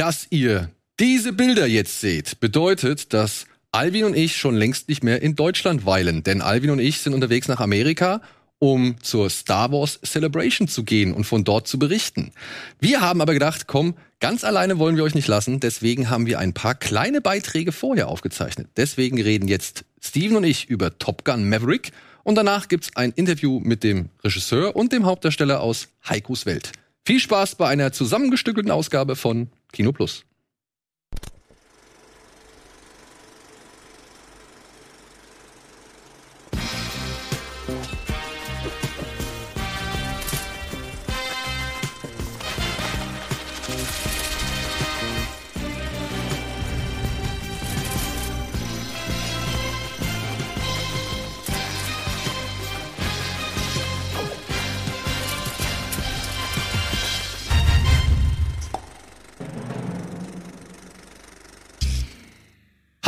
Dass ihr diese Bilder jetzt seht, bedeutet, dass Alvin und ich schon längst nicht mehr in Deutschland weilen. Denn Alvin und ich sind unterwegs nach Amerika, um zur Star Wars Celebration zu gehen und von dort zu berichten. Wir haben aber gedacht, komm, ganz alleine wollen wir euch nicht lassen. Deswegen haben wir ein paar kleine Beiträge vorher aufgezeichnet. Deswegen reden jetzt Steven und ich über Top Gun Maverick. Und danach gibt's ein Interview mit dem Regisseur und dem Hauptdarsteller aus Heikos Welt. Viel Spaß bei einer zusammengestückelten Ausgabe von Kino Plus.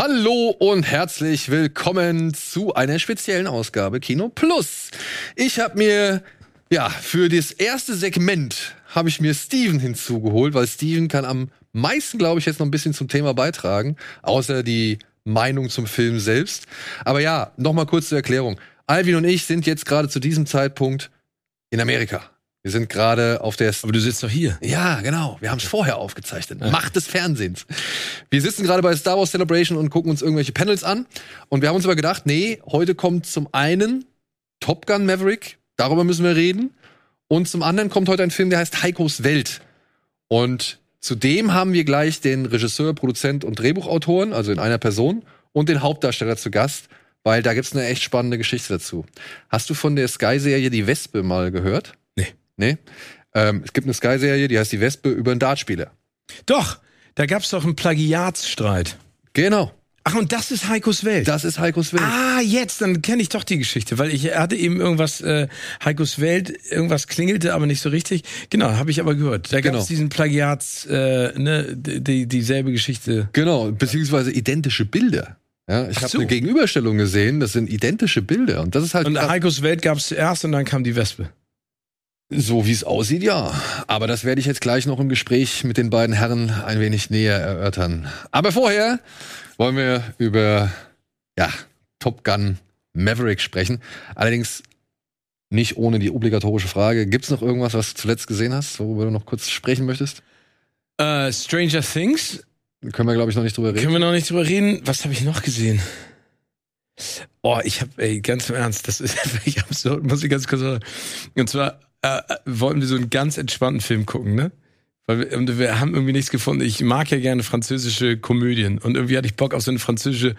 Hallo und herzlich willkommen zu einer speziellen Ausgabe Kino Plus. Ich habe mir ja für das erste Segment habe ich mir Steven hinzugeholt, weil Steven kann am meisten, glaube ich, jetzt noch ein bisschen zum Thema beitragen, außer die Meinung zum Film selbst. Aber ja, noch mal kurz zur Erklärung. Alvin und ich sind jetzt gerade zu diesem Zeitpunkt in Amerika. Wir sind gerade auf der. Aber du sitzt doch hier. Ja, genau. Wir haben es vorher aufgezeichnet. Ja. Macht des Fernsehens. Wir sitzen gerade bei Star Wars Celebration und gucken uns irgendwelche Panels an. Und wir haben uns aber gedacht, nee, heute kommt zum einen Top Gun Maverick. Darüber müssen wir reden. Und zum anderen kommt heute ein Film, der heißt Heikos Welt. Und zudem haben wir gleich den Regisseur, Produzent und Drehbuchautoren, also in einer Person, und den Hauptdarsteller zu Gast, weil da gibt's eine echt spannende Geschichte dazu. Hast du von der Sky-Serie Die Wespe mal gehört? Nee. Ähm, es gibt eine Sky-Serie, die heißt Die Wespe über einen Dartspieler. Doch, da gab's doch einen Plagiatsstreit. Genau. Ach, und das ist Heikos Welt. Das ist Heikos Welt. Ah, jetzt, dann kenne ich doch die Geschichte, weil ich hatte eben irgendwas, äh, Heikos Welt, irgendwas klingelte, aber nicht so richtig. Genau, habe ich aber gehört. Da gab es genau. diesen Plagiats, äh, ne, die, dieselbe Geschichte. Genau, beziehungsweise identische Bilder. Ja, ich habe so. eine Gegenüberstellung gesehen, das sind identische Bilder. Und das ist halt. Und Heikos Welt gab's zuerst und dann kam die Wespe. So wie es aussieht, ja. Aber das werde ich jetzt gleich noch im Gespräch mit den beiden Herren ein wenig näher erörtern. Aber vorher wollen wir über ja, Top Gun Maverick sprechen. Allerdings nicht ohne die obligatorische Frage. Gibt es noch irgendwas, was du zuletzt gesehen hast, worüber du noch kurz sprechen möchtest? Uh, Stranger Things. Können wir, glaube ich, noch nicht drüber reden. Können wir noch nicht drüber reden? Was habe ich noch gesehen? Oh, ich habe, ey, ganz im Ernst, das ist wirklich absurd, muss ich ganz kurz sagen. Und zwar äh, wollten wir so einen ganz entspannten Film gucken, ne? Weil wir, und wir haben irgendwie nichts gefunden. Ich mag ja gerne französische Komödien und irgendwie hatte ich Bock auf so eine französische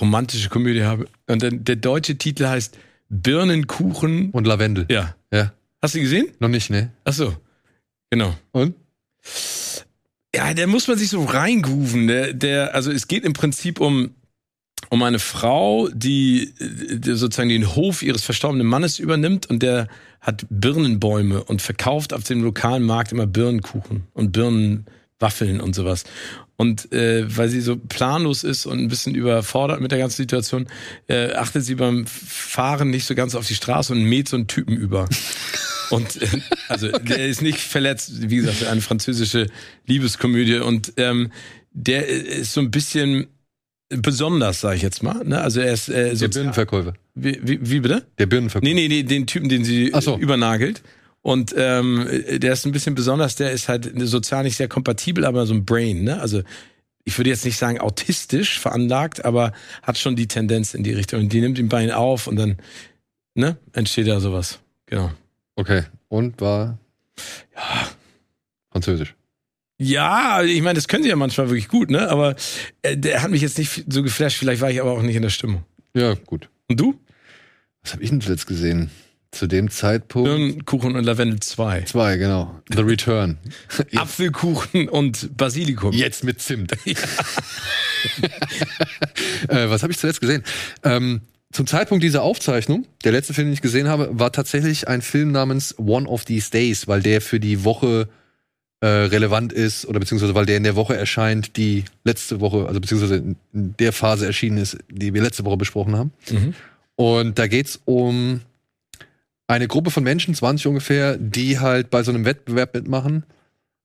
romantische Komödie habe. Und dann, der deutsche Titel heißt Birnenkuchen und Lavendel. Ja. Ja. Hast du gesehen? Noch nicht, ne? Ach so. Genau. Und? Ja, der muss man sich so reingrooven. Der, der, also es geht im Prinzip um um eine Frau, die, die sozusagen den Hof ihres verstorbenen Mannes übernimmt und der hat Birnenbäume und verkauft auf dem lokalen Markt immer Birnenkuchen und Birnenwaffeln und sowas. Und äh, weil sie so planlos ist und ein bisschen überfordert mit der ganzen Situation, äh, achtet sie beim Fahren nicht so ganz auf die Straße und mäht so einen Typen über. Und äh, also okay. der ist nicht verletzt, wie gesagt, eine französische Liebeskomödie. Und ähm, der ist so ein bisschen besonders, sage ich jetzt mal. Ne? Also er ist äh, der Birnenverkäufer. Wie, wie, wie bitte? Der Birnenverkäufer. Nee, nee, nee, den Typen, den sie so. übernagelt. Und ähm, der ist ein bisschen besonders, der ist halt sozial nicht sehr kompatibel, aber so ein Brain, ne? Also ich würde jetzt nicht sagen autistisch veranlagt, aber hat schon die Tendenz in die Richtung. Und die nimmt ihn bei ihm auf und dann ne, entsteht da sowas. Genau. Okay. Und war ja französisch. Ja, ich meine, das können sie ja manchmal wirklich gut, ne? Aber äh, der hat mich jetzt nicht so geflasht. Vielleicht war ich aber auch nicht in der Stimmung. Ja, gut. Und du? Was habe ich denn zuletzt gesehen? Zu dem Zeitpunkt. Birnenkuchen und Lavendel 2. 2, genau. The Return. Apfelkuchen und Basilikum. Jetzt mit Zimt. äh, was habe ich zuletzt gesehen? Ähm, zum Zeitpunkt dieser Aufzeichnung, der letzte Film, den ich gesehen habe, war tatsächlich ein Film namens One of These Days, weil der für die Woche äh, relevant ist oder beziehungsweise weil der in der Woche erscheint, die letzte Woche, also beziehungsweise in der Phase erschienen ist, die wir letzte Woche besprochen haben. Mhm. Und da geht's um eine Gruppe von Menschen, 20 ungefähr, die halt bei so einem Wettbewerb mitmachen.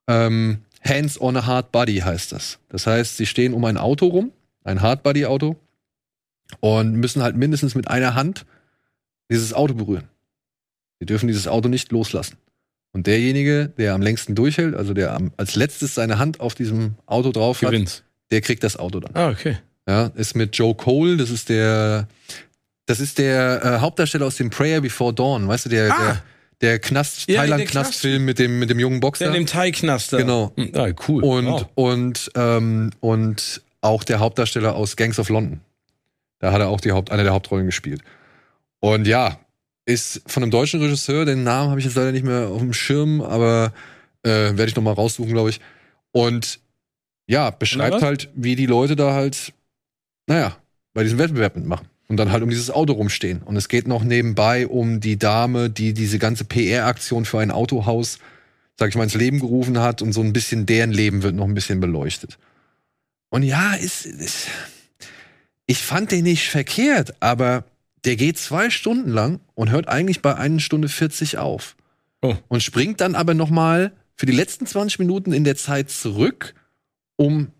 Ähm, Hands on a Hard Body heißt das. Das heißt, sie stehen um ein Auto rum, ein Hard Body Auto, und müssen halt mindestens mit einer Hand dieses Auto berühren. Sie dürfen dieses Auto nicht loslassen. Und derjenige, der am längsten durchhält, also der am, als letztes seine Hand auf diesem Auto drauf Gewinnt. hat, der kriegt das Auto dann. Ah, okay. Ja, ist mit Joe Cole, das ist der, das ist der äh, Hauptdarsteller aus dem Prayer Before Dawn, weißt du, der, Ah. der, der Knast, Ja, Thailand-Knastfilm mit dem, mit dem jungen Boxer. Der in dem Thai-Knast da. Genau. Hm, Ah, cool. Und, Wow. und, ähm, und auch der Hauptdarsteller aus Gangs of London. Da hat er auch die Haupt, eine der Hauptrollen gespielt. Und ja, ist von einem deutschen Regisseur, den Namen habe ich jetzt leider nicht mehr auf dem Schirm, aber äh, werde ich noch mal raussuchen, glaube ich. Und ja, beschreibt halt, wie die Leute da halt, naja, bei diesem Wettbewerb mitmachen. Und dann halt um dieses Auto rumstehen. Und es geht noch nebenbei um die Dame, die diese ganze PR-Aktion für ein Autohaus, sag ich mal, ins Leben gerufen hat. Und so ein bisschen deren Leben wird noch ein bisschen beleuchtet. Und ja, ist, ist ich fand den nicht verkehrt, aber der geht zwei Stunden lang und hört eigentlich bei einer Stunde 40 auf. Oh. Und springt dann aber noch mal für die letzten 20 Minuten in der Zeit zurück, um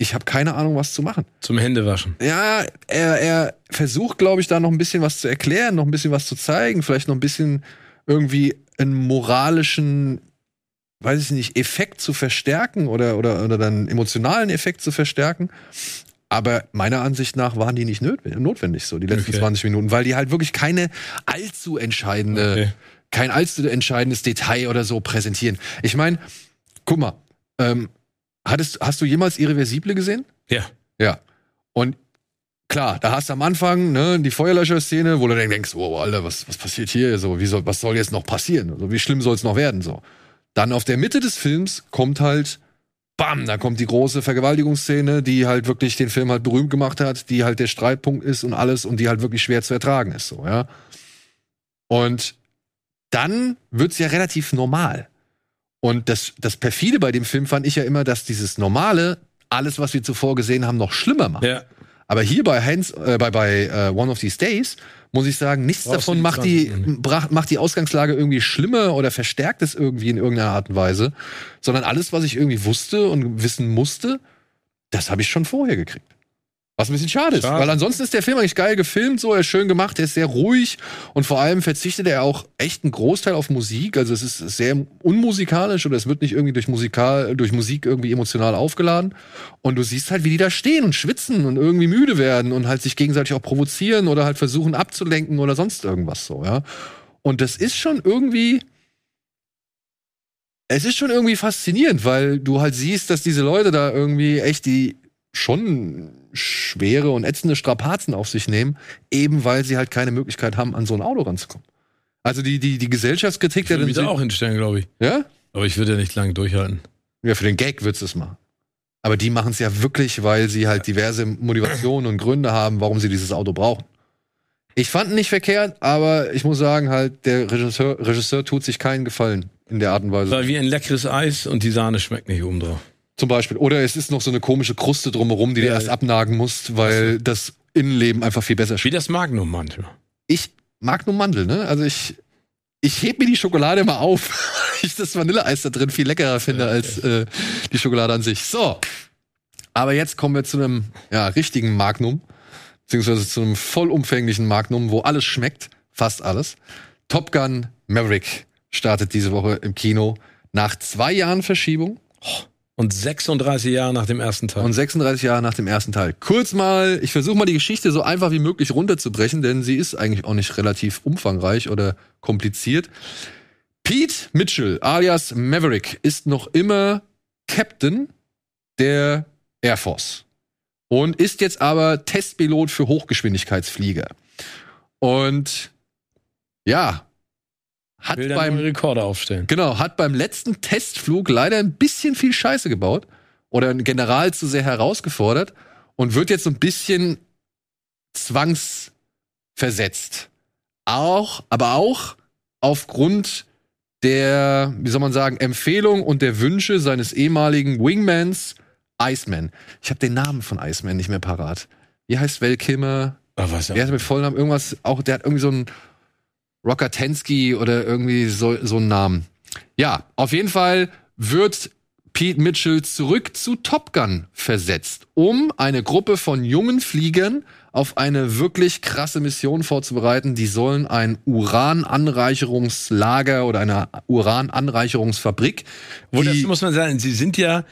ich habe keine Ahnung, was zu machen. Zum Händewaschen. Ja, er, er versucht, glaube ich, da noch ein bisschen was zu erklären, noch ein bisschen was zu zeigen, vielleicht noch ein bisschen irgendwie einen moralischen, weiß ich nicht, Effekt zu verstärken oder, oder, oder dann emotionalen Effekt zu verstärken. Aber meiner Ansicht nach waren die nicht notwendig, so die letzten Okay. 20 Minuten, weil die halt wirklich keine allzu entscheidende, Okay. kein allzu entscheidendes Detail oder so präsentieren. Ich meine, guck mal, ähm, hattest, hast du jemals Irreversible gesehen? Ja. Ja. Und klar, da hast du am Anfang ne, die Feuerlöscher-Szene, wo du dann denkst, wow, Alter, was, was passiert hier? So, wie soll, was soll jetzt noch passieren? Also, wie schlimm soll es noch werden? So. Dann auf der Mitte des Films kommt halt, bam, da kommt die große Vergewaltigungsszene, die halt wirklich den Film halt berühmt gemacht hat, die halt der Streitpunkt ist und alles und die halt wirklich schwer zu ertragen ist, so, ja. Und dann wird's ja relativ normal. Und das, das perfide bei dem Film fand ich ja immer, dass dieses Normale alles, was wir zuvor gesehen haben, noch schlimmer macht. Ja. Aber hier bei Hans, äh, bei, bei äh, One of These Days, muss ich sagen, nichts Brauchst davon macht die, 20 Minuten. brach, macht die Ausgangslage irgendwie schlimmer oder verstärkt es irgendwie in irgendeiner Art und Weise, sondern alles, was ich irgendwie wusste und wissen musste, das habe ich schon vorher gekriegt. Was ein bisschen schade ist, Schade. weil ansonsten ist der Film eigentlich geil gefilmt, so er ist schön gemacht, er ist sehr ruhig und vor allem verzichtet er auch echt einen Großteil auf Musik. Also es ist sehr unmusikalisch oder es wird nicht irgendwie durch Musikal, durch Musik irgendwie emotional aufgeladen. Und du siehst halt, wie die da stehen und schwitzen und irgendwie müde werden und halt sich gegenseitig auch provozieren oder halt versuchen abzulenken oder sonst irgendwas so, ja. Und das ist schon irgendwie. Es ist schon irgendwie faszinierend, weil du halt siehst, dass diese Leute da irgendwie echt die schon schwere und ätzende Strapazen auf sich nehmen, eben weil sie halt keine Möglichkeit haben, an so ein Auto ranzukommen. Also die, die, die Gesellschaftskritik Ich der würde mich da auch hinstellen, glaube ich. ja? Aber ich würde ja nicht lange durchhalten. Ja, für den Gag wird's es machen. Aber die machen es ja wirklich, weil sie halt diverse Motivationen und Gründe haben, warum sie dieses Auto brauchen. Ich fand ihn nicht verkehrt, aber ich muss sagen, halt, der Regisseur, Regisseur tut sich keinen Gefallen in der Art und Weise. War wie ein leckeres Eis und die Sahne schmeckt nicht oben drauf. Zum Beispiel. Oder es ist noch so eine komische Kruste drumherum, die du Ja. erst abnagen musst, weil das Innenleben einfach viel besser Wie schmeckt. das Magnum manchmal. Ich mag nur Mandel, ne? Also ich, ich heb mir die Schokolade immer auf, weil ich das Vanilleeis da drin viel leckerer finde Ja, als äh, die Schokolade an sich. So. Aber jetzt kommen wir zu einem ja, richtigen Magnum, beziehungsweise zu einem vollumfänglichen Magnum, wo alles schmeckt, fast alles. Top Gun Maverick startet diese Woche im Kino nach zwei Jahren Verschiebung. Und 36 Jahre nach dem ersten Teil. Und 36 Jahre nach dem ersten Teil. Kurz mal, ich versuche mal die Geschichte so einfach wie möglich runterzubrechen, denn sie ist eigentlich auch nicht relativ umfangreich oder kompliziert. Pete Mitchell, alias Maverick, ist noch immer Captain der Air Force und ist jetzt aber Testpilot für Hochgeschwindigkeitsflieger. Und ja, hat will beim neue Rekorde aufstellen. Genau, hat beim letzten Testflug leider ein bisschen viel Scheiße gebaut oder ein General zu sehr herausgefordert und wird jetzt so ein bisschen zwangsversetzt. Auch, aber auch aufgrund der, wie soll man sagen, Empfehlung und der Wünsche seines ehemaligen Wingmans Iceman. Ich habe den Namen von Iceman nicht mehr parat. Wie heißt Val Kilmer? Ah, was Wer hat mit Vollnamen irgendwas, auch der hat irgendwie so einen Rockatensky oder irgendwie so, so einen Namen. Ja, auf jeden Fall wird Pete Mitchell zurück zu Top Gun versetzt, um eine Gruppe von jungen Fliegern auf eine wirklich krasse Mission vorzubereiten. Die sollen ein Urananreicherungslager oder eine Urananreicherungsfabrik. Wo das muss man sagen, sie sind ja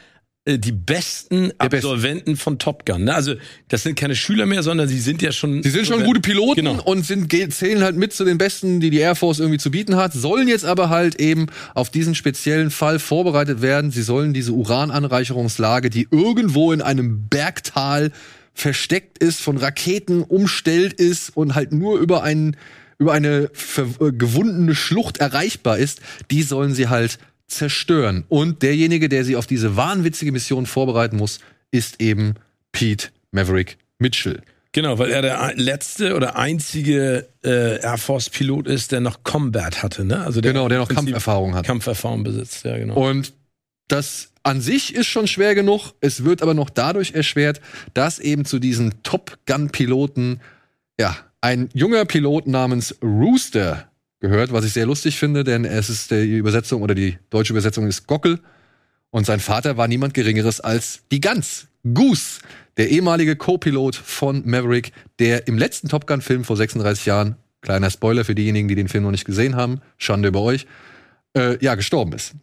die besten Der. Absolventen von Top Gun. Ne? Also das sind keine Schüler mehr, sondern sie sind ja schon. Sie sind schon gute Piloten Genau. und sind, zählen halt mit zu den Besten, die die Air Force irgendwie zu bieten hat, sollen jetzt aber halt eben auf diesen speziellen Fall vorbereitet werden. Sie sollen diese Urananreicherungslage, die irgendwo in einem Bergtal versteckt ist, von Raketen umstellt ist und halt nur über einen über eine äh, gewundene Schlucht erreichbar ist, die sollen sie halt zerstören. Und derjenige, der sie auf diese wahnwitzige Mission vorbereiten muss, ist eben Pete Maverick Mitchell. Genau, weil er der letzte oder einzige äh, Air Force Pilot ist, der noch Combat hatte. Ne? Also der Genau, der noch Kampferfahrung hat. Kampferfahrung besitzt. Ja, genau. Und das an sich ist schon schwer genug. Es wird aber noch dadurch erschwert, dass eben zu diesen Top Gun-Piloten, ja, ein junger Pilot namens Rooster gehört, was ich sehr lustig finde, denn es ist die Übersetzung oder die deutsche Übersetzung ist Gockel. Und sein Vater war niemand Geringeres als die Gans, Goose, der ehemalige Co-Pilot von Maverick, der im letzten Top Gun-Film vor 36 Jahren, kleiner Spoiler für diejenigen, die den Film noch nicht gesehen haben, Schande über euch, äh, ja, gestorben ist.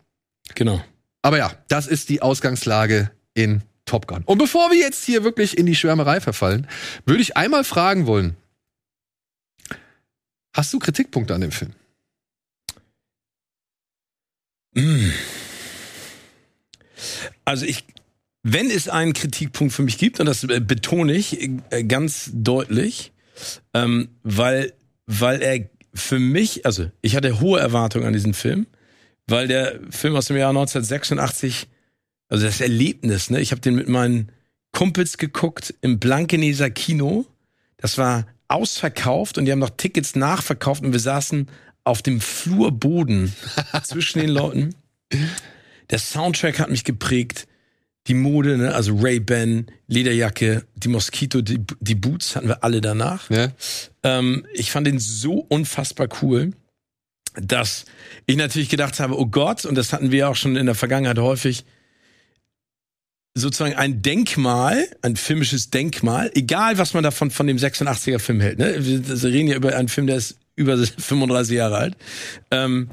genau. Aber ja, das ist die Ausgangslage in Top Gun. Und bevor wir jetzt hier wirklich in die Schwärmerei verfallen, würde ich einmal fragen wollen: Hast du Kritikpunkte an dem Film? Mm. Also ich, wenn es einen Kritikpunkt für mich gibt, und das äh, betone ich äh, ganz deutlich, ähm, weil, weil er für mich, also ich hatte hohe Erwartungen an diesen Film, weil der Film aus dem Jahr 1986, also das Erlebnis, ne, ich habe den mit meinen Kumpels geguckt im Blankeneser Kino. Das war ausverkauft und die haben noch Tickets nachverkauft und wir saßen auf dem Flurboden zwischen den Leuten. Der Soundtrack hat mich geprägt. Die Mode, ne? also Ray-Ban, Lederjacke, die Moskito, die, die Boots hatten wir alle danach. Ja. Ähm, ich fand den so unfassbar cool, dass ich natürlich gedacht habe, oh Gott, und das hatten wir auch schon in der Vergangenheit häufig, sozusagen ein Denkmal, ein filmisches Denkmal, egal was man davon von dem 86er Film hält. Ne? Wir reden ja über einen Film, der ist über 35 Jahre alt. Ähm,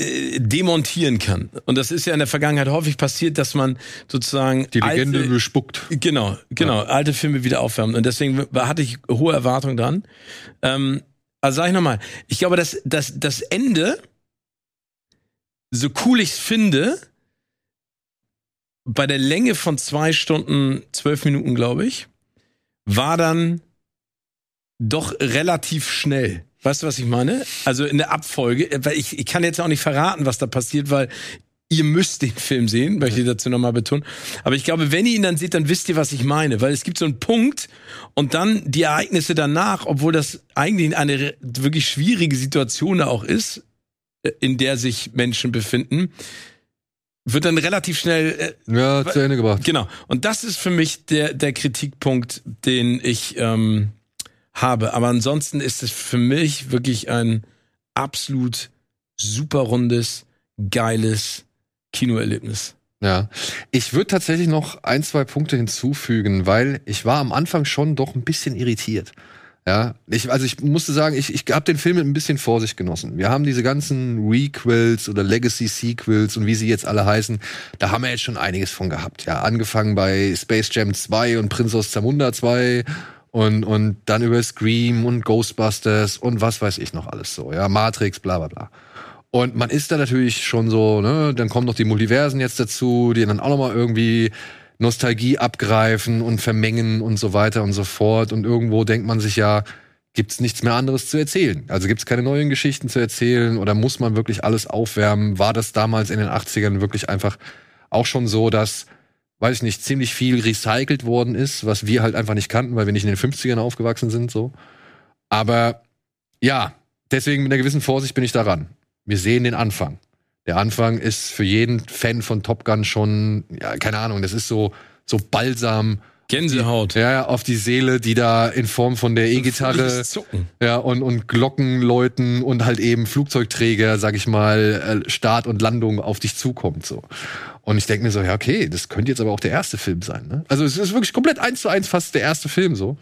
äh, demontieren kann. Und das ist ja in der Vergangenheit häufig passiert, dass man sozusagen Die Legende alte, bespuckt. Genau, genau, alte Filme wieder aufwärmen. Und deswegen hatte ich hohe Erwartungen dran. Ähm, also sag ich nochmal, ich glaube, dass, dass das Ende, so cool ich es finde, bei der Länge von zwei Stunden, zwölf Minuten, glaube ich, war dann doch relativ schnell. Weißt du, was ich meine? Also in der Abfolge, weil ich, ich kann jetzt auch nicht verraten, was da passiert, weil ihr müsst den Film sehen, möchte ich dazu nochmal betonen. Aber ich glaube, wenn ihr ihn dann seht, dann wisst ihr, was ich meine. Weil es gibt so einen Punkt und dann die Ereignisse danach, obwohl das eigentlich eine wirklich schwierige Situation auch ist, äh, in der sich Menschen befinden, wird dann relativ schnell äh, Ja, zu Ende gebracht. Genau. Und das ist für mich der, der Kritikpunkt, den ich ähm, habe. Aber ansonsten ist es für mich wirklich ein absolut super rundes, geiles Kinoerlebnis. Ja. Ich würde tatsächlich noch ein, zwei Punkte hinzufügen, weil ich war am Anfang schon doch ein bisschen irritiert. Ja, ich, also ich musste sagen, ich, ich habe den Film mit ein bisschen Vorsicht genossen. Wir haben diese ganzen Requels oder Legacy Sequels und wie sie jetzt alle heißen, da haben wir jetzt schon einiges von gehabt. Ja, angefangen bei Space Jam 2 und Prince aus Zamunda 2 und, und dann über Scream und Ghostbusters und was weiß ich noch alles so. Ja, Matrix, bla bla bla. Und man ist da natürlich schon so, ne, dann kommen noch die Multiversen jetzt dazu, die dann auch nochmal irgendwie Nostalgie abgreifen und vermengen und so weiter und so fort. Und irgendwo denkt man sich ja, gibt's nichts mehr anderes zu erzählen? Also gibt's keine neuen Geschichten zu erzählen oder muss man wirklich alles aufwärmen? War das damals in den 80ern wirklich einfach auch schon so, dass, weiß ich nicht, ziemlich viel recycelt worden ist, was wir halt einfach nicht kannten, weil wir nicht in den 50ern aufgewachsen sind, so. Aber ja, deswegen mit einer gewissen Vorsicht bin ich daran. Wir sehen den Anfang. Der Anfang ist für jeden Fan von Top Gun schon, ja, keine Ahnung, das ist so, so balsam Gänsehaut. ja, ja, auf die Seele, die da in Form von der E-Gitarre ja, und, und Glocken läuten und halt eben Flugzeugträger, sag ich mal, äh, Start und Landung auf dich zukommt, so. Und ich denke mir so, ja, okay, das könnte jetzt aber auch der erste Film sein. Ne? Also es ist wirklich komplett eins zu eins fast der erste Film so.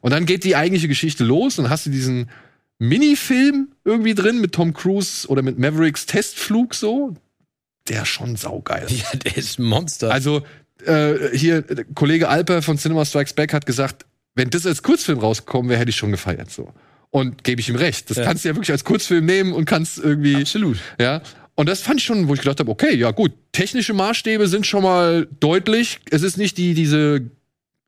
Und dann geht die eigentliche Geschichte los und hast du diesen Minifilm irgendwie drin mit Tom Cruise oder mit Mavericks Testflug so. Der ist schon saugeil. Ja, der ist ein Monster. Also äh, hier, äh, Kollege Alper von Cinema Strikes Back hat gesagt, wenn das als Kurzfilm rausgekommen wäre, hätte ich schon gefeiert so. Und gebe ich ihm recht. Das Ja. kannst du ja wirklich als Kurzfilm nehmen und kannst irgendwie Absolut. ja. Und das fand ich schon, wo ich gedacht habe, okay, ja gut, technische Maßstäbe sind schon mal deutlich. Es ist nicht die, diese,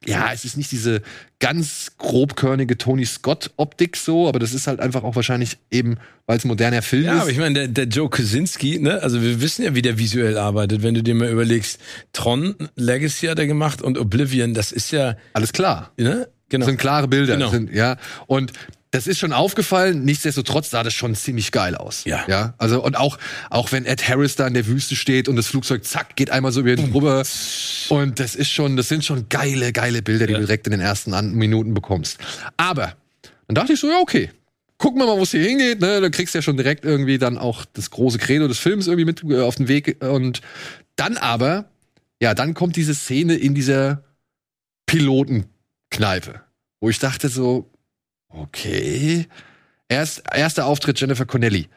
ja, es ist nicht diese ganz grobkörnige Tony Scott-Optik so, aber das ist halt einfach auch wahrscheinlich eben, weil es moderner Film Ja, ist. aber ich meine, der, der Joe Kosinski, ne, also wir wissen ja, wie der visuell arbeitet, wenn du dir mal überlegst, Tron, Legacy hat er gemacht und Oblivion, das ist ja, Alles klar. ne, genau. Das sind klare Bilder. Genau. Sind, ja. Und das ist schon aufgefallen, nichtsdestotrotz sah das schon ziemlich geil aus. Ja. ja. Also, und auch, auch wenn Ed Harris da in der Wüste steht und das Flugzeug zack, geht einmal so über ihn rüber. Und das ist schon, das sind schon geile, geile Bilder, die Ja. du direkt in den ersten Minuten bekommst. Aber, dann dachte ich so, ja, okay. Gucken wir mal, wo es hier hingeht. Ne? Da kriegst du ja schon direkt irgendwie dann auch das große Credo des Films irgendwie mit äh, auf den Weg. Und dann aber, ja, dann kommt diese Szene in dieser Pilotenkneipe, wo ich dachte so, okay. Erst, erster Auftritt Jennifer Connelly.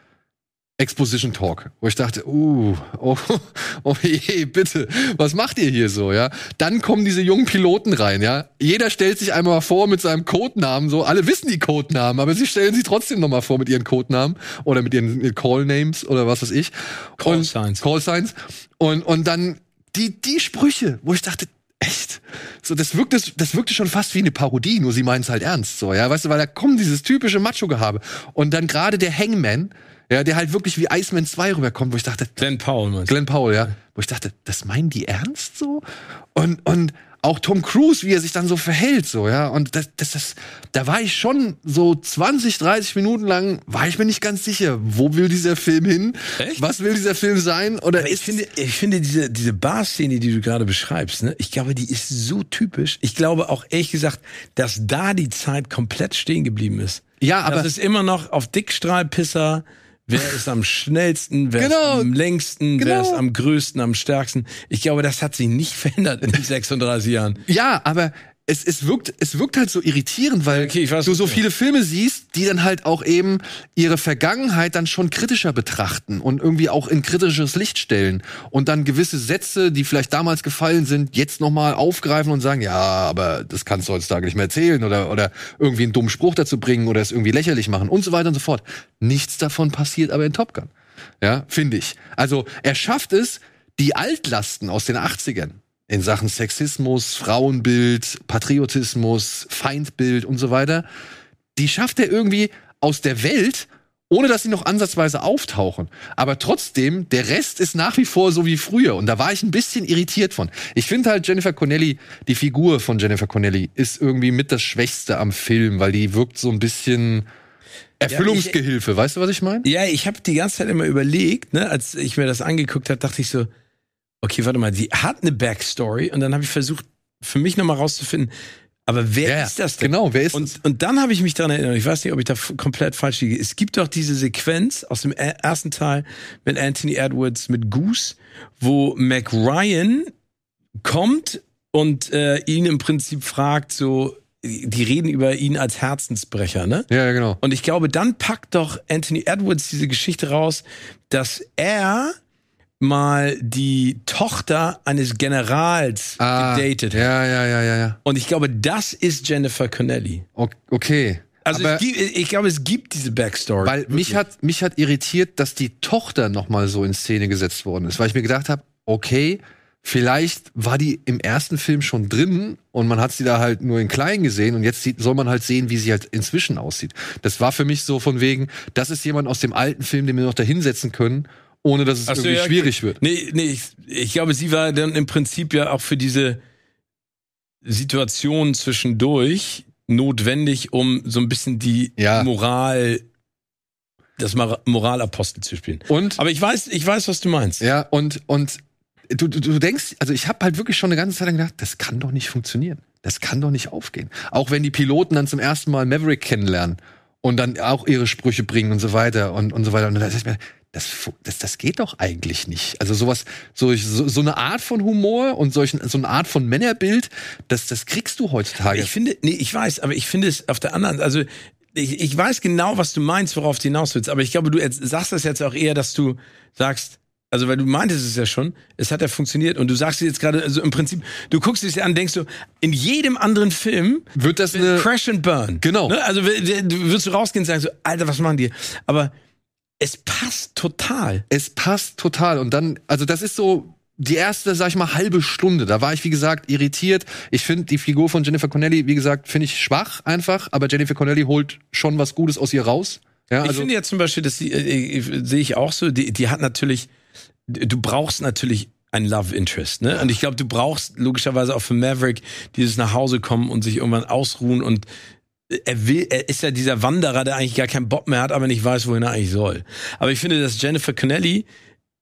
Exposition Talk, wo ich dachte, uh, oh, oh je, bitte, was macht ihr hier so, ja? Dann kommen diese jungen Piloten rein, ja? Jeder stellt sich einmal vor mit seinem Codenamen, so, alle wissen die Codenamen, aber sie stellen sich trotzdem nochmal vor mit ihren Codenamen oder mit ihren, ihren Call Names oder was weiß ich. Call Signs. Call Signs. Und, und dann die, die Sprüche, wo ich dachte, echt? So, das wirkte, das wirkte schon fast wie eine Parodie, nur sie meinen es halt ernst, so, ja? Weißt du, weil da kommt dieses typische Macho-Gehabe. Und dann gerade der Hangman, ja, der halt wirklich wie Iceman 2 rüberkommt, wo ich dachte, Glenn Powell, meinst du? Glenn Powell, ja. Wo ich dachte, das meinen die ernst so? Und, und auch Tom Cruise, wie er sich dann so verhält, so, ja. Und das, das, das, da war ich schon so 20, 30 Minuten lang, war ich mir nicht ganz sicher, wo will dieser Film hin? Echt? Was will dieser Film sein? Oder Ich finde, ich finde diese, diese Bar-Szene, die du gerade beschreibst, ne, ich glaube, die ist so typisch. Ich glaube auch ehrlich gesagt, dass da die Zeit komplett stehen geblieben ist. ja, aber das ist immer noch auf Dickstrahlpisser. Wer ist am schnellsten? Wer Genau. ist am längsten? Wer Genau. ist am größten, am stärksten? Ich glaube, das hat sich nicht verändert in den 36 Jahren. Ja, aber es, es, wirkt, es wirkt halt so irritierend, weil Okay, weiß, du so viele Filme siehst, die dann halt auch eben ihre Vergangenheit dann schon kritischer betrachten und irgendwie auch in kritisches Licht stellen und dann gewisse Sätze, die vielleicht damals gefallen sind, jetzt nochmal aufgreifen und sagen, ja, aber das kannst du heutzutage nicht mehr erzählen oder, oder irgendwie einen dummen Spruch dazu bringen oder es irgendwie lächerlich machen und so weiter und so fort. Nichts davon passiert aber in Top Gun. Ja, finde ich. Also er schafft es, die Altlasten aus den 80ern in Sachen Sexismus, Frauenbild, Patriotismus, Feindbild und so weiter, die schafft er irgendwie aus der Welt, ohne dass sie noch ansatzweise auftauchen. Aber trotzdem, der Rest ist nach wie vor so wie früher. Und da war ich ein bisschen irritiert von. Ich finde halt Jennifer Connelly, die Figur von Jennifer Connelly, ist irgendwie mit das Schwächste am Film, weil die wirkt so ein bisschen Erfüllungsgehilfe. weißt du, was ich meine? Ja, ich habe die ganze Zeit immer überlegt, ne, als ich mir das angeguckt habe, dachte ich so, okay, warte mal, die hat eine Backstory und dann habe ich versucht, für mich nochmal rauszufinden, aber wer Ja, ist das denn? Genau, wer ist das? Und, und dann habe ich mich daran erinnert, ich weiß nicht, ob ich da komplett falsch liege. Es gibt doch diese Sequenz aus dem er- ersten Teil mit Anthony Edwards mit Goose, wo Mac Ryan kommt und äh, ihn im Prinzip fragt, so, die reden über ihn als Herzensbrecher, ne? Ja, ja, genau. Und ich glaube, dann packt doch Anthony Edwards diese Geschichte raus, dass er mal die Tochter eines Generals gedatet hat. Ah, Ja, ja, ja, ja, ja. Und ich glaube, das ist Jennifer Connelly. Okay. Also Aber gibt, ich glaube, es gibt diese Backstory. weil mich hat, mich hat irritiert, dass die Tochter noch mal so in Szene gesetzt worden ist. Weil ich mir gedacht habe, okay, vielleicht war die im ersten Film schon drin und man hat sie da halt nur in klein gesehen und jetzt sieht, soll man halt sehen, wie sie halt inzwischen aussieht. Das war für mich so von wegen, das ist jemand aus dem alten Film, den wir noch da hinsetzen können, ohne dass es Ach so, irgendwie ja, schwierig wird. Nee, nee, ich, ich glaube, sie war dann im Prinzip ja auch für diese Situation zwischendurch notwendig, um so ein bisschen die Ja. Moral, das Mor- Moralapostel zu spielen. Und Aber ich weiß, ich weiß, was du meinst. Ja, und, und du, du, du denkst, also ich habe halt wirklich schon eine ganze Zeit lang gedacht, das kann doch nicht funktionieren. Das kann doch nicht aufgehen. Auch wenn die Piloten dann zum ersten Mal Maverick kennenlernen und dann auch ihre Sprüche bringen und so weiter und, und so weiter. Und dann ich mir, das, das, das geht doch eigentlich nicht. Also sowas, so, so, so eine Art von Humor und solchen, so eine Art von Männerbild, das, das kriegst du heutzutage. Ich finde, nee, ich weiß, aber ich finde es auf der anderen, also ich, ich weiß genau, was du meinst, worauf du hinaus willst, aber ich glaube, du sagst das jetzt auch eher, dass du sagst, also weil du meintest es ja schon, es hat ja funktioniert und du sagst jetzt gerade, also im Prinzip, du guckst es dir an, denkst du, in jedem anderen Film wird das eine Crash and Burn. Genau. Ne? Also wirst du rausgehen und sagen so, Alter, was machen die? Aber es passt total. Es passt total. Und dann, also das ist so die erste, sag ich mal, halbe Stunde. Da war ich, wie gesagt, irritiert. Ich finde die Figur von Jennifer Connelly, wie gesagt, finde ich schwach einfach, aber Jennifer Connelly holt schon was Gutes aus ihr raus. Ja, also ich finde ja zum Beispiel, äh, äh, sehe ich auch so, die, die hat natürlich, du brauchst natürlich ein Love Interest, ne? Und ich glaube, du brauchst logischerweise auch für Maverick dieses nach Hause kommen und sich irgendwann ausruhen und er will, er ist ja dieser Wanderer, der eigentlich gar keinen Bock mehr hat, aber nicht weiß, wohin er eigentlich soll. Aber ich finde, dass Jennifer Connelly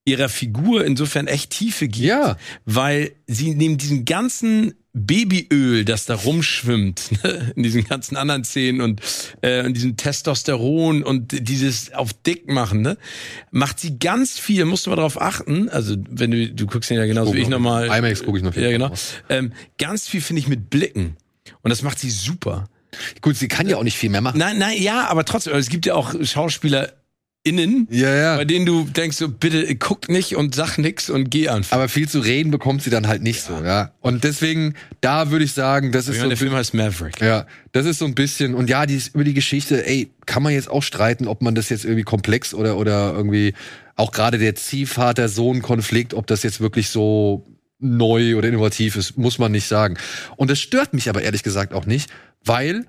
ihrer Figur insofern echt Tiefe gibt, ja. weil sie neben diesem ganzen Babyöl, das da rumschwimmt, ne, in diesen ganzen anderen Szenen und äh, in diesem Testosteron und dieses auf dick machen, ne, macht sie ganz viel, musst du mal drauf achten, also wenn du, du guckst den ja genauso wie ich nochmal. IMAX gucke ich noch viel. Ja, genau. Ähm, ganz viel finde ich mit Blicken. Und das macht sie super. Gut, sie kann ja auch nicht viel mehr machen. Nein, nein, ja, aber trotzdem, es gibt ja auch Schauspieler innen, ja, ja. bei denen du denkst so, bitte guck nicht und sag nix und geh einfach. Aber viel zu reden bekommt sie dann halt nicht ja. so, ja. Und deswegen, da würde ich sagen, das ist meine, so. Der Film heißt Maverick. Ja, das ist so ein bisschen, und ja, die, über die Geschichte, ey, kann man jetzt auch streiten, ob man das jetzt irgendwie komplex oder, oder irgendwie, auch gerade der Ziehvater-Sohn-Konflikt, ob das jetzt wirklich so neu oder innovativ ist, muss man nicht sagen. Und das stört mich aber ehrlich gesagt auch nicht, weil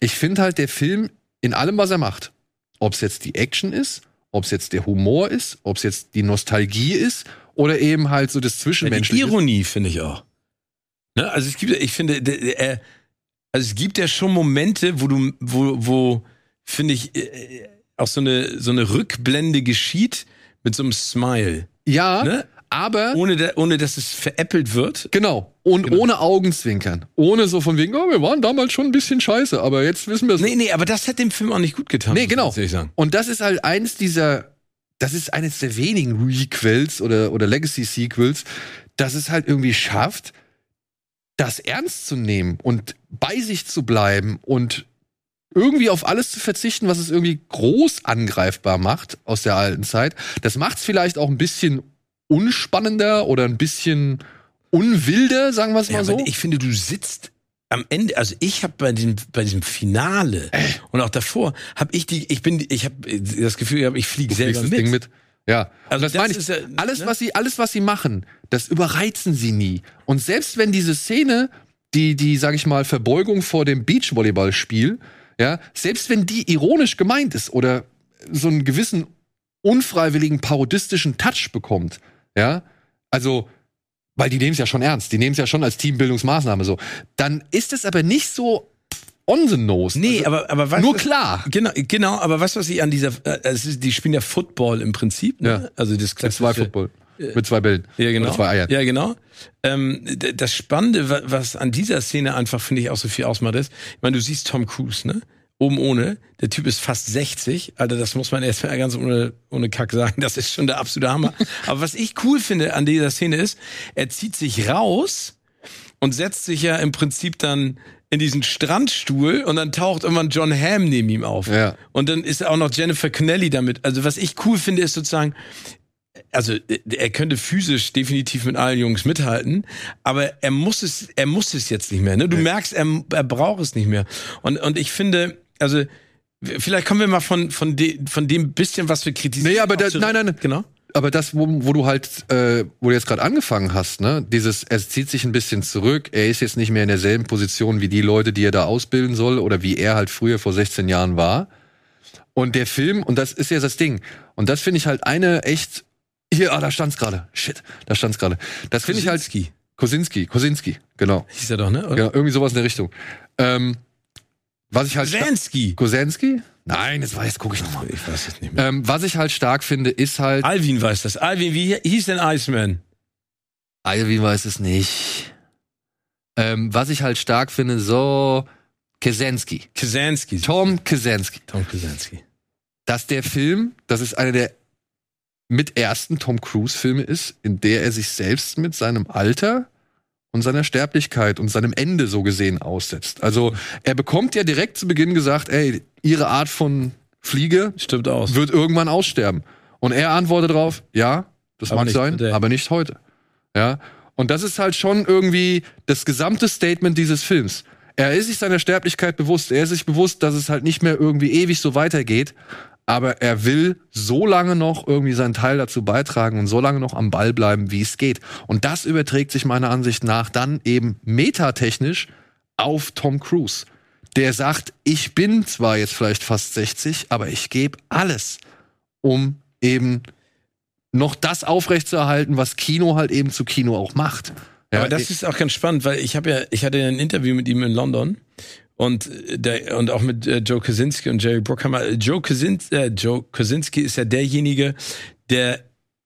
ich finde halt, der Film in allem, was er macht, ob es jetzt die Action ist, ob es jetzt der Humor ist, ob es jetzt die Nostalgie ist oder eben halt so das Zwischenmenschliche. Ja, die Ironie finde ich auch. Ne? Also es gibt, ich finde, äh, also es gibt ja schon Momente, wo du, wo, wo finde ich, äh, auch so eine so eine Rückblende geschieht mit so einem Smile. Ja. Ne? Aber ohne, da, ohne dass es veräppelt wird. Genau. Und genau. ohne Augenzwinkern. Ohne so von wegen, oh, wir waren damals schon ein bisschen scheiße, aber jetzt wissen wir es. Nee, nee, aber das hat dem Film auch nicht gut getan. Nee, genau. Und das ist halt eins dieser, das ist eines der wenigen Requels oder, oder Legacy-Sequels, das es halt irgendwie schafft, das ernst zu nehmen und bei sich zu bleiben und irgendwie auf alles zu verzichten, was es irgendwie groß angreifbar macht aus der alten Zeit. Das macht es vielleicht auch ein bisschen unspannender oder ein bisschen unwilder, sagen wir es mal ja, so. Ich finde, du sitzt am Ende, also ich habe bei diesem bei diesem Finale äh. und auch davor habe ich die, ich bin, ich habe das Gefühl, ich fliege selber mit. Ding mit. Ja, also das, das meine ich. Ja, alles, ne? was sie, alles, was sie machen, das überreizen sie nie. Und selbst wenn diese Szene, die, die, sag ich mal, Verbeugung vor dem Beachvolleyballspiel, ja, selbst wenn die ironisch gemeint ist oder so einen gewissen unfreiwilligen parodistischen Touch bekommt, ja, also, weil die nehmen es ja schon ernst, die nehmen es ja schon als Teambildungsmaßnahme so, dann ist es aber nicht so on the nose. Nee, also, aber, aber was, nur klar. Genau, genau, aber was, was ich an dieser, äh, ist, die spielen ja Football im Prinzip, ne? Ja. Also das klassische. Mit zwei Football. Mit zwei Bällen. Ja, genau. Oder zwei Eiern. Ja, genau. Ähm, das Spannende, was an dieser Szene einfach, finde ich, auch so viel ausmacht, ist, ich meine, du siehst Tom Cruise, ne? Oben ohne. Der Typ ist fast 60. Alter, das muss man erstmal ganz ohne, ohne Kack sagen. Das ist schon der absolute Hammer. Aber was ich cool finde an dieser Szene ist, er zieht sich raus und setzt sich ja im Prinzip dann in diesen Strandstuhl und dann taucht irgendwann John Hamm neben ihm auf. Ja. Und dann ist auch noch Jennifer Connelly damit. Also was ich cool finde, ist sozusagen, also er könnte physisch definitiv mit allen Jungs mithalten, aber er muss es, er muss es jetzt nicht mehr. Ne? Du merkst, er, er braucht es nicht mehr. Und, und ich finde, also vielleicht kommen wir mal von, von, de, von dem bisschen, was wir kritisieren. Nee, aber da, nein, nein, genau. Aber das, wo, wo du halt, äh, wo du jetzt gerade angefangen hast, ne, dieses, er zieht sich ein bisschen zurück, er ist jetzt nicht mehr in derselben Position wie die Leute, die er da ausbilden soll oder wie er halt früher vor 16 Jahren war. Und der Film, und das ist ja das Ding, und das finde ich halt eine echt, hier, ah, da stand's gerade, shit, da stand's gerade. Das finde ich halt, Kosinski, Kosinski, genau. Hieß er doch, ne? Oder? Ja, irgendwie sowas in der Richtung. Ähm, was ich halt Kosenski. Kosenski? Nein, das weiß, gucke ich nochmal. Ich weiß es nicht mehr. Ähm, was ich halt stark finde, ist halt. Alvin weiß das. Alvin, wie hieß denn Iceman? Alvin weiß es nicht. Ähm, was ich halt stark finde, so Kaczynski. Kaczynski. Tom Kaczynski. Tom Kaczynski. Dass der Film, das ist einer der mit ersten Tom Cruise-Filme ist, in der er sich selbst mit seinem Alter und seiner Sterblichkeit und seinem Ende so gesehen aussetzt. Also er bekommt ja direkt zu Beginn gesagt, ey, ihre Art von Fliege Stimmt aus. wird irgendwann aussterben. Und er antwortet darauf, ja, das Aber mag sein, aber nicht heute. Ja. Und das ist halt schon irgendwie das gesamte Statement dieses Films. Er ist sich seiner Sterblichkeit bewusst. Er ist sich bewusst, dass es halt nicht mehr irgendwie ewig so weitergeht. Aber er will so lange noch irgendwie seinen Teil dazu beitragen und so lange noch am Ball bleiben, wie es geht. Und das überträgt sich meiner Ansicht nach dann eben metatechnisch auf Tom Cruise. Der sagt, ich bin zwar jetzt vielleicht fast 60, aber ich gebe alles, um eben noch das aufrechtzuerhalten, was Kino halt eben zu Kino auch macht. Ja, Aber das ist auch ganz spannend, weil ich habe ja, ich hatte ja ein Interview mit ihm in London und äh, der und auch mit äh, Joe Kosinski und Jerry Bruckheimer. Joe, Kosin, äh, Joe Kosinski ist ja derjenige, der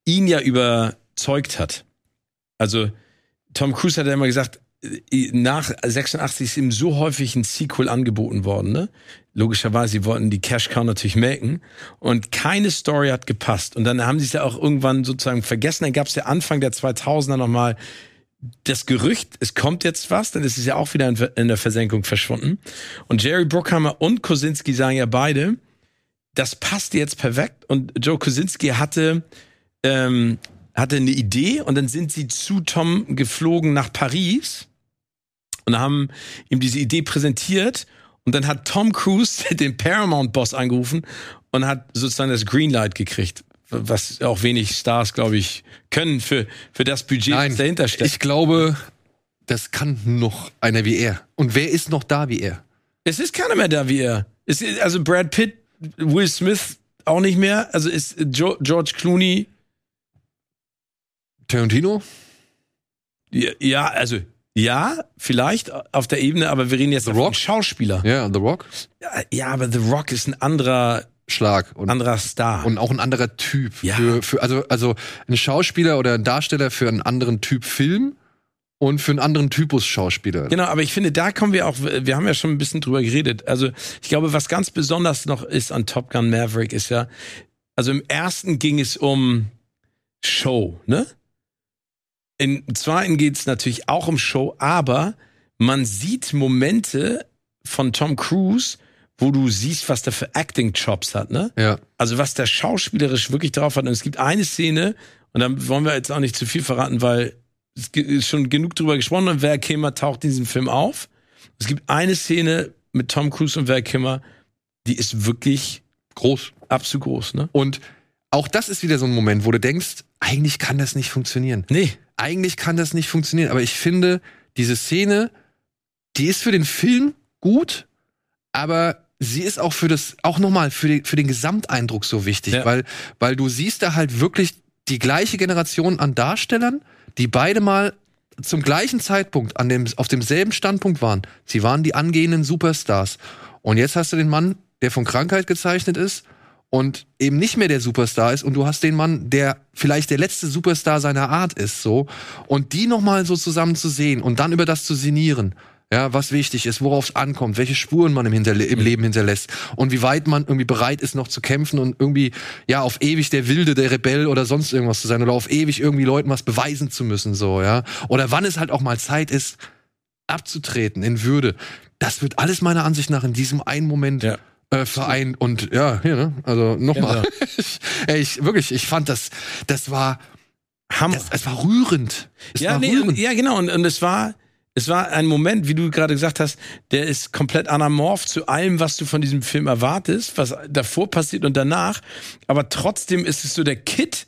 ihn ja überzeugt hat. Also Tom Cruise hat ja immer gesagt, äh, nach 86 ist ihm so häufig ein Sequel angeboten worden, ne? Logischerweise, sie wollten die Cash Cow natürlich melken und keine Story hat gepasst. Und dann haben sie es ja auch irgendwann sozusagen vergessen. Dann gab es ja Anfang der 2000er nochmal das Gerücht, es kommt jetzt was, ist es ja auch wieder in, in der Versenkung verschwunden. Und Jerry Bruckheimer und Kosinski sagen ja beide, das passt jetzt perfekt. Und Joe Kosinski hatte, ähm, hatte eine Idee und dann sind sie zu Tom geflogen nach Paris und haben ihm diese Idee präsentiert. Und dann hat Tom Cruise den Paramount-Boss angerufen und hat sozusagen das Greenlight gekriegt. Was auch wenig Stars, glaube ich, können für, für das Budget, Nein, was dahinter steckt. ich glaube, das kann noch einer wie er. Und wer ist noch da wie er? Es ist keiner mehr da wie er. Es ist, also Brad Pitt, Will Smith auch nicht mehr. Also ist jo George Clooney, Tarantino? ja, ja, also ja, vielleicht auf der Ebene, aber wir reden jetzt The von Rock? Schauspieler. Ja, The Rock? Ja, ja, aber The Rock ist ein anderer, Schlag. Und, anderer Star. und auch ein anderer Typ. Ja. Für, für, also, also ein Schauspieler oder ein Darsteller für einen anderen Typ Film und für einen anderen Typus Schauspieler. Genau, aber ich finde, da kommen wir auch, wir haben ja schon ein bisschen drüber geredet. Also ich glaube, was ganz besonders noch ist an Top Gun Maverick ist ja, also im ersten ging es um Show, ne? Im zweiten geht es natürlich auch um Show, aber man sieht Momente von Tom Cruise, wo du siehst, was der für Acting-Chops hat, ne? Ja. Also was der schauspielerisch wirklich drauf hat. Und es gibt eine Szene, und dann wollen wir jetzt auch nicht zu viel verraten, weil es ist schon genug drüber gesprochen und Val Kilmer taucht in diesem Film auf. Es gibt eine Szene mit Tom Cruise und Val Kilmer, die ist wirklich Groß. absolut groß, ne? Und auch das ist wieder so ein Moment, wo du denkst, eigentlich kann das nicht funktionieren. Nee. Eigentlich kann das nicht funktionieren. Aber ich finde, diese Szene, die ist für den Film gut, aber sie ist auch für das, auch nochmal für, die, für den Gesamteindruck so wichtig, Ja. weil, weil du siehst da halt wirklich die gleiche Generation an Darstellern, die beide mal zum gleichen Zeitpunkt an dem, auf demselben Standpunkt waren. Sie waren die angehenden Superstars. Und jetzt hast du den Mann, der von Krankheit gezeichnet ist und eben nicht mehr der Superstar ist und du hast den Mann, der vielleicht der letzte Superstar seiner Art ist, so und die noch mal so zusammen zu sehen und dann über das zu sinnieren. Ja, was wichtig ist, worauf es ankommt, welche Spuren man im, Hinterle im Leben hinterlässt und wie weit man irgendwie bereit ist, noch zu kämpfen und irgendwie, ja, auf ewig der Wilde, der Rebell oder sonst irgendwas zu sein oder auf ewig irgendwie Leuten was beweisen zu müssen, so, ja. Oder wann es halt auch mal Zeit ist, abzutreten in Würde. Das wird alles meiner Ansicht nach in diesem einen Moment Ja. äh, vereint und ja, hier, ne? Also nochmal. Ich, ey, ich wirklich, ich fand das, das war, Hammer. das, es war rührend. Es ja, war nee, rührend. ja, genau. Und, und es war, es war ein Moment, wie du gerade gesagt hast, der ist komplett anamorph zu allem, was du von diesem Film erwartest, was davor passiert und danach. Aber trotzdem ist es so der Kit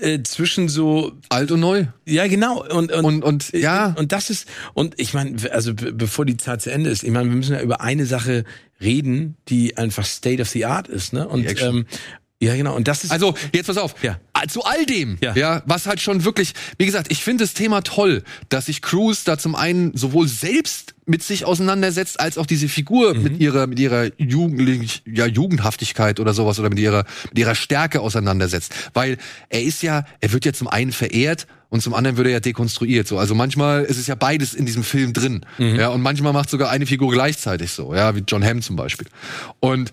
äh, zwischen so, Alt und neu. ja, genau. Und, und, Und, und ja, Und das ist, und ich meine, also be- bevor die Zeit zu Ende ist, ich meine, wir müssen ja über eine Sache reden, die einfach State of the Art ist, ne? Und ähm, ja, genau. Und das ist Also, jetzt pass auf. Ja. Zu all dem, Ja. ja. was halt schon wirklich, wie gesagt, ich finde das Thema toll, dass sich Cruise da zum einen sowohl selbst mit sich auseinandersetzt, als auch diese Figur mit ihrer, mit ihrer jugendlich, ja, Jugendhaftigkeit oder sowas oder mit ihrer, mit ihrer Stärke auseinandersetzt. Weil er ist ja, er wird ja zum einen verehrt und zum anderen wird er ja dekonstruiert, so. Also manchmal ist es ja beides in diesem Film drin, ja, und manchmal macht sogar eine Figur gleichzeitig so, ja, wie John Hamm zum Beispiel. Und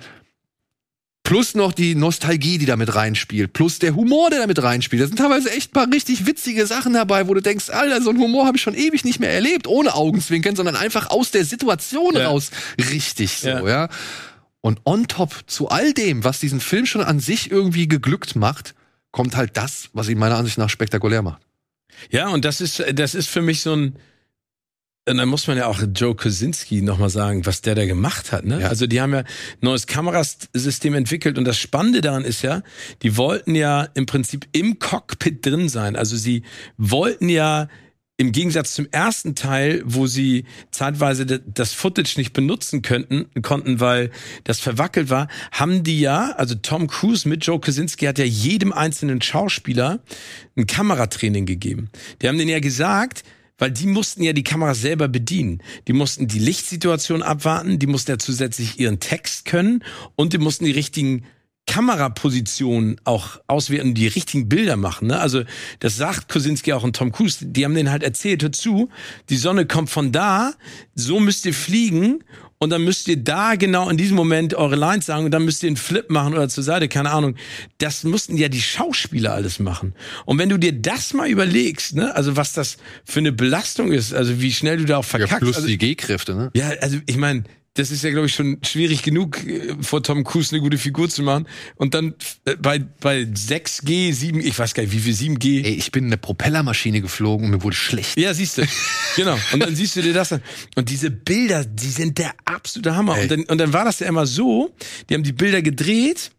Plus noch die Nostalgie, die da mit reinspielt. Plus der Humor, der da mit reinspielt. Da sind teilweise echt ein paar richtig witzige Sachen dabei, wo du denkst, Alter, so einen Humor habe ich schon ewig nicht mehr erlebt, ohne Augenzwinkern, sondern einfach aus der Situation Ja. raus. Richtig so, Ja. ja. Und on top zu all dem, was diesen Film schon an sich irgendwie geglückt macht, kommt halt das, was ihn meiner Ansicht nach spektakulär macht. Ja, und das ist, das ist für mich so ein, und dann muss man ja auch Joe Kosinski nochmal sagen, was der da gemacht hat. Ne? Ja. Also die haben ja ein neues Kamerasystem entwickelt und das Spannende daran ist ja, die wollten ja im Prinzip im Cockpit drin sein. Also sie wollten ja im Gegensatz zum ersten Teil, wo sie zeitweise das Footage nicht benutzen könnten, konnten, weil das verwackelt war, haben die ja, also Tom Cruise mit Joe Kosinski hat ja jedem einzelnen Schauspieler ein Kameratraining gegeben. Die haben denen ja gesagt, weil die mussten ja die Kamera selber bedienen. Die mussten die Lichtsituation abwarten, die mussten ja zusätzlich ihren Text können und die mussten die richtigen Kamerapositionen auch auswerten, die richtigen Bilder machen. Ne? Also das sagt Kosinski auch und Tom Cruise. Die haben denen halt erzählt, hör zu, die Sonne kommt von da, so müsst ihr fliegen und dann müsst ihr da genau in diesem Moment eure Lines sagen und dann müsst ihr einen Flip machen oder zur Seite, keine Ahnung. Das mussten ja die Schauspieler alles machen. Und wenn du dir das mal überlegst, ne, also was das für eine Belastung ist, also wie schnell du da auch verkackst. plus also, die G-Kräfte, ne? ja, also ich meine, das ist ja, glaube ich, schon schwierig genug, äh, vor Tom Cruise eine gute Figur zu machen. Und dann äh, bei, bei 6G, 7, ich weiß gar nicht, wie viel 7G. Ey, ich bin in eine Propellermaschine geflogen und mir wurde schlecht. Ja, siehst du. genau. Und dann siehst du dir das an. Und diese Bilder, die sind der absolute Hammer. Ey. Und dann, und dann war das ja immer so, die haben die Bilder gedreht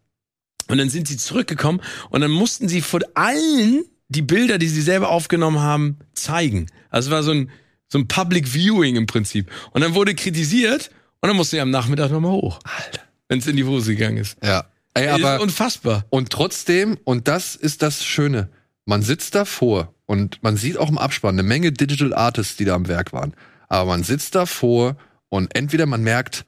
und dann sind sie zurückgekommen und dann mussten sie von allen die Bilder, die sie selber aufgenommen haben, zeigen. Also es war so ein, so ein Public Viewing im Prinzip. Und dann wurde kritisiert und dann musste sie am Nachmittag nochmal hoch. Alter. Wenn es in die Hose gegangen ist. Ja. Ey, aber ist unfassbar. Und trotzdem, und das ist das Schöne, man sitzt davor und man sieht auch im Abspann eine Menge Digital Artists, die da am Werk waren. Aber man sitzt davor und entweder man merkt,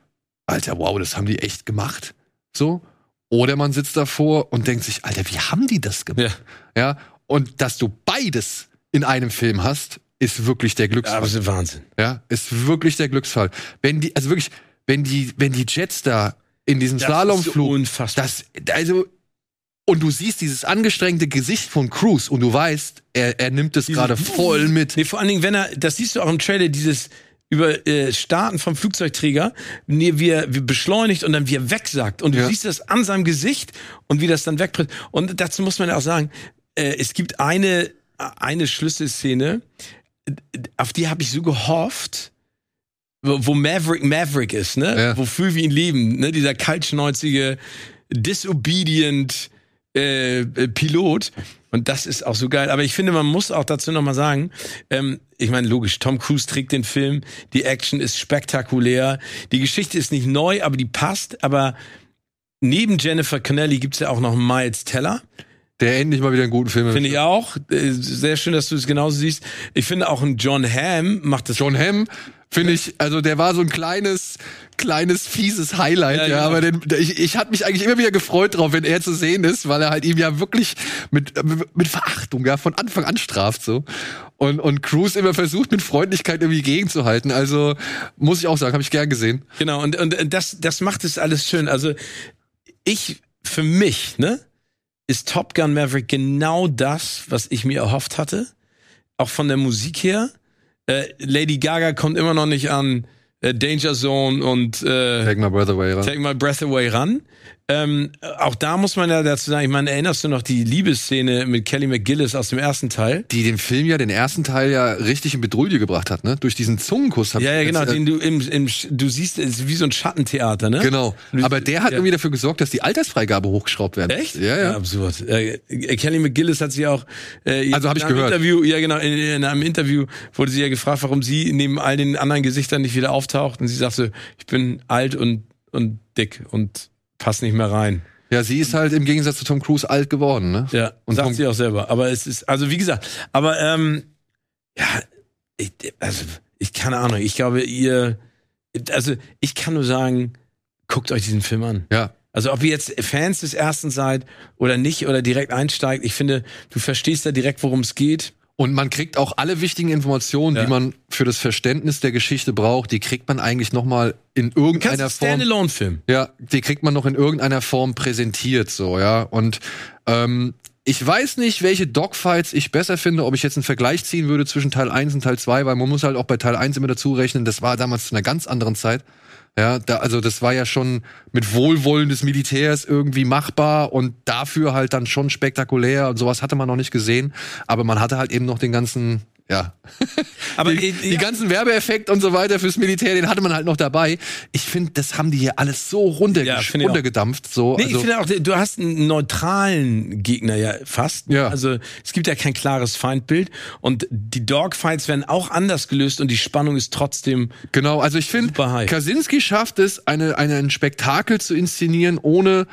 Alter, wow, das haben die echt gemacht. So. Oder man sitzt davor und denkt sich, Alter, wie haben die das gemacht? Ja. Ja. Und dass du beides in einem Film hast, ist wirklich der Ja, Glücksfall. aber das ist Wahnsinn. Ja, ist wirklich der Glücksfall. Wenn die, also wirklich, wenn die, wenn die Jets da in diesem Das ist Slalomflug, unfassbar. das, also, und du siehst dieses angestrengte Gesicht von Cruz und du weißt, er, er nimmt es gerade voll mit. Nee, vor allen Dingen, wenn er, das siehst du auch im Trailer, dieses über äh, Starten vom Flugzeugträger, nee, wie er wie beschleunigt und dann wie er wegsackt. Und du Ja. siehst das an seinem Gesicht und wie das dann wegbricht. Und dazu muss man auch sagen, äh, es gibt eine, eine Schlüsselszene, auf die habe ich so gehofft, wo Maverick Maverick ist, ne? Ja. Wofür wir ihn lieben, ne? Dieser kaltschnäuzige, disobedient äh, äh, Pilot. Und das ist auch so geil. Aber ich finde, man muss auch dazu nochmal sagen, ähm, ich meine, logisch, Tom Cruise trägt den Film, die Action ist spektakulär, die Geschichte ist nicht neu, aber die passt. Aber neben Jennifer Connelly gibt's ja auch noch Miles Teller. Der endlich mal wieder einen guten Film Finde ich auch. Äh, Sehr schön, dass du es genauso siehst. Ich finde auch ein John Hamm macht das John Hamm, finde ich, also der war so ein kleines, kleines, fieses Highlight, Ja, ja, genau. aber den, ich, ich hatte mich eigentlich immer wieder gefreut drauf, wenn er zu sehen ist, weil er halt ihm ja wirklich mit, mit Verachtung, ja, von Anfang an straft, so. Und, und Cruz immer versucht, mit Freundlichkeit irgendwie gegenzuhalten. Also, muss ich auch sagen, habe ich gern gesehen. Genau, und, und das, das macht es alles schön. Also ich, für mich, ne, ist Top Gun Maverick genau das, was ich mir erhofft hatte. Auch von der Musik her. Äh, Lady Gaga kommt immer noch nicht an äh, Danger Zone und äh, Take my breath away, ran. Take My Breath Away ran. Ähm, auch da muss man ja dazu sagen, ich meine, erinnerst du noch die Liebesszene mit Kelly McGillis aus dem ersten Teil? Die den Film ja, den ersten Teil ja richtig in Bedrulle gebracht hat, ne? Durch diesen Zungenkuss. Ja, ja, genau, jetzt, äh, den du im, im du siehst, es ist wie so ein Schattentheater, ne? Genau. Aber der hat Ja. irgendwie dafür gesorgt, dass die Altersfreigabe hochgeschraubt werden. Echt? Ja, ja. absurd. Äh, Kelly McGillis hat sie auch. Äh, Also hab ich in einem gehört. Interview, ja genau. In, in einem Interview wurde sie ja gefragt, warum sie neben all den anderen Gesichtern nicht wieder auftaucht. Und sie sagte, ich bin alt und und dick und pass nicht mehr rein. Ja, sie ist halt im Gegensatz zu Tom Cruise alt geworden, ne? Ja, Und und sagt Tom- sie auch selber. Aber es ist, also wie gesagt, aber ähm, ja, ich, also ich keine Ahnung. Ich glaube, ihr, also ich kann nur sagen, guckt euch diesen Film an. Ja. Also ob ihr jetzt Fans des ersten seid oder nicht oder direkt einsteigt, ich finde, du verstehst da direkt, worum es geht. Und man kriegt auch alle wichtigen Informationen, Ja. die man für das Verständnis der Geschichte braucht, die kriegt man eigentlich noch mal in irgendeiner Form. Standalone-Film. Ja, die kriegt man noch in irgendeiner Form präsentiert, so, ja. Und ähm, ich weiß nicht, welche Dogfights ich besser finde, ob ich jetzt einen Vergleich ziehen würde zwischen Teil 1 und Teil 2, weil man muss halt auch bei Teil 1 immer dazu rechnen, das war damals zu einer ganz anderen Zeit. Ja, da, also das war ja schon mit Wohlwollen des Militärs irgendwie machbar und dafür halt dann schon spektakulär und sowas hatte man noch nicht gesehen. Aber man hatte halt eben noch den ganzen, ja, Aber die, äh, die ja. ganzen Werbeeffekte und so weiter fürs Militär, den hatte man halt noch dabei. Ich finde, das haben die hier alles so runter, Ja, runtergedampft. So, Nee, also, ich finde auch, du hast einen neutralen Gegner ja fast. Ja. Also es gibt ja kein klares Feindbild und die Dogfights werden auch anders gelöst und die Spannung ist trotzdem genau, also ich finde. Kaczynski schafft es, eine, eine, ein Spektakel zu inszenieren, ohne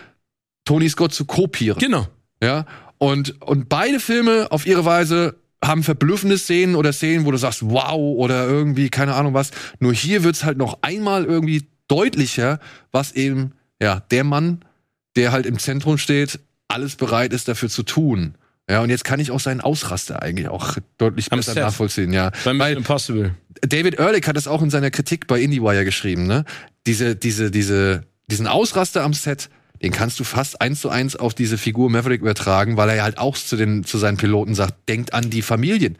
Tony Scott zu kopieren. genau. Ja, und, und beide Filme auf ihre Weise haben verblüffende Szenen oder Szenen, wo du sagst, wow, oder irgendwie, keine Ahnung was. Nur hier wird's halt noch einmal irgendwie deutlicher, was eben, ja, der Mann, der halt im Zentrum steht, alles bereit ist dafür zu tun. Ja, und jetzt kann ich auch seinen Ausraster eigentlich auch deutlich Am besser Set. nachvollziehen, ja. Bei Weil Impossible. David Ehrlich hat es auch in seiner Kritik bei IndieWire geschrieben, ne? Diese, diese, diese, diesen Ausraster am Set, den kannst du fast eins zu eins auf diese Figur Maverick übertragen, weil er ja halt auch zu den, zu seinen Piloten sagt, denkt an die Familien.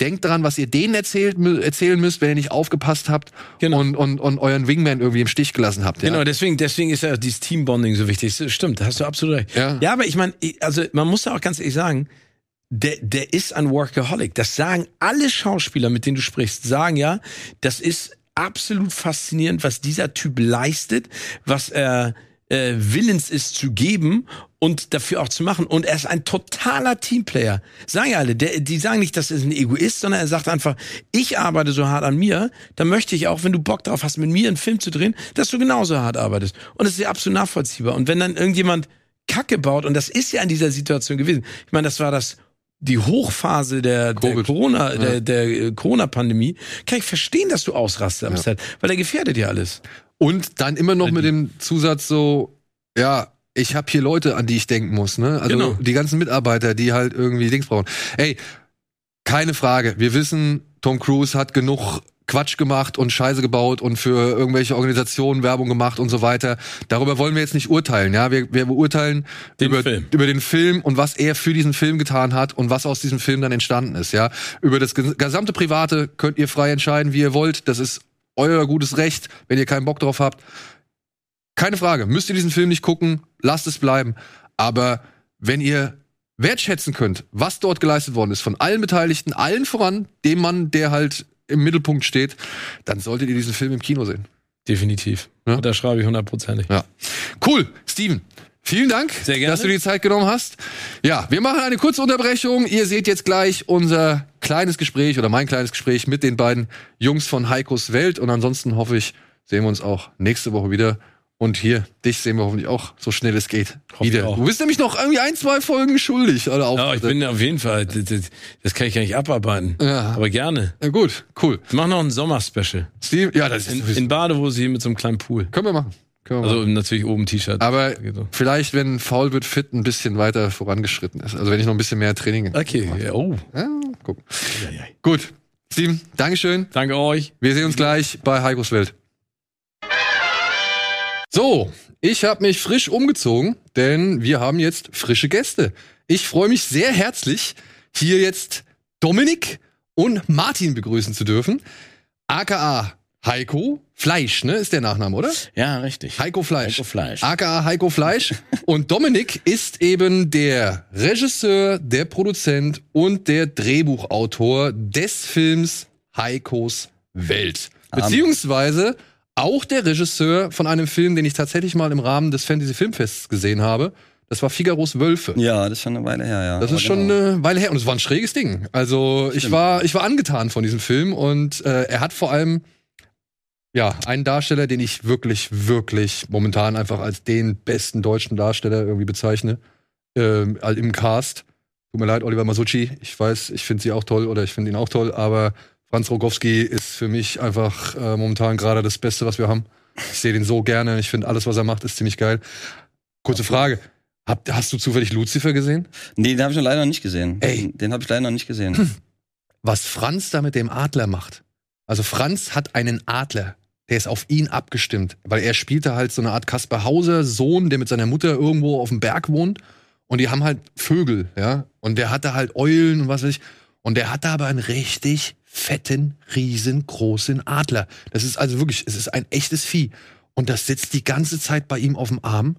Denkt daran, was ihr denen erzählt, erzählen müsst, wenn ihr nicht aufgepasst habt Genau. und, und, und euren Wingman irgendwie im Stich gelassen habt. Ja? Genau, deswegen, deswegen ist ja dieses Teambonding so wichtig. Stimmt, da hast du absolut recht. Ja. ja aber ich meine, also man muss ja auch ganz ehrlich sagen, der, der ist ein Workaholic. Das sagen alle Schauspieler, mit denen du sprichst, sagen ja, das ist absolut faszinierend, was dieser Typ leistet, was er äh, willens ist zu geben und dafür auch zu machen. Und er ist ein totaler Teamplayer. Sagen ja alle, der, die sagen nicht, das ist ein Egoist, sondern er sagt einfach, ich arbeite so hart an mir, dann möchte ich auch, wenn du Bock drauf hast, mit mir einen Film zu drehen, dass du genauso hart arbeitest. Und das ist ja absolut nachvollziehbar. Und wenn dann irgendjemand Kacke baut, und das ist ja in dieser Situation gewesen, ich meine, das war das die Hochphase der, der. Corona, Ja. der, der äh, Corona-Pandemie, kann ich verstehen, dass du ausrastest am Ja. Set, weil der gefährdet ja alles. Und dann immer noch mit dem Zusatz so, ja, ich habe hier Leute, an die ich denken muss, ne? Also Genau. die ganzen Mitarbeiter, die halt irgendwie Dings brauchen. Ey, keine Frage. Wir wissen, Tom Cruise hat genug Quatsch gemacht und Scheiße gebaut und für irgendwelche Organisationen Werbung gemacht und so weiter. Darüber wollen wir jetzt nicht urteilen, ja. Wir, wir beurteilen Den über, Film. über den Film und was er für diesen Film getan hat und was aus diesem Film dann entstanden ist, ja. Über das ges- gesamte Private könnt ihr frei entscheiden, wie ihr wollt. Das ist euer gutes Recht, wenn ihr keinen Bock drauf habt. Keine Frage. Müsst ihr diesen Film nicht gucken, lasst es bleiben. Aber wenn ihr wertschätzen könnt, was dort geleistet worden ist, von allen Beteiligten, allen voran, dem Mann, der halt im Mittelpunkt steht, dann solltet ihr diesen Film im Kino sehen. Definitiv. Ja. Da schreibe ich hundertprozentig. Ja. Cool, Steven. Vielen Dank, dass du dir die Zeit genommen hast. Ja, wir machen eine kurze Unterbrechung. Ihr seht jetzt gleich unser kleines Gespräch oder mein kleines Gespräch mit den beiden Jungs von Heikos Welt. Und ansonsten hoffe ich, sehen wir uns auch nächste Woche wieder. Und hier, dich sehen wir hoffentlich auch so schnell es geht. Hoffe wieder. ich. Du bist nämlich noch irgendwie ein, zwei Folgen schuldig. Oder Ja, ich bin auf jeden Fall, das, das- kann ich gar nicht abarbeiten. Ja. Aber gerne. Ja, gut, cool. Wir machen noch ein Sommerspecial. Steve, ja, das ist In, in Badehose hier mit so einem kleinen Pool. können wir machen. Also natürlich oben T-Shirt. Aber vielleicht, wenn Foul wird fit ein bisschen weiter vorangeschritten ist. Also wenn ich noch ein bisschen mehr Training. Okay, ja, oh. Ja, guck. Ja, ja. Gut. Steven, Dankeschön. Danke euch. Wir sehen uns gleich bei Heikos Welt. So, ich habe mich frisch umgezogen, denn wir haben jetzt frische Gäste. Ich freue mich sehr herzlich, hier jetzt Dominik und Martin begrüßen zu dürfen. AKA Heiko Fleisch, ne? Ist der Nachname, oder? Ja, richtig. Heiko Fleisch. Heiko Fleisch. AKA Heiko Fleisch. Und Dominik ist eben der Regisseur, der Produzent und der Drehbuchautor des Films Heikos Welt. Beziehungsweise auch der Regisseur von einem Film, den ich tatsächlich mal im Rahmen des Fantasy Filmfests gesehen habe. Das war Figaros Wölfe. Ja, das ist schon eine Weile her, ja. Das Aber ist schon genau. eine Weile her und es war ein schräges Ding. Also ich Stimmt. war, ich war angetan von diesem Film und äh, er hat vor allem ja einen Darsteller, den ich wirklich, wirklich momentan einfach als den besten deutschen Darsteller irgendwie bezeichne ähm, im Cast. Tut mir leid, Oliver Masucci. Ich weiß, ich finde sie auch toll oder ich finde ihn auch toll, aber Franz Rogowski ist für mich einfach äh, momentan gerade das Beste, was wir haben. Ich sehe den so gerne. Ich finde alles, was er macht, ist ziemlich geil. Kurze Frage. Hab, hast du zufällig Lucifer gesehen? Nee, den habe ich noch leider noch nicht gesehen. Ey. Den habe ich leider noch nicht gesehen. was Franz da mit dem Adler macht. Also Franz hat einen Adler, der ist auf ihn abgestimmt, weil er spielte halt so eine Art Kaspar Hauser Sohn, der mit seiner Mutter irgendwo auf dem Berg wohnt und die haben halt Vögel, ja, und der hatte halt Eulen und was weiß ich und der hatte aber einen richtig fetten, riesengroßen Adler. Das ist also wirklich, es ist ein echtes Vieh und das sitzt die ganze Zeit bei ihm auf dem Arm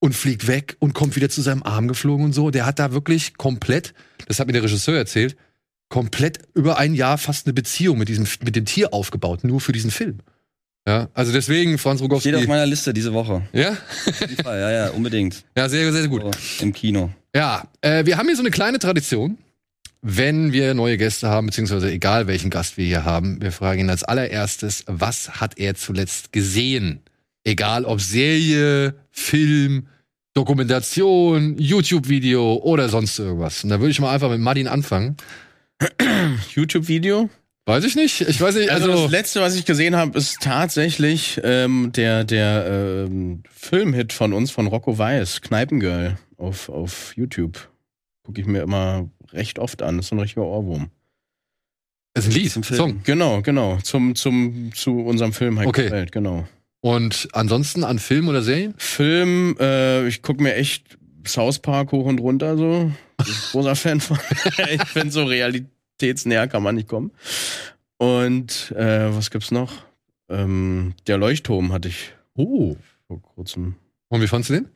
und fliegt weg und kommt wieder zu seinem Arm geflogen und so. Der hat da wirklich komplett, das hat mir der Regisseur erzählt, komplett über ein Jahr fast eine Beziehung mit diesem mit dem Tier aufgebaut, nur für diesen Film. Ja, also deswegen Franz Rogowski. Steht auf meiner Liste diese Woche. Ja? Auf jeden Fall, ja, ja, unbedingt. Ja, sehr, sehr gut. So, Im Kino. Ja, äh, wir haben hier so eine kleine Tradition. Wenn wir neue Gäste haben, beziehungsweise egal welchen Gast wir hier haben, wir fragen ihn als allererstes, was hat er zuletzt gesehen? Egal ob Serie, Film, Dokumentation, YouTube-Video oder sonst irgendwas. Und da würde ich mal einfach mit Martin anfangen. YouTube-Video. Weiß ich nicht. Ich weiß nicht. Also, Also, das letzte, was ich gesehen habe, ist tatsächlich ähm, der der ähm, Filmhit von uns von Rocco Weiss, Kneipengirl auf auf YouTube. Gucke ich mir immer recht oft an. Das ist so ein richtiger Ohrwurm. ist ein Lied, Zum Film. Song. Genau, genau. Zum zum zu unserem Film halt Okay. gefällt, genau. Und ansonsten an Film oder Serien? Film, äh, ich gucke mir echt South Park hoch und runter so. Bin großer Fan von. ich finde so realitätsnäher kann man nicht kommen. Und äh, was gibt's noch? Ähm, der Leuchtturm hatte ich Oh. vor kurzem. Und wie fandst du den?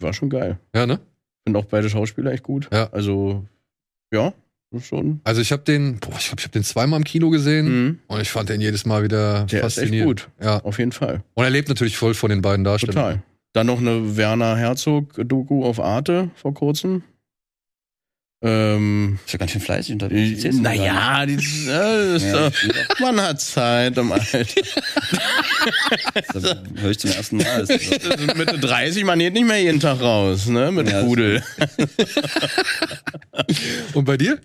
War schon geil. Ja, ne? Finde auch beide Schauspieler echt gut. Ja. Also, ja, schon. Also ich habe den, boah, ich glaube, ich habe den zweimal im Kino gesehen Mhm. und ich fand den jedes Mal wieder Der ist echt faszinierend. gut. Ja. Auf jeden Fall. Und er lebt natürlich voll von den beiden Darstellern. Total. Dann noch eine Werner Herzog-Doku auf Arte vor kurzem. Ähm, Ist ja ganz schön fleißig unterwegs. naja, die, äh, Ja, äh, man hat Zeit im Alter. das höre ich zum ersten Mal. Mitte 30, man geht nicht mehr jeden Tag raus, ne? Mit Ja, Pudel. Und bei dir?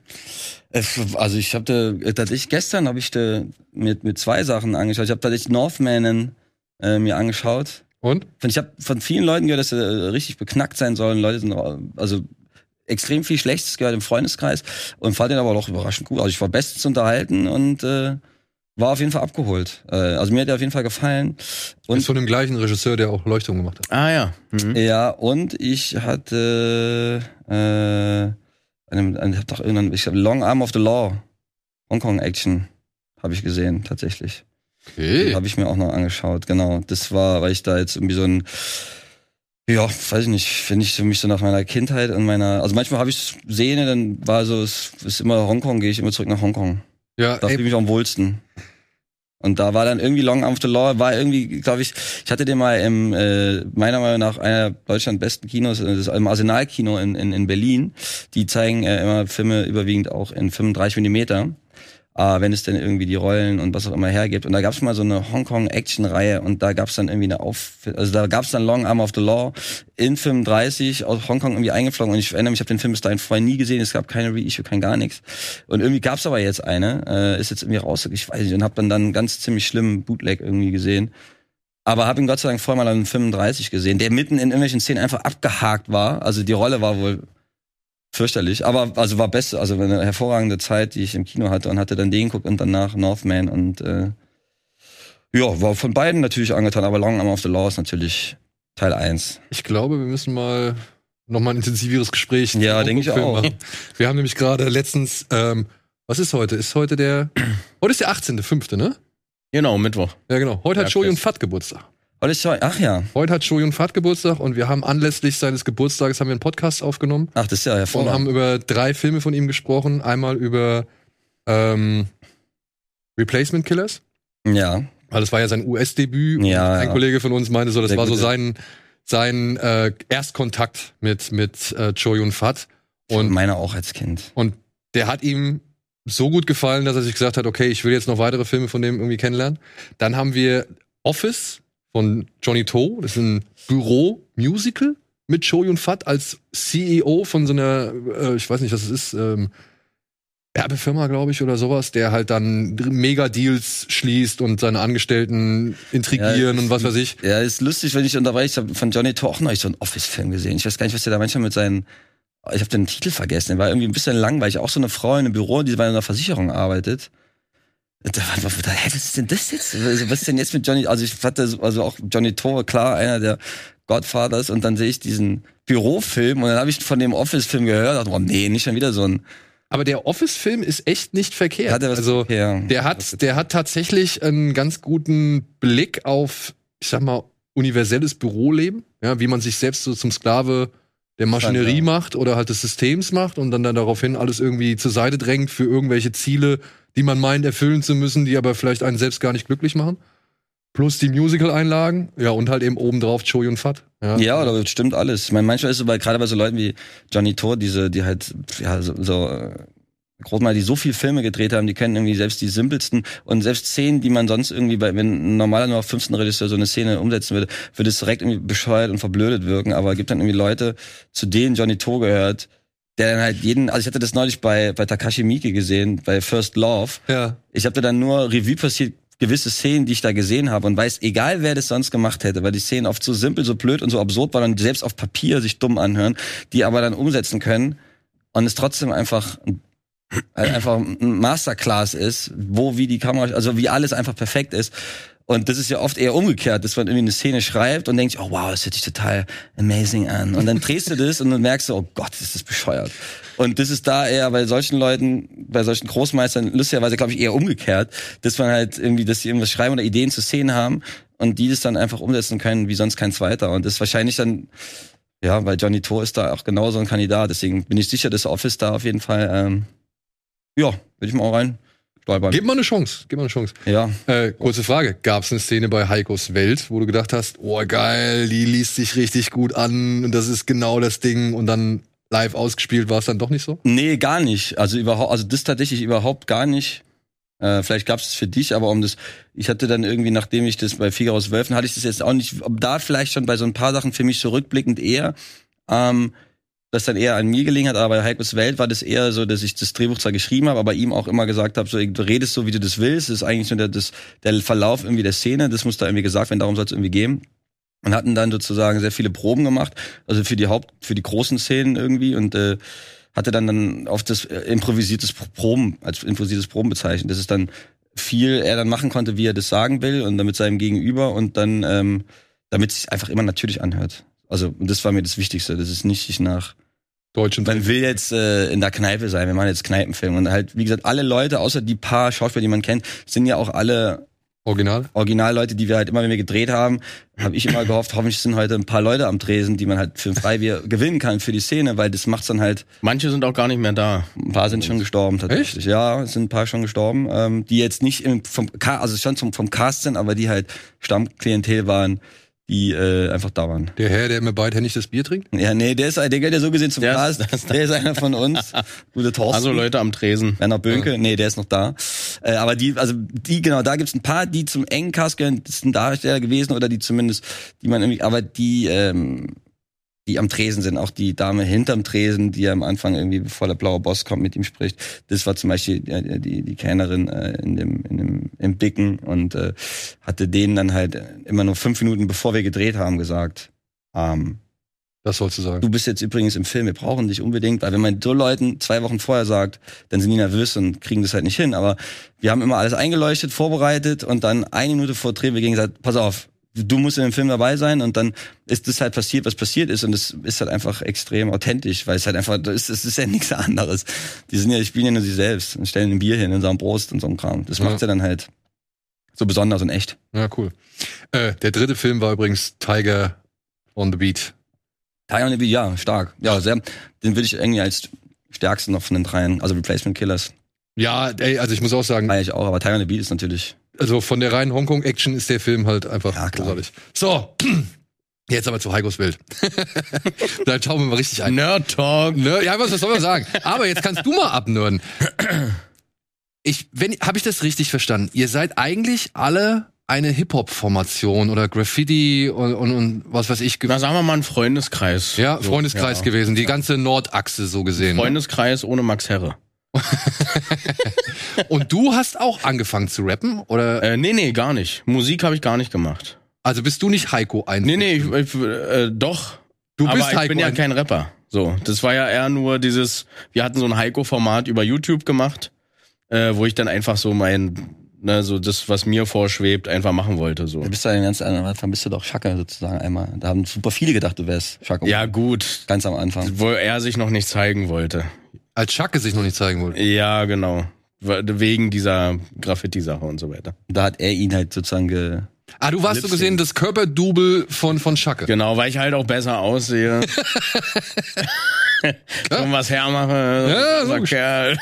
Es- Also ich habe da tatsächlich gestern habe ich da mit mit zwei Sachen angeschaut. Ich habe tatsächlich Northmanen äh, mir angeschaut. Und? Ich habe von vielen Leuten gehört, dass er äh, richtig beknackt sein soll. Leute sind äh, also extrem viel Schlechtes gehört im Freundeskreis und fand den aber auch überraschend gut. Also ich war bestens unterhalten und äh, war auf jeden Fall abgeholt. Äh, also mir hat er auf jeden Fall gefallen. Und ist von dem gleichen Regisseur, der auch Leuchtung gemacht hat. Ah ja. Mhm. Ja, und ich hatte äh, einem, einem, ich hab doch irgendwann, ich glaube, Long Arm of the Law, Hongkong Action, habe ich gesehen, tatsächlich. Okay. Habe ich mir auch noch angeschaut, genau. Das war, weil ich da jetzt irgendwie so ein, ja, weiß ich nicht, finde ich mich so nach meiner Kindheit und meiner, also manchmal habe ich Szene, dann war so, es ist immer Hongkong, gehe ich immer zurück nach Hongkong. Ja, Da fühle ich mich am wohlsten. Und da war dann irgendwie Long Arm of the Law, war irgendwie, glaube ich, ich hatte den mal im, äh, meiner Meinung nach, einer der Deutschland besten Kinos, äh, das im Arsenal-Kino in, in, in Berlin. Die zeigen äh, immer Filme überwiegend auch in 35 Millimeter. Äh, wenn es denn irgendwie die Rollen und was auch immer hergibt. Und da gab es mal so eine Hongkong-Action-Reihe und da gab es dann irgendwie eine Auf... Also da gab es dann Long Arm of the Law in 35 aus Hongkong irgendwie eingeflogen. Und ich erinnere mich, ich habe den Film bis dahin vorher nie gesehen. Es gab keine Reissue, kein gar nichts. Und irgendwie gab es aber jetzt eine. Äh, ist jetzt irgendwie raus, ich weiß nicht. Und habe dann dann ganz ziemlich schlimmen Bootleg irgendwie gesehen. Aber habe ihn Gott sei Dank vorher mal an 35 gesehen, der mitten in irgendwelchen Szenen einfach abgehakt war. Also die Rolle war wohl fürchterlich. Aber also war beste, also eine hervorragende Zeit, die ich im Kino hatte und hatte dann den geguckt und danach Northman und äh, ja, war von beiden natürlich angetan, aber Long Arm of the Law ist natürlich Teil 1. ich glaube, wir müssen mal noch mal ein intensiveres Gespräch zum Ja, denke ich auch. machen. Wir haben nämlich gerade letztens, ähm, was ist heute? Ist heute der, heute ist der 18.05., ne? Genau, Mittwoch. Ja, genau. Heute hat Ja, Shoyun Chris. Fat Geburtstag. Und ich, ach ja, Heute hat Shoyun Fat Geburtstag und wir haben anlässlich seines Geburtstages haben wir einen Podcast aufgenommen ach, das ist ja und hervorragend. haben über drei Filme von ihm gesprochen. Einmal über ähm, Replacement Killers. Ja, Weil das war ja sein US-Debüt. Ja, und ein ja. Kollege von uns meinte so, das Sehr war so gute- sein, sein äh, Erstkontakt mit, mit äh, Cho Yun Fat. und Und, meiner auch als Kind. und der hat ihm so gut gefallen, dass er sich gesagt hat, okay, ich will jetzt noch weitere Filme von dem irgendwie kennenlernen. Dann haben wir Office von Johnny To. Das ist ein Büro-Musical mit Cho Yun Fat als CEO von so einer, äh, ich weiß nicht, was es ist, ähm, Werbefirma, glaube ich, oder sowas, der halt dann Mega-Deals schließt und seine Angestellten intrigieren Ja, und was weiß ich. Ja, ist lustig, wenn ich unterwegs ich habe von Johnny To auch neulich so einen Office-Film gesehen. Ich weiß gar nicht, was der da manchmal mit seinen ich habe den Titel vergessen, der war irgendwie ein bisschen langweilig. Auch so eine Frau in einem Büro, die bei einer Versicherung arbeitet. Da war, war, da, hä, was ist denn das jetzt? Also, Was ist denn jetzt mit Johnny? Also ich hatte so- also auch Johnny Tore, klar, einer der Godfathers und dann sehe ich diesen Bürofilm und dann habe ich von dem Office-Film gehört, dachte, oh nee, nicht schon wieder so ein. Aber der Office-Film ist echt nicht verkehrt. Hat er was also, ja. der hat, der hat tatsächlich einen ganz guten Blick auf, ich sag mal, universelles Büroleben. Ja, wie man sich selbst so zum Sklave der Maschinerie macht oder halt des Systems macht und dann, dann daraufhin alles irgendwie zur Seite drängt für irgendwelche Ziele, die man meint erfüllen zu müssen, die aber vielleicht einen selbst gar nicht glücklich machen. Plus die Musical-Einlagen, ja, und halt eben obendrauf Choi und Fat. Ja, Ja, das stimmt alles. Ich meine, manchmal ist es bei, gerade bei so Leuten wie Johnny Tor, diese, die halt, ja, so, so äh, Großmal, die so viel Filme gedreht haben, die kennen irgendwie selbst die simpelsten und selbst Szenen, die man sonst irgendwie bei, wenn ein normaler nur auf 15 Regisseur so eine Szene umsetzen würde, würde es direkt irgendwie bescheuert und verblödet wirken. Aber es gibt dann irgendwie Leute, zu denen Johnny To gehört, der dann halt jeden, also ich hatte das neulich bei, bei Takashi Miike gesehen, bei First Love. ja. Ich habe da dann nur Revue passiert, gewisse Szenen, die ich da gesehen habe und weiß, egal wer das sonst gemacht hätte, weil die Szenen oft so simpel, so blöd und so absurd waren und selbst auf Papier sich dumm anhören, die aber dann umsetzen können und es trotzdem einfach halt einfach ein Masterclass ist, wo wie die Kamera, also wie alles einfach perfekt ist. Und das ist ja oft eher umgekehrt, dass man irgendwie eine Szene schreibt und denkt, oh wow, das hört sich total amazing an. Und dann drehst du das und dann merkst du, oh Gott, ist das bescheuert. Und das ist da eher bei solchen Leuten, bei solchen Großmeistern, lustigerweise glaube ich eher umgekehrt, dass man halt irgendwie, dass sie irgendwas schreiben oder Ideen zu Szenen haben und die das dann einfach umsetzen können, wie sonst kein zweiter. Und das ist wahrscheinlich dann, ja, weil Johnny To ist da auch genauso ein Kandidat. Deswegen bin ich sicher, dass Office da auf jeden Fall, ähm, ja, würde ich mal auch rein stolpern. Gib mal eine Chance, gib mal eine Chance. Ja, Äh, kurze Frage. Gab es eine Szene bei Heikos Welt, wo du gedacht hast, oh geil, die liest sich richtig gut an und das ist genau das Ding und dann live ausgespielt war es dann doch nicht so? Nee, gar nicht. Also überhaupt, also das tatsächlich überhaupt gar nicht. Äh, vielleicht gab es für dich, aber um das, ich hatte dann irgendwie, nachdem ich das bei Figaro's Wölfen, hatte ich das jetzt auch nicht, da vielleicht schon bei so ein paar Sachen für mich zurückblickend eher, ähm, das dann eher an mir gelegen hat, aber bei Heikos Welt war das eher so, dass ich das Drehbuch zwar geschrieben habe, aber ihm auch immer gesagt habe, so, du redest so, wie du das willst, das ist eigentlich nur der, das, der Verlauf irgendwie der Szene, das muss da irgendwie gesagt werden, darum soll es irgendwie gehen. Und hatten dann sozusagen sehr viele Proben gemacht, also für die Haupt, für die großen Szenen irgendwie und äh, hatte dann dann auf das äh, improvisiertes Proben, als improvisiertes Proben bezeichnet. Das ist dann viel er dann machen konnte, wie er das sagen will und dann mit seinem Gegenüber und dann, ähm, damit es sich einfach immer natürlich anhört. Also, und das war mir das Wichtigste. Das ist nicht sich nach, Deutsch und man will jetzt äh, in der Kneipe sein, wir machen jetzt Kneipenfilm. Und halt, wie gesagt, alle Leute, außer die paar Schauspieler, die man kennt, sind ja auch alle Original. Originalleute, die wir halt immer, wenn wir gedreht haben, habe ich immer gehofft, hoffentlich sind heute ein paar Leute am Tresen, die man halt für ein Freibier gewinnen kann für die Szene, weil das macht's dann halt, Manche sind auch gar nicht mehr da. ein paar sind schon gestorben tatsächlich. Ja, es sind ein paar schon gestorben, ähm, die jetzt nicht im, vom, also schon zum, vom Cast sind, aber die halt Stammklientel waren, die äh, einfach da waren. Der Herr, der immer beidhändig das Bier trinkt? Ja, nee, der ist, der gehört ja so gesehen zum Der ist- der ist einer von uns. Gute Thorsten. Also Leute am Tresen. Werner Bönke, nee, der ist noch da. Äh, aber die, also die, genau, da gibt's ein paar, die zum engen Cast gehören, das sind Darsteller gewesen oder die zumindest, die man irgendwie, aber die, ähm, die am Tresen sind, auch die Dame hinterm Tresen, die am Anfang irgendwie, bevor der blaue Boss kommt, mit ihm spricht. Das war zum Beispiel die, die, die Kellnerin äh, in dem, in dem, im Bicken und äh, hatte denen dann halt immer nur fünf Minuten, bevor wir gedreht haben, gesagt, ähm, Das sollst du sagen. du bist jetzt übrigens im Film, wir brauchen dich unbedingt, weil wenn man so Leuten zwei Wochen vorher sagt, dann sind die nervös und kriegen das halt nicht hin. Aber wir haben immer alles eingeleuchtet, vorbereitet und dann eine Minute vor Dreh wir gesagt, pass auf, du musst in dem Film dabei sein und dann ist das halt passiert, was passiert ist und es ist halt einfach extrem authentisch, weil es halt einfach, das ist, das ist ja nichts anderes. Die sind ja, die spielen ja nur sie selbst und stellen ein Bier hin und sagen Brust und so ein Kram. Das Ja. macht's ja dann halt so besonders und echt. Ja, cool. Äh, der dritte Film war übrigens Tiger on the Beat. Tiger on the Beat, ja, stark. Ja, sehr, den würde ich irgendwie als stärksten noch von den dreien, also Replacement Killers, Ja, ey, also ich muss auch sagen, feier ich auch, aber Tiger on the Beat ist natürlich also von der reinen Hongkong-Action ist der Film halt einfach Ja, großartig. So, jetzt aber zu Heikos Welt. da schauen wir mal richtig ein. Nerd Talk. Ne? Ja, was, was soll man sagen? Aber jetzt kannst du mal abnörden. Ich, wenn, habe ich das richtig verstanden? Ihr seid eigentlich alle eine Hip-Hop-Formation oder Graffiti und, und, und was weiß ich. Na, sagen wir mal ein Freundeskreis. Ja, So, Freundeskreis ja. gewesen, die ganze Nordachse so gesehen. ne? Freundeskreis ohne Max Herre. Und du hast auch angefangen zu rappen? Oder Äh, nee, nee, gar nicht. Musik habe ich gar nicht gemacht. also bist du nicht Heiko ein? Nee, nee, ich, ich, äh, doch. Du aber bist ich Heiko bin ja ein- kein Rapper. So, das war ja eher nur dieses, wir hatten so ein Heiko-Format über YouTube gemacht, äh, wo ich dann einfach so mein, ne, so das, was mir vorschwebt, einfach machen wollte. So. Du bist ja ganz am Anfang bist du doch Schacke sozusagen einmal. Da haben super viele gedacht, du wärst Schacke. Ja, gut, Ganz am Anfang. wo er sich noch nicht zeigen wollte. Als Schacke sich noch nicht zeigen wollte. Ja, genau. Wegen dieser Graffiti-Sache und so weiter. Da hat er ihn halt sozusagen ge. Ah, du warst so gesehen das Körperdouble von, von Schacke. Genau, weil ich halt auch besser aussehe. und was hermache, Ja, so. Kerl.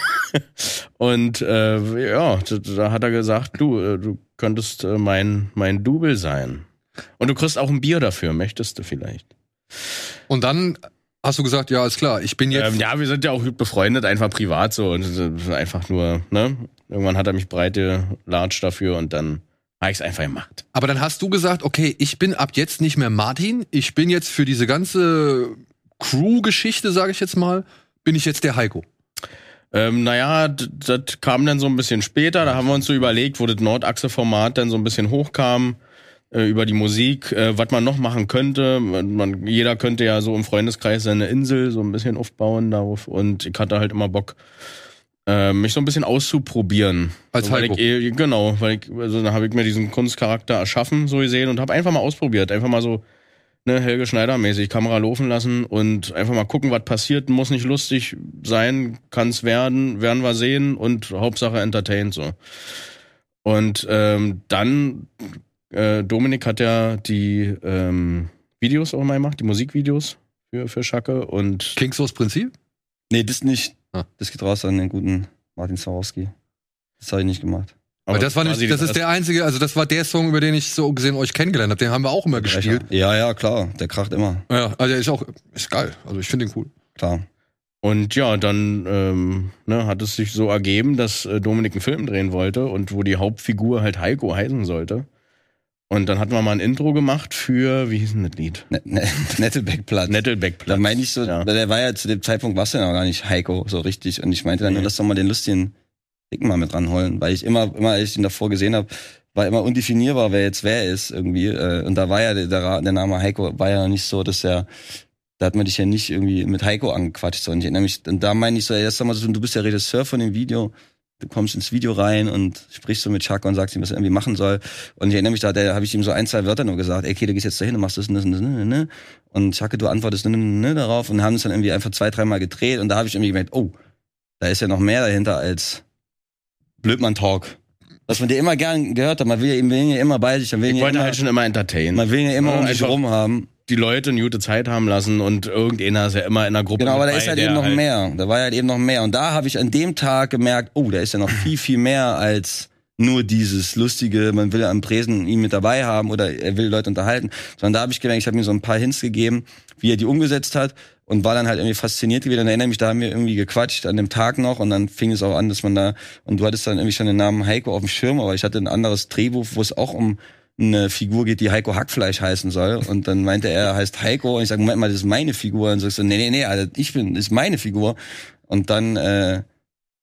Und äh, ja, da, da hat er gesagt, du, äh, du könntest äh, mein, mein Double sein. Und du kriegst auch ein Bier dafür, möchtest du vielleicht? Und dann hast du gesagt, ja, ist klar, ich bin jetzt. Ähm, ja, wir sind ja auch gut befreundet, einfach privat so und einfach nur, ne? Irgendwann hat er mich breite Large dafür und dann habe ich es einfach gemacht. Aber dann hast du gesagt, okay, ich bin ab jetzt nicht mehr Martin, ich bin jetzt für diese ganze Crew-Geschichte, sage ich jetzt mal, bin ich jetzt der Heiko. Ähm, naja, das kam dann so ein bisschen später. Da haben wir uns so überlegt, wo das Nordachse-Format dann so ein bisschen hochkam über die Musik, äh, was man noch machen könnte. Man, man, jeder könnte ja so im Freundeskreis seine Insel so ein bisschen aufbauen darauf. Und ich hatte halt immer Bock, äh, mich so ein bisschen auszuprobieren. Als so, weil Heiko. ich, eh- Genau, weil ich, also dann habe ich mir diesen Kunstcharakter erschaffen, so gesehen, und habe einfach mal ausprobiert. Einfach mal so ne, Helge Schneider mäßig Kamera laufen lassen und einfach mal gucken, was passiert. Muss nicht lustig sein, kann's werden, werden wir sehen und Hauptsache entertained so. Und ähm, dann, äh, Dominik hat ja die ähm, Videos auch mal gemacht, die Musikvideos für, für Schacke und Kings aus Prinzip? Nee, das nicht. Ah. Das geht raus an den guten Martin Swarovski. Das habe ich nicht gemacht. Aber das war nämlich, das ist der einzige, also das war der Song, über den ich so gesehen euch kennengelernt habe. Den haben wir auch immer gespielt. Ja, ja, klar. Der kracht immer. Ja, also der ist auch, ist geil. Also ich finde den cool. Klar. Und ja, dann ähm, ne, hat es sich so ergeben, dass äh, Dominik einen Film drehen wollte und wo die Hauptfigur halt Heiko heißen sollte. Und dann hatten wir mal ein Intro gemacht für, wie hieß denn das Lied? Ne, ne, Nettelbeckplatz. Da Nettelbeckplatz. meine ich so, Ja. der war ja zu dem Zeitpunkt warst du ja noch gar nicht Heiko so richtig. Und ich meinte dann, nur, lass doch mal den lustigen Dicken mal mit ranholen. Weil ich immer, immer, als ich ihn davor gesehen habe, war immer undefinierbar, wer jetzt wer ist irgendwie. Äh, Und da war ja der, der, Name Heiko war ja nicht so, dass er, da hat man dich ja nicht irgendwie mit Heiko angequatscht, sondern ich erinnere mich, und da meine ich so, ey, das sag mal so, du bist der Regisseur von dem Video, du kommst ins Video rein und sprichst so mit Chaka und sagst ihm, was er irgendwie machen soll. Und ich erinnere mich, da da habe ich ihm so ein, zwei Wörter nur gesagt, ey, okay, du gehst jetzt dahin und machst das und das und das, ne, ne. Und Chaka, du antwortest ne, ne, ne, darauf und haben es dann irgendwie einfach zwei, dreimal gedreht und da habe ich irgendwie gemerkt, oh, da ist ja noch mehr dahinter als Blödmann-Talk. Was man dir immer gern gehört hat, man will ja, immer bei sich, man will Ich ja wollte immer, halt schon immer entertainen. man will ja immer Ja, um sich rum haben. Die Leute eine gute Zeit haben lassen und irgendeiner ist ja immer in einer Gruppe. Genau, aber da ist halt eben noch mehr. Da war halt eben noch mehr. Und da habe ich an dem Tag gemerkt, oh, da ist ja noch viel, viel mehr als nur dieses lustige, man will am Tresen ihn mit dabei haben oder er will Leute unterhalten. Sondern da habe ich gemerkt, ich habe ihm so ein paar Hints gegeben, wie er die umgesetzt hat und war dann halt irgendwie fasziniert gewesen. Und erinnere mich, da haben wir irgendwie gequatscht an dem Tag noch und dann fing es auch an, dass man da, und du hattest dann irgendwie schon den Namen Heiko auf dem Schirm, aber ich hatte ein anderes Drehbuch, wo es auch um eine Figur geht, die Heiko Hackfleisch heißen soll. Und dann meinte er, er heißt Heiko. Und ich sage, Moment mal, das ist meine Figur. Und sagst so, nee, nee, nee, Alter, ich bin, das ist meine Figur. Und dann äh,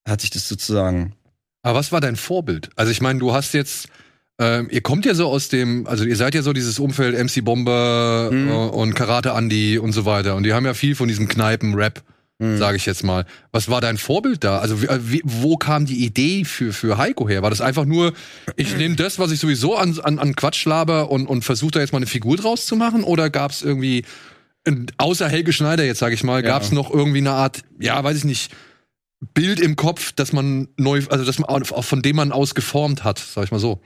hat sich das sozusagen. Aber was war dein Vorbild? Also ich meine, du hast jetzt, ähm, ihr kommt ja so aus dem, also ihr seid ja so dieses Umfeld MC Bomber Mhm. äh, und Karate Andy und so weiter. Und die haben ja viel von diesem Kneipen-Rap, Mhm. sage ich jetzt mal. Was war dein Vorbild da? Also wie, äh, wie, wo kam die Idee für, für Heiko her? War das einfach nur, ich nehme das, was ich sowieso an, an, an Quatsch laber und, und versuche da jetzt mal eine Figur draus zu machen? Oder gab es irgendwie, außer Helge Schneider jetzt, sage ich mal, Ja. gab es noch irgendwie eine Art, ja, weiß ich nicht, Bild im Kopf, dass man neu, also dass man auch von dem man aus geformt hat, sag ich mal so.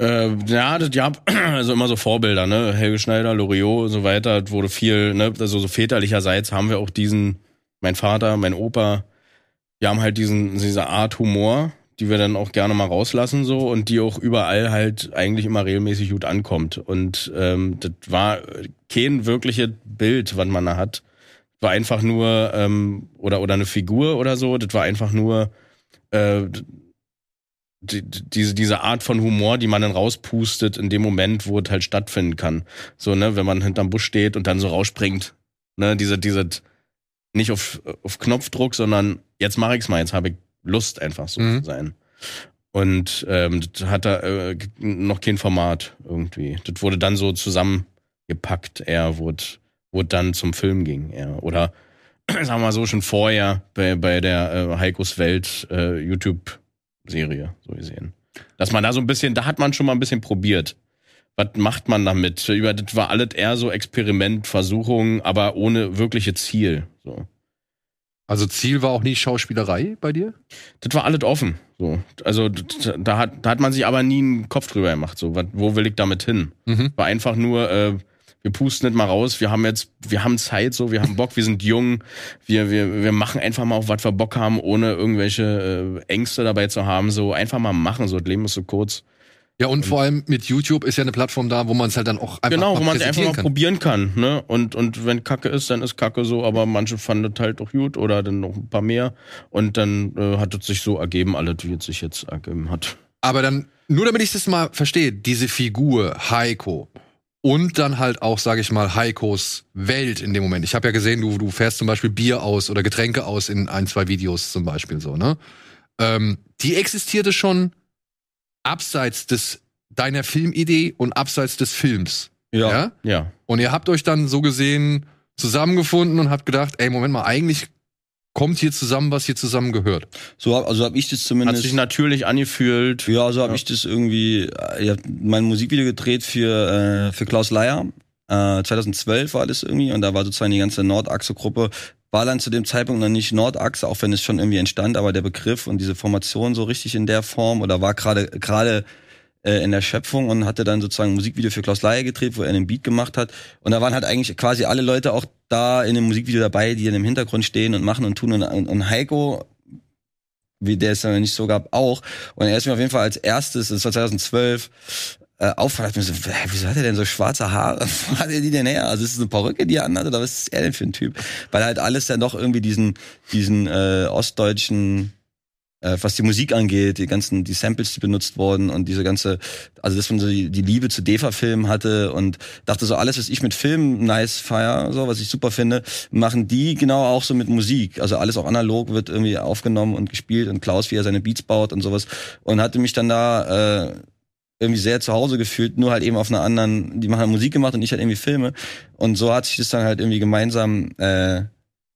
Äh, ja, das ja, also immer so Vorbilder, ne? Helge Schneider, Loriot und so weiter, wurde viel, ne? Also so väterlicherseits haben wir auch diesen, mein Vater, mein Opa, wir haben halt diesen, diese Art Humor, die wir dann auch gerne mal rauslassen so und die auch überall halt eigentlich immer regelmäßig gut ankommt. Und ähm, das war kein wirkliches Bild, was man da hat. War einfach nur, ähm, oder, oder eine Figur oder so, das war einfach nur äh, die, diese, diese Art von Humor, die man dann rauspustet in dem Moment, wo es halt stattfinden kann. So, ne, wenn man hinterm Busch steht und dann so rausspringt. Ne, diese, diese, nicht auf, auf Knopfdruck, sondern jetzt mache ich's mal, jetzt habe ich Lust, einfach so Mhm. zu sein. Und ähm, das hat da äh, noch kein Format irgendwie. Das wurde dann so zusammengepackt, eher, wo es dann zum Film ging, eher. Oder sagen wir mal so, schon vorher bei, bei der äh, Heikos Welt äh, YouTube-Serie, so gesehen. Dass man da so ein bisschen, da hat man schon mal ein bisschen probiert. Was macht man damit? Über das war alles eher so Experiment, Versuchung, aber ohne wirkliche Ziel. So. Also Ziel war auch nie Schauspielerei bei dir? Das war alles offen. So. Also da hat, da hat man sich aber nie einen Kopf drüber gemacht. So, wo will ich damit hin? Mhm. War einfach nur, äh, wir pusten nicht mal raus, wir haben jetzt, wir haben Zeit, so, wir haben Bock, wir sind jung, wir, wir, wir machen einfach mal auf was wir Bock haben, ohne irgendwelche äh, Ängste dabei zu haben. So einfach mal machen, so das Leben ist so kurz. Ja, und vor allem mit YouTube ist ja eine Plattform da, wo man es halt dann auch einfach genau, mal wo man es einfach mal kann. probieren kann, ne? Und, und wenn Kacke ist, dann ist Kacke so, aber manche fanden das halt doch gut oder dann noch ein paar mehr. Und dann äh, hat es sich so ergeben, alles, wie es sich jetzt ergeben hat. Aber dann, nur damit ich das mal verstehe, diese Figur, Heiko, und dann halt auch, sage ich mal, Heikos Welt in dem Moment. Ich habe ja gesehen, du, du fährst zum Beispiel Bier aus oder Getränke aus in ein, zwei Videos zum Beispiel so, ne? Ähm, die existierte schon abseits des deiner Filmidee und abseits des Films. Ja. ja? Ja. Und ihr habt euch dann so gesehen zusammengefunden und habt gedacht, ey, Moment mal, eigentlich kommt hier zusammen, was hier zusammen gehört. So, hab- also habe ich das Hat zumindest. sich natürlich angefühlt. Ja, so habe Ja. ich das irgendwie. äh, Ich habe mein Musikvideo gedreht für äh, für Klaus Leier. Äh, 2012 war das irgendwie und da war sozusagen die ganze Nordachse-Gruppe. War dann zu dem Zeitpunkt noch nicht Nordachse, auch wenn es schon irgendwie entstand, aber der Begriff und diese Formation so richtig in der Form oder war gerade gerade äh, in der Schöpfung und hatte dann sozusagen ein Musikvideo für Klaus Leier gedreht, wo er einen Beat gemacht hat. Und da waren halt eigentlich quasi alle Leute auch da in dem Musikvideo dabei, die dann im Hintergrund stehen und machen und tun. Und, und, und Heiko, wie der es ja nicht so gab, auch. Und er ist mir auf jeden Fall als erstes, das war 2012, äh, auffallen, mir so, hä, wieso hat er denn so schwarze Haare? Wo hat er die denn her? Also ist es eine Perücke, die er anhat, oder was ist er denn für ein Typ? Weil halt alles dann doch irgendwie diesen, diesen äh, ostdeutschen äh, was die Musik angeht, die ganzen, die Samples, die benutzt wurden und diese ganze, also dass man so die, Liebe zu DEFA-Filmen hatte und dachte so, alles, was ich mit Film nice feier, so, was ich super finde, machen die genau auch so mit Musik. Also alles auch analog wird irgendwie aufgenommen und gespielt und Klaus, wie er seine Beats baut und sowas und hatte mich dann da, äh, irgendwie sehr zu Hause gefühlt, nur halt eben auf einer anderen, die machen halt Musik gemacht und ich halt irgendwie Filme. Und so hat sich das dann halt irgendwie gemeinsam äh,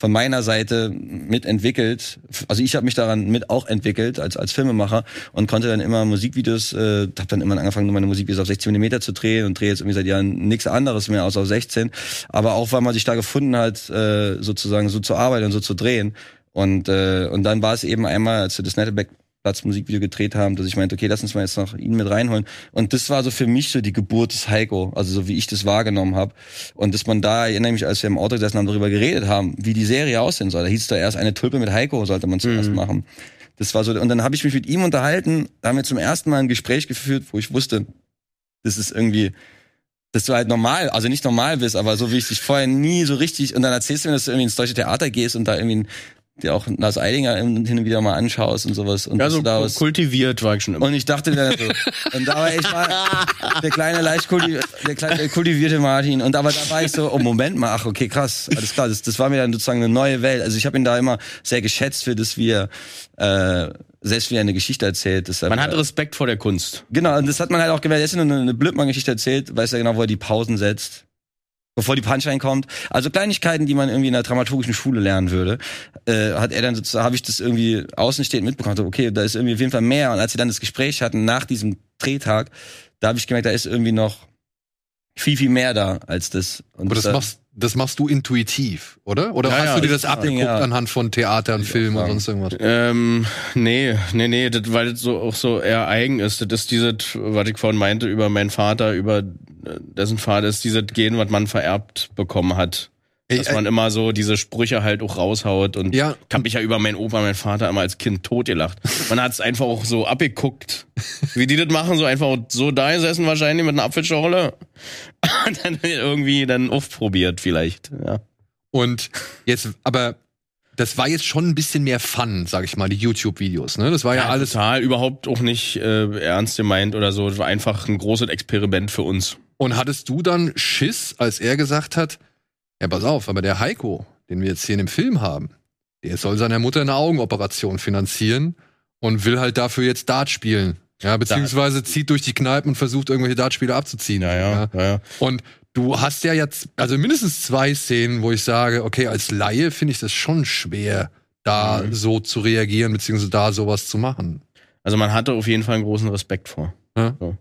von meiner Seite mitentwickelt. Also ich habe mich daran mit auch entwickelt als als Filmemacher und konnte dann immer Musikvideos, äh, habe dann immer angefangen, nur meine Musikvideos auf 16 mm zu drehen und drehe jetzt irgendwie seit Jahren nichts anderes mehr außer auf 16. Aber auch weil man sich da gefunden hat, äh, sozusagen so zu arbeiten und so zu drehen. Und äh, und dann war es eben einmal, als wir das Nettleback Platz Musikvideo gedreht haben, dass ich meinte, okay, lass uns mal jetzt noch ihn mit reinholen. Und das war so für mich so die Geburt des Heiko, also so wie ich das wahrgenommen habe. Und dass man da, ich erinnere mich, als wir im Auto gesessen haben, darüber geredet haben, wie die Serie aussehen soll. Da hieß es da erst eine Tulpe mit Heiko, sollte man zuerst Mhm. machen. Das war so, und dann habe ich mich mit ihm unterhalten, da haben wir zum ersten Mal ein Gespräch geführt, wo ich wusste, das ist irgendwie, dass du halt normal, also nicht normal bist, aber so wie ich dich vorher nie so richtig, und dann erzählst du mir, dass du irgendwie ins Deutsche Theater gehst und da irgendwie ein- dir auch Lars Eidinger hin und wieder mal anschaust und sowas. Und Ja, so du da was, kultiviert war ich schon immer. und ich dachte dann so, und da war ich mal der kleine leicht kulti der kleine kultivierte Martin und aber da war ich so, oh Moment mal, ach okay, krass, alles klar, das, das war mir dann sozusagen eine neue Welt. Also ich habe ihn da immer sehr geschätzt für das, wie er äh, selbst wie er eine Geschichte erzählt. Deshalb, Man hat Respekt vor der Kunst. Genau, und das hat man halt auch gewählt. Er ist nur eine, eine Blödmann-Geschichte erzählt, weiß ja genau, wo er die Pausen setzt. Bevor die Punchline kommt. Also Kleinigkeiten, die man irgendwie in der dramaturgischen Schule lernen würde, äh, hat er dann sozusagen, habe ich das irgendwie außenstehend mitbekommen. So, Okay, da ist irgendwie auf jeden Fall mehr. Und als sie dann das Gespräch hatten nach diesem Drehtag, da habe ich gemerkt, da ist irgendwie noch viel, viel mehr da als das. Und Aber das da- machst, das machst du intuitiv, oder? Oder Ja, hast ja, du dir das abgeguckt ja. anhand von Theater und ich auch Film und sonst irgendwas? Ähm, nee, nee, nee, das, weil das so auch so eher eigen ist. Das ist dieses, was ich vorhin meinte, über meinen Vater, über dessen Vater ist dieses Gen, was man vererbt bekommen hat. Dass äh, man immer so diese Sprüche halt auch raushaut und Ja. ich hab mich ja über meinen Opa, meinen Vater immer als Kind totgelacht. Man hat's einfach auch so abgeguckt, wie die das machen, so einfach so da gesessen wahrscheinlich mit einer Apfelschorle und dann irgendwie dann aufprobiert vielleicht, ja. Und jetzt, aber das war jetzt schon ein bisschen mehr Fun, sag ich mal, die YouTube-Videos, ne? Das war ja, alles. total überhaupt auch nicht äh, ernst gemeint oder so. Das war einfach ein großes Experiment für uns. Und hattest du dann Schiss, als er gesagt hat, ja, pass auf, aber der Heiko, den wir jetzt hier in dem Film haben, der soll seiner Mutter eine Augenoperation finanzieren und will halt dafür jetzt Dart spielen. Ja, beziehungsweise zieht durch die Kneipen und versucht irgendwelche Dartspiele abzuziehen. ja. Und du hast ja jetzt, also mindestens zwei Szenen, wo ich sage, okay, als Laie finde ich das schon schwer, da Mhm. so zu reagieren, beziehungsweise da sowas zu machen. Also man hatte auf jeden Fall einen großen Respekt vor. Ja. So.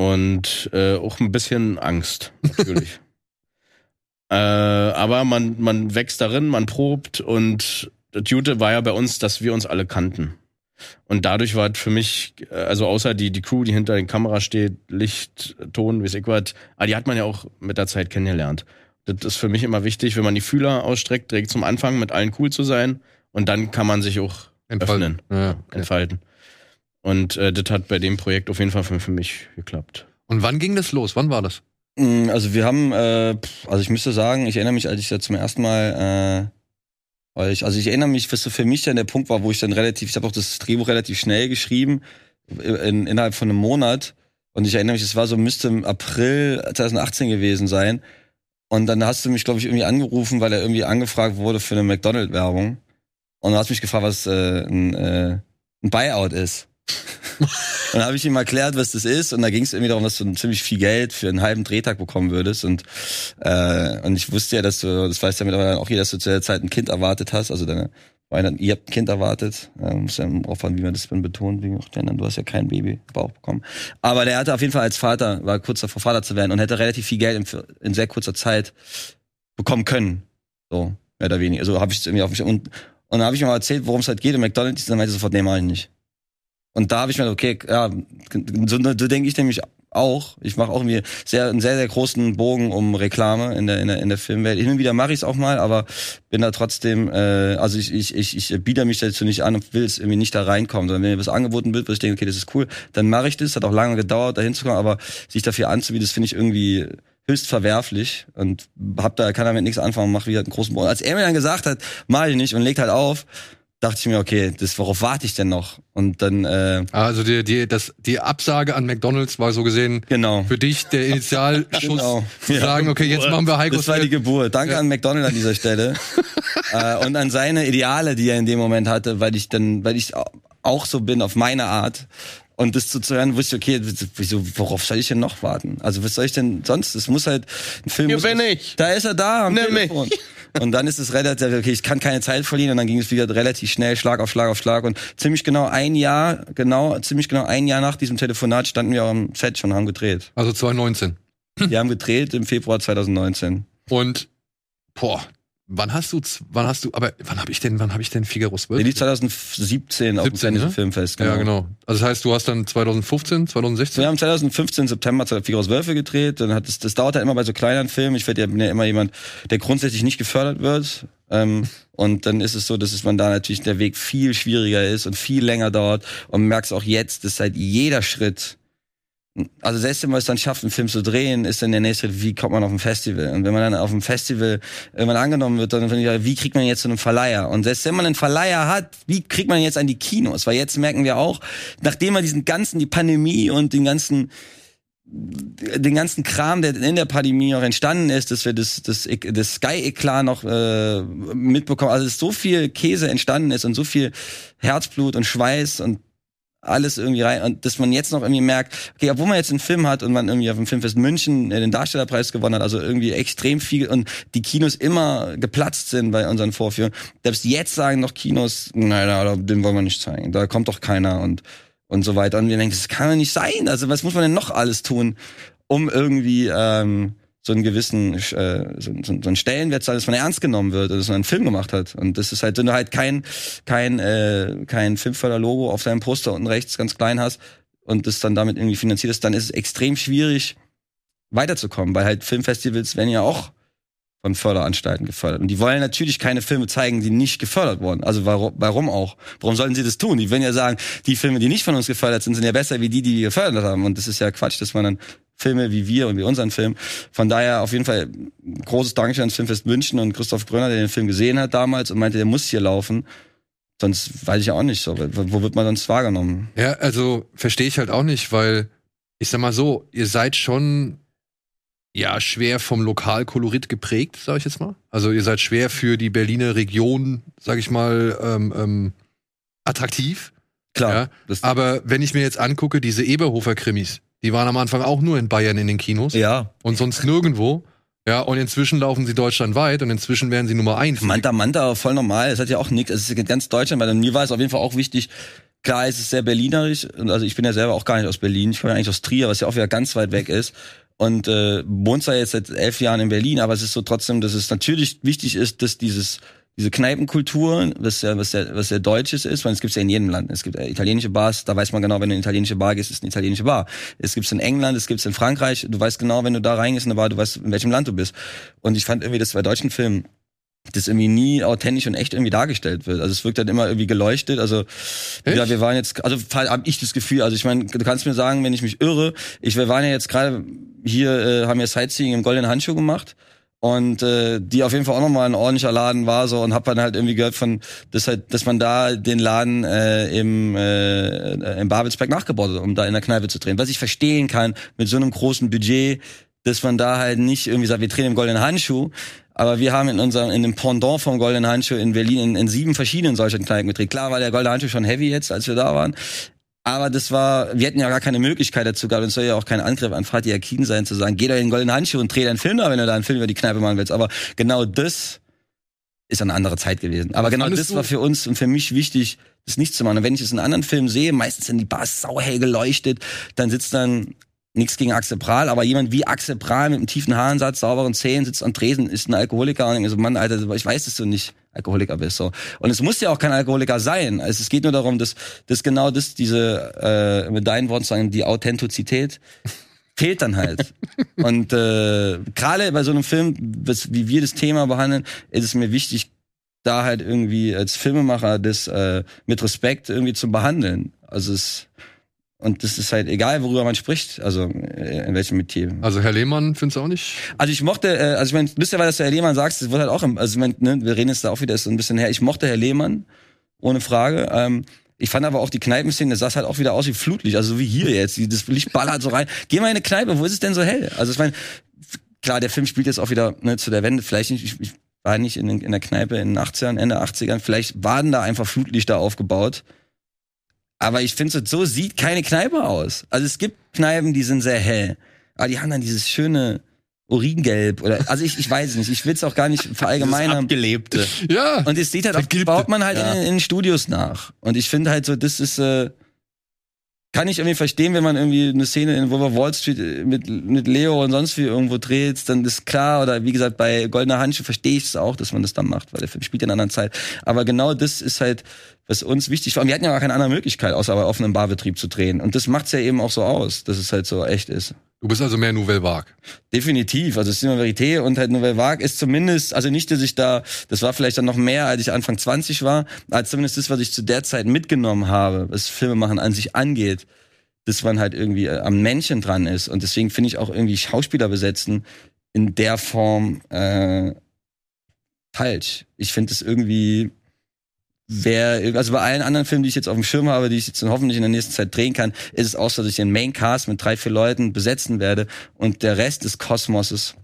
Und äh, auch ein bisschen Angst, natürlich. äh, aber man, man wächst darin, man probt und das Gute war ja bei uns, dass wir uns alle kannten. Und dadurch war es für mich, äh, also außer die, die Crew, die hinter der Kamera steht, Licht, Ton, wie ich was, aber die hat man ja auch mit der Zeit kennengelernt. Das ist für mich immer wichtig, wenn man die Fühler ausstreckt, direkt zum Anfang mit allen cool zu sein. Und dann kann man sich auch Entfalten. Ja, okay. entfalten. Und äh, das hat bei dem Projekt auf jeden Fall für, für mich geklappt. Und wann ging das los? Wann war das? Mm, Also wir haben, äh, pff, also ich müsste sagen, ich erinnere mich, als ich da zum ersten Mal, äh, weil ich, also ich erinnere mich, was so für mich dann der Punkt war, wo ich dann relativ, ich habe auch das Drehbuch relativ schnell geschrieben, in, innerhalb von einem Monat. Und ich erinnere mich, es war so, müsste im April 2018 gewesen sein. Und dann hast du mich, glaube ich, irgendwie angerufen, weil er irgendwie angefragt wurde für eine McDonald-Werbung. Und du hast mich gefragt, was äh, ein, äh, ein Buyout ist. Dann habe ich ihm erklärt, was das ist. Und da ging es irgendwie darum, dass du ziemlich viel Geld für einen halben Drehtag bekommen würdest. Und, äh, und ich wusste ja, dass du, das weiß ja mittlerweile auch jeder, dass du zu der Zeit ein Kind erwartet hast. Also deine Freundin, ihr habt ein Kind erwartet. Äh, muss ja aufhören, wie man das dann betont, wegen auch denn, du hast ja kein Baby im Bauch bekommen. Aber der hatte auf jeden Fall als Vater, war kurz davor Vater zu werden und hätte relativ viel Geld in, in sehr kurzer Zeit bekommen können. So, mehr oder weniger. Also habe ich es irgendwie auf mich. Und, und dann habe ich ihm mal erzählt, worum es halt geht. Und McDonald's, dann meinte sofort, nee, mach ich nicht. Und da habe ich mir gedacht, okay, ja, so, so denke ich nämlich auch. Ich mache auch irgendwie sehr, einen sehr, sehr großen Bogen um Reklame in der, in der, in der Filmwelt. Hin und wieder mache ich es auch mal, aber bin da trotzdem, äh, also ich, ich, ich, ich biete mich dazu nicht an und will es irgendwie nicht da reinkommen, sondern wenn mir was angeboten wird, wo ich denke, okay, das ist cool, dann mache ich das. Hat auch lange gedauert, da hinzukommen, aber sich dafür anzubieten, das finde ich irgendwie höchst verwerflich und hab da, kann damit nichts anfangen und mach wieder einen großen Bogen. Als er mir dann gesagt hat, mach ich nicht und legt halt auf, dachte ich mir, okay, das, worauf warte ich denn noch? Und dann, äh, Also die, die, das, die Absage an McDonalds war so gesehen genau. für dich der Initialschuss Genau. zu sagen, okay, jetzt machen wir Heiko Das war die Geburt. Danke an McDonald an dieser Stelle. äh, und an seine Ideale, die er in dem Moment hatte, weil ich dann, weil ich auch so bin auf meine Art. Und das zu, zu hören, wusste ich, okay, wieso, worauf soll ich denn noch warten? Also was soll ich denn sonst? Es muss halt ein Film. Hier muss, bin ich. Da ist er da am Nimm Telefon. Und dann ist es relativ, okay, ich kann keine Zeit verlieren und dann ging es wieder relativ schnell, Schlag auf Schlag auf Schlag und ziemlich genau ein Jahr, genau, ziemlich genau ein Jahr nach diesem Telefonat standen wir am Set schon und haben gedreht. Also 2019. Wir haben gedreht im Februar 2019. Und boah, wann hast du wann hast du aber wann habe ich denn wann habe ich denn Figaro 12? Der lief 2017 auf dem 17, Fantasy ne? Filmfest. Genau. Ja, genau. Also das heißt, du hast dann 2015, 2016 Wir haben 2015 September Figaro Wölfe gedreht. Dann hat es, das dauert halt immer bei so kleineren Filmen. Ich werd ja, bin ja immer jemand, der grundsätzlich nicht gefördert wird. Ähm, und dann ist es so, dass es man da natürlich der Weg viel schwieriger ist und viel länger dauert. Und merkst auch jetzt, dass halt jeder Schritt also selbst wenn man es dann schafft, einen Film zu drehen, ist dann der nächste Schritt, wie kommt man auf ein Festival? Und wenn man dann auf dem Festival irgendwann angenommen wird, dann finde ich, wie kriegt man jetzt zu einem Verleiher? Und selbst wenn man einen Verleiher hat, wie kriegt man jetzt an die Kinos? Weil jetzt merken wir auch, nachdem man diesen ganzen, die Pandemie und den ganzen den ganzen Kram, der in der Pandemie auch entstanden ist, dass wir das, das, das Sky-Eklat noch äh, mitbekommen. Also dass so viel Käse entstanden ist und so viel Herzblut und Schweiß und alles irgendwie rein und dass man jetzt noch irgendwie merkt, okay, obwohl man jetzt einen Film hat und man irgendwie auf dem Filmfest München äh, den Darstellerpreis gewonnen hat, also irgendwie extrem viel und die Kinos immer geplatzt sind bei unseren Vorführungen, selbst jetzt sagen noch Kinos, nein, den wollen wir nicht zeigen, da kommt doch keiner und und so weiter. Und wir denken, das kann doch nicht sein, also was muss man denn noch alles tun, um irgendwie ähm, so einen gewissen äh, so, so, so einen Stellenwert dass man ernst genommen wird, dass man einen Film gemacht hat. Und das ist halt, wenn du halt kein kein äh, kein Filmförderlogo auf deinem Poster unten rechts ganz klein hast und das dann damit irgendwie finanziert ist, dann ist es extrem schwierig weiterzukommen, weil halt Filmfestivals werden ja auch von Förderanstalten gefördert. Und die wollen natürlich keine Filme zeigen, die nicht gefördert wurden. Also warum, warum auch? Warum sollten sie das tun? Die werden ja sagen, die Filme, die nicht von uns gefördert sind, sind ja besser wie die, die wir gefördert haben. Und das ist ja Quatsch, dass man dann Filme wie wir und wie unseren Film. Von daher auf jeden Fall großes Dankeschön ans Filmfest München und Christoph Gröner, der den Film gesehen hat damals und meinte, der muss hier laufen. Sonst weiß ich ja auch nicht so. Wo wird man sonst wahrgenommen? Ja, also verstehe ich halt auch nicht, weil ich sag mal so, ihr seid schon ja schwer vom Lokalkolorit geprägt, sag ich jetzt mal. Also ihr seid schwer für die Berliner Region, sag ich mal, ähm, ähm, attraktiv. Klar. Ja, Aber wenn ich mir jetzt angucke, diese Eberhofer-Krimis, Die waren am Anfang auch nur in Bayern in den Kinos Ja. und sonst nirgendwo. Ja, und inzwischen laufen sie deutschlandweit und inzwischen werden sie Nummer eins. Manta Manta, voll normal. Es hat ja auch nichts. Es ist ganz Deutschland, weil mir war es auf jeden Fall auch wichtig. Klar, es ist sehr berlinerisch. Und Also ich bin ja selber auch gar nicht aus Berlin. Ich komme ja eigentlich aus Trier, was ja auch wieder ganz weit weg ist. Und äh, wohnt zwar jetzt seit elf Jahren in Berlin, aber es ist so trotzdem, dass es natürlich wichtig ist, dass dieses diese Kneipenkultur, was ja was ja was ja deutsches ist, weil es gibt's ja in jedem Land. Es gibt italienische Bars, da weiß man genau, wenn du in eine italienische Bar gehst, ist eine italienische Bar. Es gibt's in England, es gibt's in Frankreich. Du weißt genau, wenn du da reingehst in eine Bar, du weißt, in welchem Land du bist. Und ich fand irgendwie, dass bei deutschen Filmen das irgendwie nie authentisch und echt irgendwie dargestellt wird. Also es wirkt dann immer irgendwie geleuchtet. Also Echt? ja, wir waren jetzt, also habe ich das Gefühl. Also ich meine, du kannst mir sagen, wenn ich mich irre. Ich, wir waren ja jetzt gerade hier, äh, haben wir Sightseeing im Goldenen Handschuh gemacht. Und äh, die auf jeden Fall auch nochmal ein ordentlicher Laden war so und hab dann halt irgendwie gehört von, dass halt, dass man da den Laden äh, im, äh, im Babelsberg nachgebaut hat, um da in der Kneipe zu drehen. Was ich verstehen kann mit so einem großen Budget, dass man da halt nicht irgendwie sagt, wir drehen im Goldenen Handschuh. Aber wir haben in unserem, in dem Pendant vom Goldenen Handschuh in Berlin in, in sieben verschiedenen solchen Kneipen gedreht. Klar war der Goldene Handschuh schon heavy jetzt, als wir da waren. Aber das war, wir hatten ja gar keine Möglichkeit dazu gehabt. Und es soll ja auch kein Angriff an Fatih Akin sein, zu sagen, geh doch in den Goldenen Handschuh und dreh deinen Film da, wenn du da einen Film über die Kneipe machen willst. Aber genau das ist eine andere Zeit gewesen. Aber genau das war für uns und für mich wichtig, das nicht zu machen. Und wenn ich es in anderen Filmen sehe, meistens sind die Bars sauhell geleuchtet, dann sitzt dann nichts gegen Axel Prahl, aber jemand wie Axel Prahl mit einem tiefen Haarensatz, sauberen Zähnen, sitzt am Tresen, ist ein Alkoholiker und ich mir so, Mann, Alter, ich weiß, dass du nicht Alkoholiker bist. So. Und es muss ja auch kein Alkoholiker sein. Also es geht nur darum, dass, dass genau das, diese, äh, mit deinen Worten sagen, die Authentizität fehlt dann halt. und äh, gerade bei so einem Film, was, wie wir das Thema behandeln, ist es mir wichtig, da halt irgendwie als Filmemacher das äh, mit Respekt irgendwie zu behandeln. Also es und das ist halt egal, worüber man spricht, also äh, in welchem Metier. Also Herr Lehmann findest du auch nicht? Also ich mochte, äh, also ich meine, lustigerweise, was der Herr Lehmann sagt, das wird halt auch, im, also ich mein, ne, wir reden jetzt da auch wieder ist so ein bisschen her. Ich mochte Herr Lehmann, ohne Frage. Ähm, ich fand aber auch die Kneipenszene, das sah halt auch wieder aus wie Flutlicht, also so wie hier jetzt. Das Licht ballert so rein. Geh mal in eine Kneipe, wo ist es denn so hell? Also ich meine, klar, der Film spielt jetzt auch wieder ne, zu der Wende. Vielleicht nicht, ich, ich war nicht in, in der Kneipe in den 80ern, Ende 80ern. Vielleicht waren da einfach Flutlichter aufgebaut. Aber ich finde, so, so sieht keine Kneipe aus. Also es gibt Kneipen, die sind sehr hell. Aber die haben dann dieses schöne Uringelb oder, also ich, ich weiß es nicht. Ich will es auch gar nicht verallgemeinern. Abgelebte. Ja. Und es sieht halt auch, baut man halt Ja. in, in Studios nach. Und ich finde halt so, das ist, äh, kann ich irgendwie verstehen, wenn man irgendwie eine Szene in Wolver Wall Street äh, mit, mit Leo und sonst wie irgendwo dreht, dann ist klar, oder wie gesagt, bei Goldener Handschuh verstehe ich es auch, dass man das dann macht, weil der Film spielt in einer anderen Zeit. Aber genau das ist halt, was uns wichtig war. Und wir hatten ja gar keine andere Möglichkeit, außer bei offenem Barbetrieb zu drehen. Und das macht's ja eben auch so aus, dass es halt so echt ist. Du bist also mehr Nouvelle Vague. Definitiv. Also Cinema Verité und halt Nouvelle Vague ist zumindest, also nicht, dass ich da, das war vielleicht dann noch mehr, als ich Anfang 20 war, als zumindest das, was ich zu der Zeit mitgenommen habe, was Filmemachen an sich angeht, dass man halt irgendwie äh, am Männchen dran ist. Und deswegen finde ich auch irgendwie Schauspieler besetzen in der Form äh, falsch. Ich finde es irgendwie wer, also bei allen anderen Filmen, die ich jetzt auf dem Schirm habe, die ich jetzt hoffentlich in der nächsten Zeit drehen kann, ist es auch so, dass ich den Main Cast mit drei, vier Leuten besetzen werde und der Rest des Kosmoses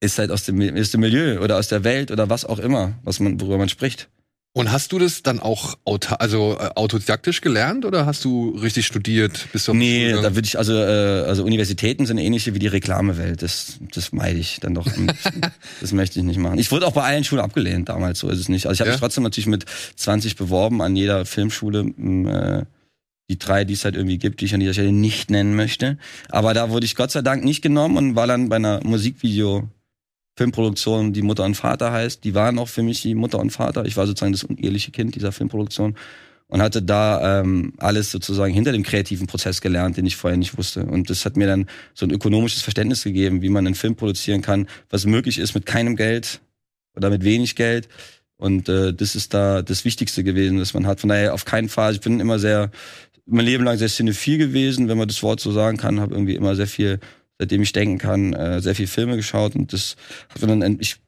ist halt aus dem, aus dem Milieu oder aus der Welt oder was auch immer, was man, worüber man spricht. Und hast du das dann auch auta also äh, autodidaktisch gelernt oder hast du richtig studiert? Bist du Nee, da würde ich, also, äh, also Universitäten sind ähnliche wie die Reklamewelt. Das, das meide ich dann doch. das möchte ich nicht machen. Ich wurde auch bei allen Schulen abgelehnt damals, so ist es nicht. Also ich habe Ja? mich trotzdem natürlich mit 20 beworben an jeder Filmschule. Äh, die drei, die es halt irgendwie gibt, die ich an dieser Stelle nicht nennen möchte. Aber da wurde ich Gott sei Dank nicht genommen und war dann bei einer Musikvideo Filmproduktion, die Mutter und Vater heißt. Die waren auch für mich die Mutter und Vater. Ich war sozusagen das uneheliche Kind dieser Filmproduktion und hatte da ähm, alles sozusagen hinter dem kreativen Prozess gelernt, den ich vorher nicht wusste. Und das hat mir dann so ein ökonomisches Verständnis gegeben, wie man einen Film produzieren kann, was möglich ist mit keinem Geld oder mit wenig Geld. Und äh, das ist da das Wichtigste gewesen, das man hat. Von daher auf keinen Fall. Ich bin immer sehr, mein Leben lang sehr cinephil gewesen, wenn man das Wort so sagen kann. Habe irgendwie immer sehr viel, seitdem ich denken kann, äh, sehr viel Filme geschaut. Und das hat dann, ich,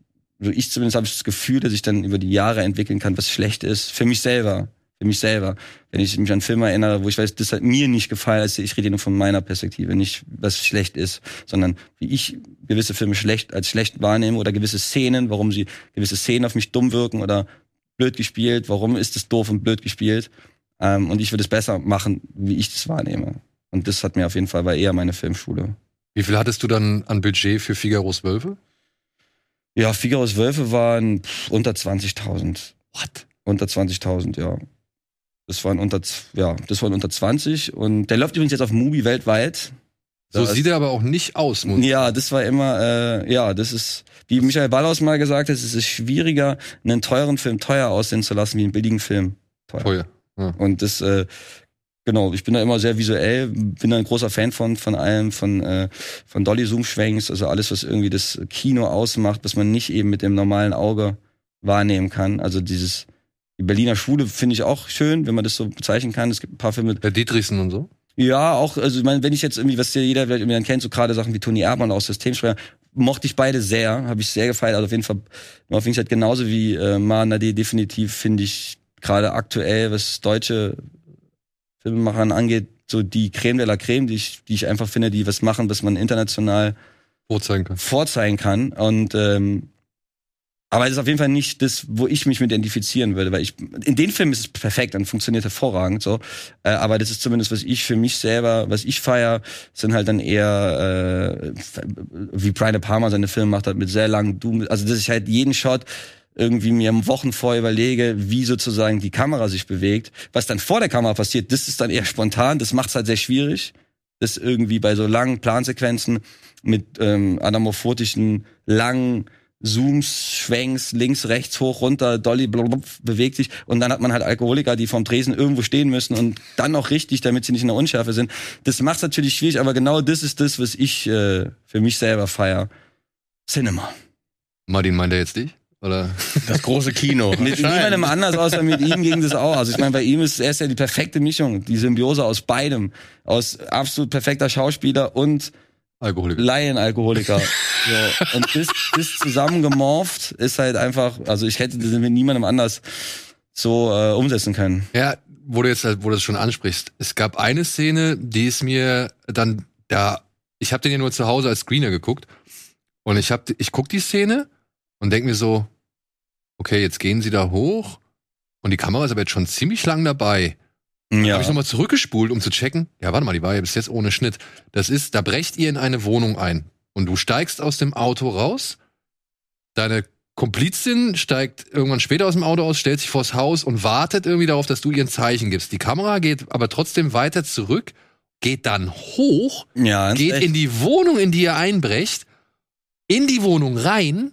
also ich zumindest habe das Gefühl, dass ich dann über die Jahre entwickeln kann, was schlecht ist. Für mich selber. Für mich selber. Wenn ich mich an Filme erinnere, wo ich weiß, das hat mir nicht gefallen, also ich rede nur von meiner Perspektive, nicht was schlecht ist, sondern wie ich gewisse Filme schlecht als schlecht wahrnehme oder gewisse Szenen, warum sie gewisse Szenen auf mich dumm wirken oder blöd gespielt, warum ist es doof und blöd gespielt. Ähm, und ich würde es besser machen, wie ich das wahrnehme. Und das hat mir auf jeden Fall, war eher meine Filmschule. Wie viel hattest du dann an Budget für Figaros Wölfe? Ja, Figaros Wölfe waren unter 20.000. What? Unter 20.000, ja. Das waren unter, ja, das waren unter 20 und der läuft übrigens jetzt auf Mubi weltweit. So Da sieht er aber auch nicht aus, muss Ja, das war immer, äh, ja, das ist, wie Michael Ballaus mal gesagt hat, es ist schwieriger, einen teuren Film teuer aussehen zu lassen, wie einen billigen Film teuer. teuer. Und das, äh, genau, ich bin da immer sehr visuell, bin da ein großer Fan von, von allem, von, äh, von Dolly Zoom Schwenks, also alles, was irgendwie das Kino ausmacht, was man nicht eben mit dem normalen Auge wahrnehmen kann. Also dieses, die Berliner Schule finde ich auch schön, wenn man das so bezeichnen kann. Es gibt ein paar Filme, Der Dietrichsen und so. ja, auch, also ich meine, wenn ich jetzt irgendwie, was jeder vielleicht irgendwie dann kennt, so gerade Sachen wie Toni Erdmann aus Systemsprecher, mochte ich beide sehr, habe ich sehr gefeiert. Also auf jeden Fall, auf jeden Fall genauso wie äh, Manadi definitiv finde ich gerade aktuell, was deutsche Filmemachern angeht, so die Creme de la Creme, die ich, die ich einfach finde, die was machen, was man international vorzeigen kann. vorzeigen kann. Und ähm, aber es ist auf jeden Fall nicht das, wo ich mich mit identifizieren würde, weil ich in den Filmen ist es perfekt und funktioniert hervorragend so. Äh, aber das ist zumindest was ich für mich selber, was ich feier, sind halt dann eher äh, wie Brian De Palma seine Filme macht hat mit sehr langen Doom, also dass ich halt jeden Shot irgendwie mir Wochen vorher überlege, wie sozusagen die Kamera sich bewegt. Was dann vor der Kamera passiert, das ist dann eher spontan, das macht es halt sehr schwierig. Das irgendwie bei so langen Plansequenzen mit ähm, anamorphotischen, langen Zooms, Schwenks, links, rechts, hoch, runter, Dolly blablabla, bewegt sich und dann hat man halt Alkoholiker, die vom Tresen irgendwo stehen müssen und dann noch richtig, damit sie nicht in der Unschärfe sind. Das macht natürlich schwierig, aber genau das ist das, was ich äh, für mich selber feier. Cinema. Martin, meint er jetzt dich? Oder? Das große Kino. Mit niemandem anders außer mit ihm ging das auch. Also ich meine, bei ihm ist er ist ja die perfekte Mischung, die Symbiose aus beidem, aus absolut perfekter Schauspieler und Alkoholiker. Laienalkoholiker. so. Und das, das zusammengemorpht ist halt einfach, also ich hätte das mit niemandem anders so äh, umsetzen können. Ja, wo du jetzt, halt- wo du das schon ansprichst. Es gab eine Szene, die ist mir dann da, ich habe den ja nur zu Hause als Screener geguckt und ich hab, ich guck die Szene und denk mir so, okay, jetzt gehen sie da hoch und die Kamera ist aber jetzt schon ziemlich lang dabei. Ja. Habe ich nochmal zurückgespult, um zu checken. Ja, warte mal, die war ja bis jetzt ohne Schnitt. Das ist, da brecht ihr in eine Wohnung ein und du steigst aus dem Auto raus. Deine Komplizin steigt irgendwann später aus dem Auto aus, stellt sich vors Haus und wartet irgendwie darauf, dass du ihr ein Zeichen gibst. Die Kamera geht aber trotzdem weiter zurück, geht dann hoch, ja, geht Echt. in die Wohnung, in die ihr einbrecht, in die Wohnung rein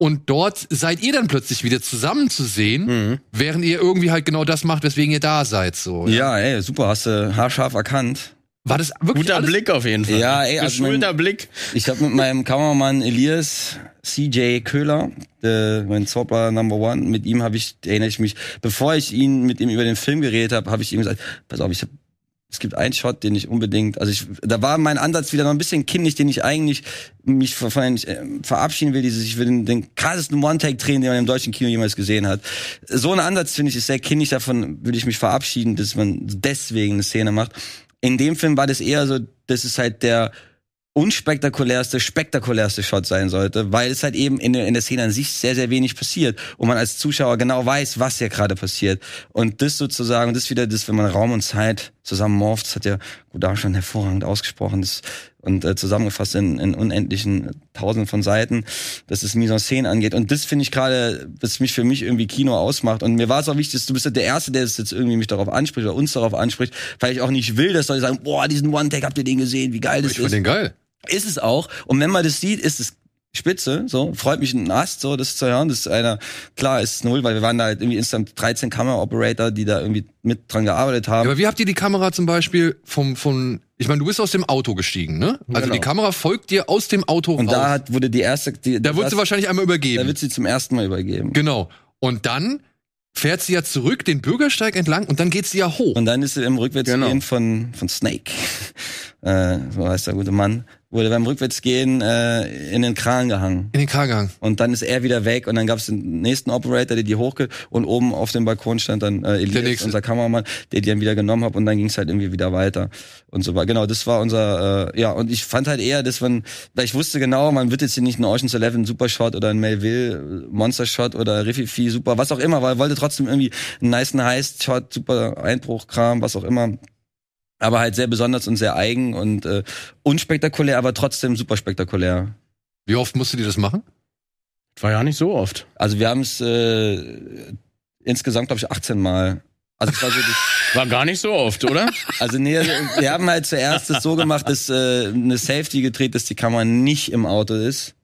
und dort seid ihr dann plötzlich wieder zusammen zu sehen, Mhm. während ihr irgendwie halt genau das macht, weswegen ihr da seid. So. ja, ey, super, hast du haarscharf erkannt. War das wirklich Guter alles? Blick auf jeden Fall. Ja, ey, also mein- Blick. Ich habe mit meinem Kameramann Elias CJ Köhler, der, mein Zauberer Number One, mit ihm habe ich, erinnere ich mich, bevor ich ihn mit ihm über den Film geredet habe, habe ich ihm gesagt, pass auf, ich hab, es gibt einen Shot, den ich unbedingt, also ich, da war mein Ansatz wieder noch ein bisschen kindlich, den ich eigentlich mich von, von äh, verabschieden will, dieses, ich will den, den krassesten One-Take drehen, den man im deutschen Kino jemals gesehen hat. So ein Ansatz finde ich ist sehr kindlich, davon würde ich mich verabschieden, dass man deswegen eine Szene macht. In dem Film war das eher so, das ist halt der unspektakulärste, spektakulärste Shot sein sollte, weil es halt eben in der, in der Szene an sich sehr, sehr wenig passiert und man als Zuschauer genau weiß, was hier gerade passiert. Und das sozusagen, das ist wieder das, wenn man Raum und Zeit zusammen morpht, das hat ja Godard schon hervorragend ausgesprochen das, und äh, zusammengefasst in, in unendlichen Tausenden von Seiten, dass es Mise en Scène angeht. Und das finde ich gerade, was mich für mich irgendwie Kino ausmacht. Und mir war es auch wichtig, dass du bist ja der Erste, der es jetzt irgendwie mich darauf anspricht oder uns darauf anspricht, weil ich auch nicht will, dass Leute sagen, boah, diesen One-Take, habt ihr den gesehen, wie geil das Ich ist. fand den geil. Ist es auch. Und wenn man das sieht, ist es spitze, so, freut mich ein Ast, so, das zu hören. Das ist einer, klar, ist null, weil wir waren da halt irgendwie insgesamt 13 Kamera-Operator, die da irgendwie mit dran gearbeitet haben. Aber wie habt ihr die Kamera zum Beispiel vom, von, ich meine, du bist aus dem Auto gestiegen, ne? Also Genau. die Kamera folgt dir aus dem Auto und raus. da hat, wurde die erste, die, da wird sie wahrscheinlich einmal da übergeben. wird sie zum ersten Mal übergeben. Genau. Und dann fährt sie ja zurück den Bürgersteig entlang und dann geht sie ja hoch. Und dann ist sie im Rückwärtsgehen Genau. von, von Snake, äh, so heißt der gute Mann, wurde beim Rückwärtsgehen äh, in den Kran gehangen. In den Kargang. Und dann ist er wieder weg und dann gab es den nächsten Operator, der die hochge und oben auf dem Balkon stand dann äh, Elias, unser Kameramann, der die dann wieder genommen hat und dann ging es halt irgendwie wieder weiter und so war. Genau, das war unser, äh, ja und ich fand halt eher, dass man, weil ich wusste genau, man wird jetzt hier nicht einen Ocean's Eleven Supershot oder einen Melville Monster Shot oder Riffifi Super, was auch immer, weil er wollte trotzdem irgendwie einen nice Heist Shot, super Einbruchkram, was auch immer aber halt sehr besonders und sehr eigen und äh, unspektakulär, aber trotzdem super spektakulär. Wie oft musst du dir das machen? War ja nicht so oft. Also wir haben es äh, insgesamt, glaube ich, 18 Mal. Also es war so War gar nicht so oft, oder? Also nee, also wir haben halt zuerst das so gemacht, dass äh, eine Safety gedreht, dass die Kamera nicht im Auto ist.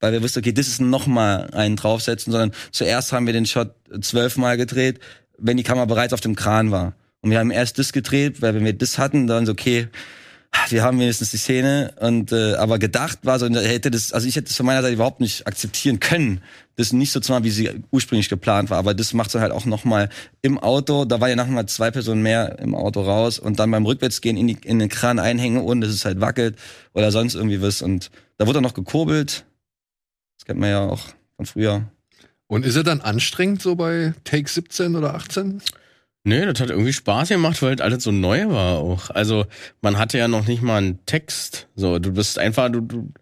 Weil wir wussten, okay, das ist noch mal einen draufsetzen, sondern zuerst haben wir den Shot zwölfmal gedreht, wenn die Kamera bereits auf dem Kran war. Und wir haben erst das gedreht, weil wenn wir das hatten, dann so, okay, wir haben wenigstens die Szene und äh, aber gedacht war so, hätte das, also ich hätte das von meiner Seite überhaupt nicht akzeptieren können, das nicht so zu machen, wie sie ursprünglich geplant war. Aber das macht dann halt auch noch mal im Auto. Da war ja noch mal zwei Personen mehr im Auto raus und dann beim Rückwärtsgehen in, die, in den Kran einhängen, ohne dass es halt wackelt oder sonst irgendwie was. Und da wurde dann noch gekurbelt. Das kennt man ja auch von früher. Und ist er dann anstrengend so bei Take 17 oder 18? Nee, das hat irgendwie Spaß gemacht, weil halt alles so neu war auch. Also man hatte ja noch nicht mal einen Text. So, du bist einfach, du, du,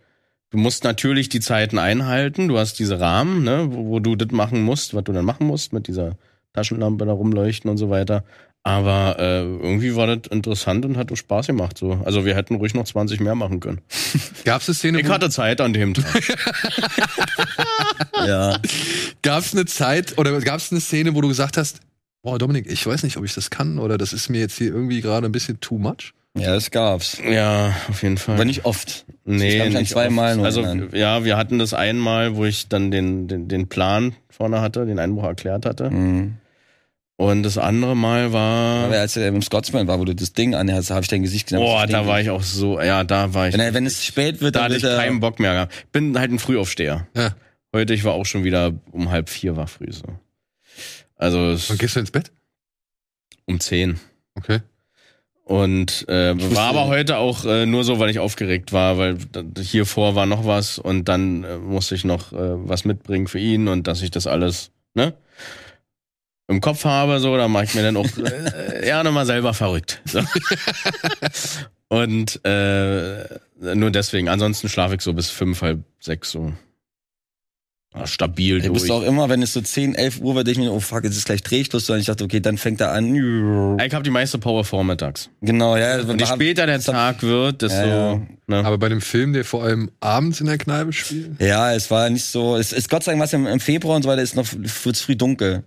du musst natürlich die Zeiten einhalten. Du hast diese Rahmen, ne, wo, wo du das machen musst, was du dann machen musst mit dieser Taschenlampe da rumleuchten und so weiter. Aber äh, irgendwie war das interessant und hat auch Spaß gemacht. So. Also wir hätten ruhig noch 20 mehr machen können. Gab es eine Szene, Ich hatte Zeit an dem Tag. Ja. gab's eine Zeit oder gab es eine Szene, wo du gesagt hast, boah, Dominik, ich weiß nicht, ob ich das kann oder das ist mir jetzt hier irgendwie gerade ein bisschen too much? Ja, das gab's. ja, auf jeden Fall. Aber nicht oft. Nee, an nicht zweimal Also erinnern. ja, wir hatten das einmal, wo ich dann den, den, den Plan vorne hatte, den Einbruch erklärt hatte. Mhm. Und das andere Mal war. Aber als er im Scotsman war, wo du das Ding anhast, habe ich dein Gesicht gesehen. Boah, da war ich auch so, ja, da war ich. Wenn, wenn es spät wird, da dann hatte ich keinen Bock mehr gehabt. Bin halt ein Frühaufsteher. Ja. Heute, ich war auch schon wieder um halb vier war früh so. Also Wann gehst du ins Bett? um zehn. Okay. Und äh, war aber heute auch äh, nur so, weil ich aufgeregt war, weil hier vor war noch was und dann äh, musste ich noch äh, was mitbringen für ihn und dass ich das alles ne im Kopf habe, so, da mache ich mir dann auch äh, ja nochmal selber verrückt. So. und äh, nur deswegen. Ansonsten schlafe ich so bis fünf, halb sechs so. Ja, stabil Du bist durch. auch immer, wenn es so 10, 11 Uhr wird, denke ich mir, oh fuck, jetzt ist gleich Drehschluss. Und ich dachte, okay, dann fängt er an. Ich habe die meiste Power vormittags. Genau, ja. Und je später der Tag wird, desto. Ja, ja. Ne? Aber bei dem Film, der vor allem abends in der Kneipe spielt? Ja, es war nicht so. Es ist Gott sei Dank was im, im Februar und so weiter ist noch wird's früh dunkel.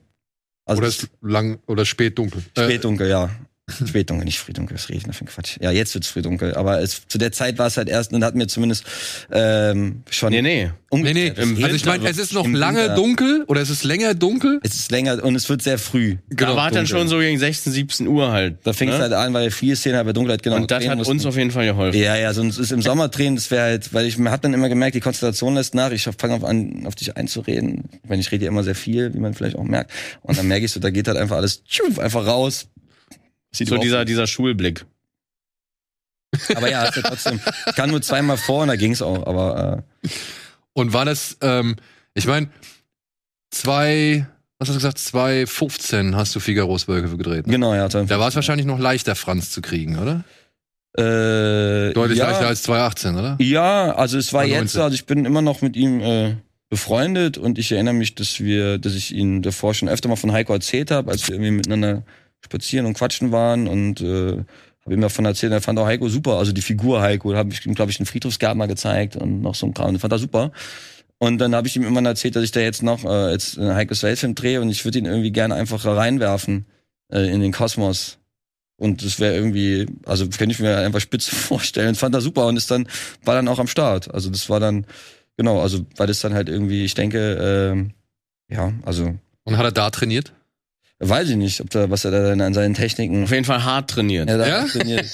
Also Oder es ist lang oder spät dunkel? spät dunkel, ja. Spät dunkel, nicht früh dunkel, was rede ich für ein Quatsch. Ja, jetzt wird's früh dunkel, aber es, zu der Zeit war es halt erst und hat mir zumindest ähm, schon Nee, nee. Nee, nee. Also ich meine, es ist noch im lange Winter. dunkel oder es ist länger dunkel. Es ist länger und es wird sehr früh. Da war dann schon so gegen 16, 17 Uhr halt. Da fing es ne? halt an, weil wir vier Szenen halt bei Dunkelheit genau Und das hat mussten. uns auf jeden Fall geholfen. Ja, ja, sonst ist im Sommer drehen, das wäre halt, weil ich mir hab dann immer gemerkt, die Konstellation lässt nach. Ich fange auf an, auf dich einzureden. Ich meine, ich rede ja immer sehr viel, wie man vielleicht auch merkt. Und dann merke ich so, da geht halt einfach alles tschuff, einfach raus. Sieht So dieser, dieser Schulblick. Aber ja, ist ja trotzdem. Ich kann nur zweimal vor und da ging's auch. Aber äh, Und war das, ähm, ich meine, zwei, was hast du gesagt, 2015 hast du Figaros Wölfe gedreht. Ne? genau, ja. Da war es wahrscheinlich noch leichter, Franz zu kriegen, oder? äh, Deutlich ja, leichter als 2018, oder? Ja, also es war War jetzt, 19. also ich bin immer noch mit ihm äh, befreundet und ich erinnere mich, dass wir, dass ich ihn davor schon öfter mal von Heiko erzählt habe, als wir irgendwie miteinander spazieren und quatschen waren und äh, habe ihm davon erzählt, er fand auch Heiko super, also die Figur Heiko, da habe ich ihm, glaube ich, einen Friedhofsgarten mal gezeigt und noch so ein Kram, fand er super. Und dann habe ich ihm immer erzählt, dass ich da jetzt noch äh, jetzt einen Heikos Weltfilm drehe und ich würde ihn irgendwie gerne einfach reinwerfen äh, in den Kosmos. Und das wäre irgendwie, also könnte ich mir einfach spitze vorstellen. Fand er super und ist dann, war dann auch am Start. Also das war dann, genau, also weil das dann halt irgendwie, ich denke, ähm, ja, also Und hat er da trainiert? Weiß ich nicht, ob da, was er da dann an seinen Techniken Auf jeden Fall hart trainiert. ja, da Ja? trainiert.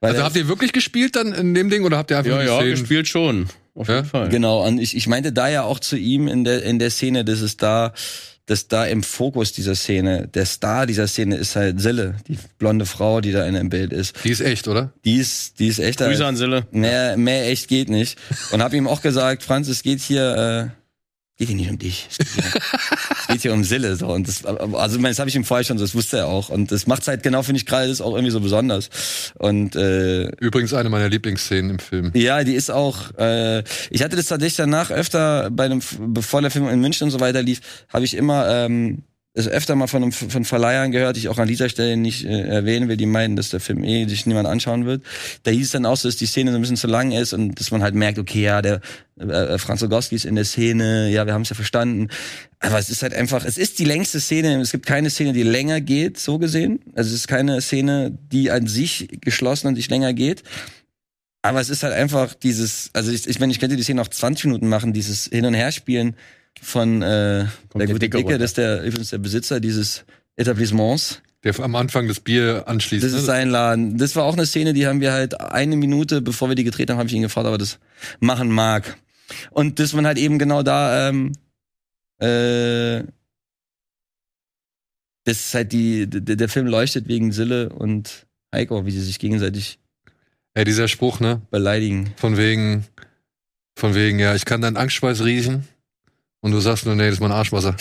Weil Also habt ihr wirklich gespielt dann in dem Ding oder habt ihr einfach Ja, ja, gesehen? gespielt schon. Auf Ja? jeden Fall. Genau, und ich, ich meinte da ja auch zu ihm in der, in der Szene, dass es da, dass da im Fokus dieser Szene, der Star dieser Szene ist halt Sille, die blonde Frau, die da in dem Bild ist. Die ist echt, oder? Die ist, die ist echt Grüße an Sille. Mehr, mehr echt geht nicht. Und habe ihm auch gesagt, Franz, es geht hier, äh, geht hier nicht um dich. Es geht hier, es geht hier um Sille. So. Und das, also das habe ich ihm vorher schon so, das wusste er auch. Und das macht's halt genau, finde ich gerade, das ist auch irgendwie so besonders. Und äh, Übrigens eine meiner Lieblingsszenen im Film. ja, die ist auch. Äh, ich hatte das tatsächlich danach öfter bei einem, bevor der Film in München und so weiter lief, habe ich immer ähm, es öfter mal von, von Verleihern gehört, die ich auch an dieser Stelle nicht äh, erwähnen will, die meinen, dass der Film eh sich niemand anschauen wird. Da hieß es dann auch so, dass die Szene so ein bisschen zu lang ist und dass man halt merkt, okay, ja, der äh, Franz Rogowski ist in der Szene, ja, wir haben es ja verstanden. Aber es ist halt einfach, es ist die längste Szene. Es gibt keine Szene, die länger geht, so gesehen. Also es ist keine Szene, die an sich geschlossen und sich länger geht. Aber es ist halt einfach dieses, also ich, ich meine, ich könnte die Szene noch 20 Minuten machen, dieses Hin- und Herspielen von äh, der gute Dicke das ist der übrigens der Besitzer dieses Etablissements. Der am Anfang das Bier anschließt. Das ne? ist sein Laden. Das war auch eine Szene, die haben wir halt eine Minute, bevor wir die gedreht haben, habe ich ihn gefragt, ob er das machen mag. Und dass man halt eben genau da, ähm, äh, das ist halt die, der, der Film leuchtet wegen Sille und Heiko, wie sie sich gegenseitig Ey, dieser Spruch, ne? beleidigen. Von wegen, von wegen, ja, ich kann deinen Angstschweiß riechen. Und du sagst nur, nee, das ist mein Arschwasser.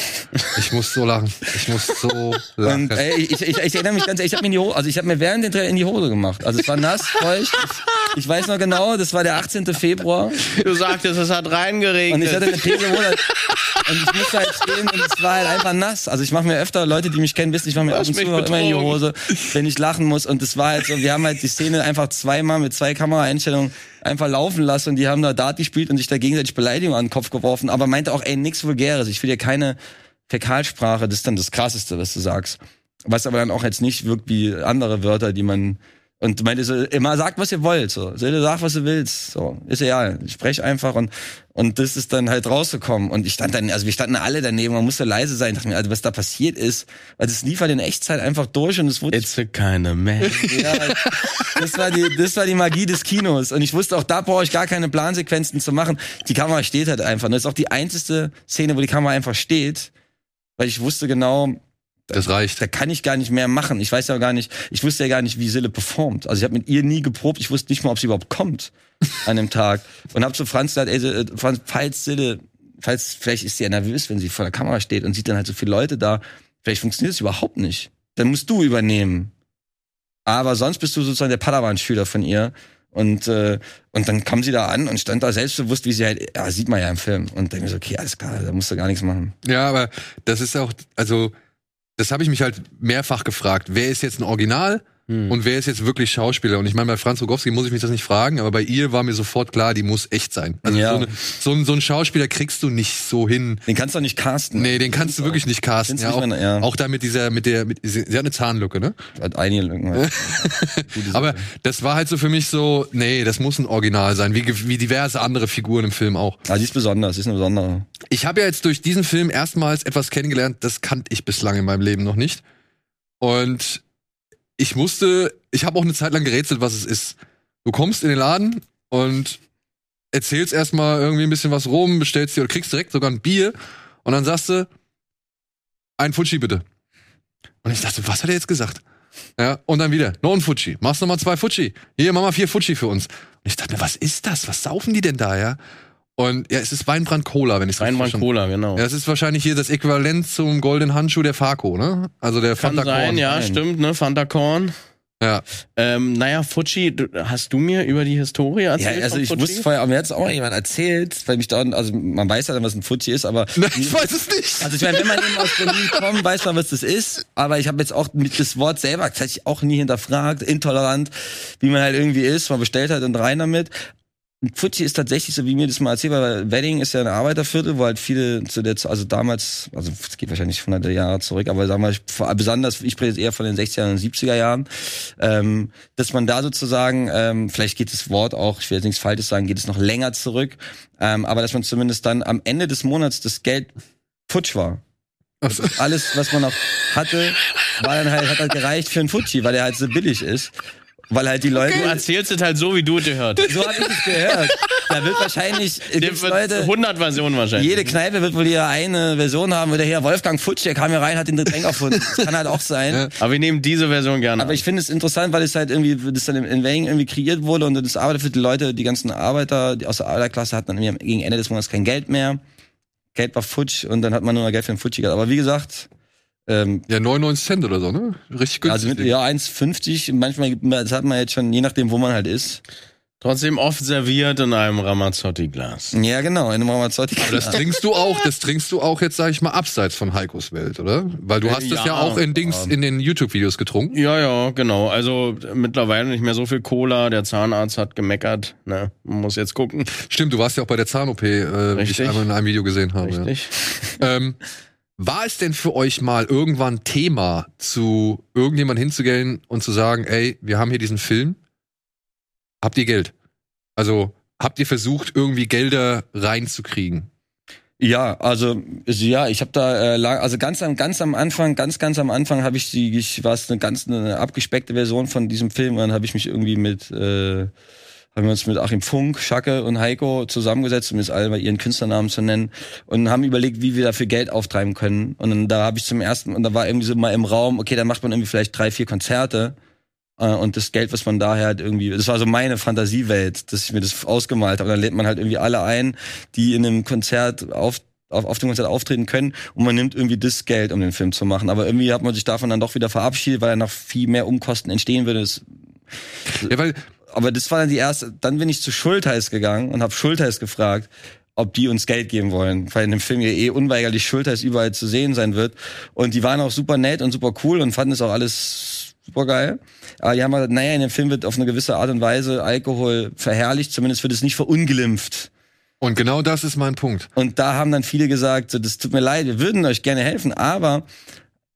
Ich muss so lachen. Ich muss so lachen. Und ey, ich, ich, ich erinnere mich ganz, ich habe mir in die Hose, also ich habe mir während den Dreh in die Hose gemacht. Also es war nass, feucht. Ich, weiß noch genau, das war der 18. Februar Du sagtest, es hat reingeregnet. und ich hatte eine Pesehose und ich musste halt stehen und es war halt einfach nass. Also ich mache mir öfter, Leute, die mich kennen, wissen, ich mache mir ab und zu immer in die. Hose, wenn ich lachen muss. Und das war halt so, wir haben halt die Szene einfach zweimal mit zwei Kameraeinstellungen einfach laufen lassen und die haben da Dart gespielt und sich da gegenseitig Beleidigungen an den Kopf geworfen, aber meinte auch, ey, nix Vulgäres. Ich will dir keine Fäkalsprache, das ist dann das Krasseste, was du sagst. Was aber dann auch jetzt nicht wirkt wie andere Wörter, die man und meinte so, immer sagt, was ihr wollt, so. Sille, sag, was du willst, so. Ist egal. Sprech einfach und, und das ist dann halt rausgekommen. Und ich stand dann, also wir standen alle daneben, man musste leise sein. Ich dachte mir, also was da passiert ist, weil das lief halt in Echtzeit einfach durch und es wurde It's a kind of man. ja, das war die, das war die Magie des Kinos. Und ich wusste auch, da brauche ich gar keine Plansequenzen zu machen. Die Kamera steht halt einfach. Und das ist auch die einzige Szene, wo die Kamera einfach steht. Weil ich wusste genau, Das reicht. da kann ich gar nicht mehr machen. Ich weiß ja gar nicht, ich wusste ja gar nicht, wie Sille performt. Also ich habe mit ihr nie geprobt. Ich wusste nicht mal, ob sie überhaupt kommt an dem Tag. Und habe zu Franz gesagt, ey, äh, Franz, falls Sille, falls, vielleicht ist sie ja nervös, wenn sie vor der Kamera steht und sieht dann halt so viele Leute da. Vielleicht funktioniert es überhaupt nicht. Dann musst du übernehmen. Aber sonst bist du sozusagen der Padawan-Schüler von ihr. Und, äh, und dann kam sie da an und stand da selbstbewusst, wie sie halt, ja, sieht man ja im Film. Und denke mir so, okay, alles klar, da musst du gar nichts machen. Ja, aber das ist auch, also, das habe ich mich halt mehrfach gefragt. Wer ist jetzt ein Original Hm. und wer ist jetzt wirklich Schauspieler? Und ich meine, bei Franz Rogowski muss ich mich das nicht fragen, aber bei ihr war mir sofort klar, die muss echt sein. Also Ja. so, eine, so, ein, so ein Schauspieler kriegst du nicht so hin. Den kannst du nicht casten. Nee, den kannst du wirklich nicht casten. Ja, nicht auch, mehr- ja. auch da mit dieser, mit der, mit, sie, sie hat eine Zahnlücke, ne? Hat einige Lücken. halt. Aber das war halt so für mich so, nee, das muss ein Original sein, wie, wie diverse andere Figuren im Film auch. Ah, die ist besonders, die ist eine besondere. Ich habe ja jetzt durch diesen Film erstmals etwas kennengelernt, das kannte ich bislang in meinem Leben noch nicht. Und ich musste, ich habe auch eine Zeit lang gerätselt, was es ist. Du kommst in den Laden und erzählst erstmal irgendwie ein bisschen was rum, bestellst dir oder kriegst direkt sogar ein Bier und dann sagst du, ein Fuji bitte. Und ich dachte, was hat er jetzt gesagt? Ja, und dann wieder, noch ein Fuji. Machst noch mal zwei Fuji. Hier, mach mal vier Fuji für uns. Und ich dachte mir, was ist das? Was saufen die denn da, ja? Und ja, es ist Weinbrand Cola, wenn ich es richtig verstanden Cola, genau. Ja, es ist wahrscheinlich hier das Äquivalent zum goldenen Handschuh der Farco, ne? Also der Kann Fanta sein, Korn. ja, Nein. stimmt, ne? Fanta Korn. Ja. Ähm, naja, Fuji, du, hast du mir über die Historie Ja, erzählt? also von ich wusste vorher, aber mir hat es auch jemand erzählt, weil mich da, also man weiß ja dann, was ein Fuji ist, aber Ich weiß es nicht. also ich meine, wenn man eben aus Berlin kommt, weiß man, was das ist, aber ich habe jetzt auch mit das Wort selber tatsächlich auch nie hinterfragt, intolerant, wie man halt irgendwie ist, man bestellt halt und rein damit. Fuji ist tatsächlich so, wie mir das mal erzählt, weil Wedding ist ja ein Arbeiterviertel, wo halt viele zu der, also damals, also es geht wahrscheinlich hunderte Jahre zurück, aber damals, vor- besonders, ich spreche jetzt eher von den 60er und 70er Jahren, ähm, dass man da sozusagen, ähm, vielleicht geht das Wort auch, ich will jetzt nichts Falsches sagen, geht es noch länger zurück, ähm, aber dass man zumindest dann am Ende des Monats das Geld futsch war. Also, Alles, was man noch hatte, war dann halt, hat halt gereicht für einen Fuji, weil er halt so billig ist. Weil halt die Leute, Du erzählst es halt so, wie du es gehört. so habe ich es gehört. Da wird wahrscheinlich, gibt's wird Leute, 100 Versionen wahrscheinlich. jede Kneipe wird wohl ihre eine Version haben, wo der hier Wolfgang Futsch, der kam hier rein, hat den Getränk erfunden. Das kann halt auch sein. Ja. Aber wir nehmen diese Version gerne. Aber ich finde es interessant, weil es halt irgendwie, das dann in Wedding irgendwie kreiert wurde und das arbeitet für die Leute, die ganzen Arbeiter die aus der Arbeiterklasse hatten dann irgendwie gegen Ende des Monats kein Geld mehr. Geld war futsch und dann hat man nur noch Geld für den Futschi gehabt. Aber wie gesagt, ähm, ja, 99 Cent oder so, ne? Richtig günstig. also mit, ja 1,50, manchmal, das hat man jetzt schon, je nachdem, wo man halt ist. Trotzdem oft serviert in einem Ramazzotti-Glas. Ja, genau, in einem Ramazzotti. Aber das trinkst du auch, das trinkst du auch jetzt, sag ich mal, abseits von Heikos Welt, oder? Weil du Äh, hast es ja ja, auch in Dings, in den YouTube-Videos getrunken. Ja, ja, genau. Also mittlerweile nicht mehr so viel Cola. Der Zahnarzt hat gemeckert. Ne? Man muss jetzt gucken. Stimmt, du warst ja auch bei der Zahn-OP, äh, wie ich einmal in einem Video gesehen habe. Ja. Richtig. Ähm, war es denn für euch mal irgendwann Thema, zu irgendjemand hinzugehen und zu sagen, ey, wir haben hier diesen Film, habt ihr Geld? Also habt ihr versucht, irgendwie Gelder reinzukriegen? Ja, also ja, ich habe da äh, also ganz am ganz am Anfang, ganz ganz am Anfang habe ich die, ich war es eine ganz eine abgespeckte Version von diesem Film und dann habe ich mich irgendwie mit äh, haben wir uns mit Achim Funk, Schacke und Heiko zusammengesetzt, um jetzt alle mal ihren Künstlernamen zu nennen und haben überlegt, wie wir dafür Geld auftreiben können. Und dann, da habe ich zum ersten und da war irgendwie so mal im Raum, okay, dann macht man irgendwie vielleicht drei, vier Konzerte äh, und das Geld, was man daher hat, irgendwie, das war so meine Fantasiewelt, dass ich mir das ausgemalt habe. Und dann lädt man halt irgendwie alle ein, die in einem Konzert auf auf, auf dem Konzert auftreten können und man nimmt irgendwie das Geld, um den Film zu machen. Aber irgendwie hat man sich davon dann doch wieder verabschiedet, weil dann noch viel mehr Umkosten entstehen würde. Das, Ja, weil aber das war dann die erste. Dann bin ich zu Schultheiß gegangen und habe Schultheiß gefragt, ob die uns Geld geben wollen, weil in dem Film ja eh unweigerlich Schultheiß überall zu sehen sein wird. Und die waren auch super nett und super cool und fanden es auch alles super geil. Aber die haben gesagt, naja, in dem Film wird auf eine gewisse Art und Weise Alkohol verherrlicht, zumindest wird es nicht verunglimpft. und genau das ist mein Punkt. Und da haben dann viele gesagt, so, das tut mir leid, wir würden euch gerne helfen, aber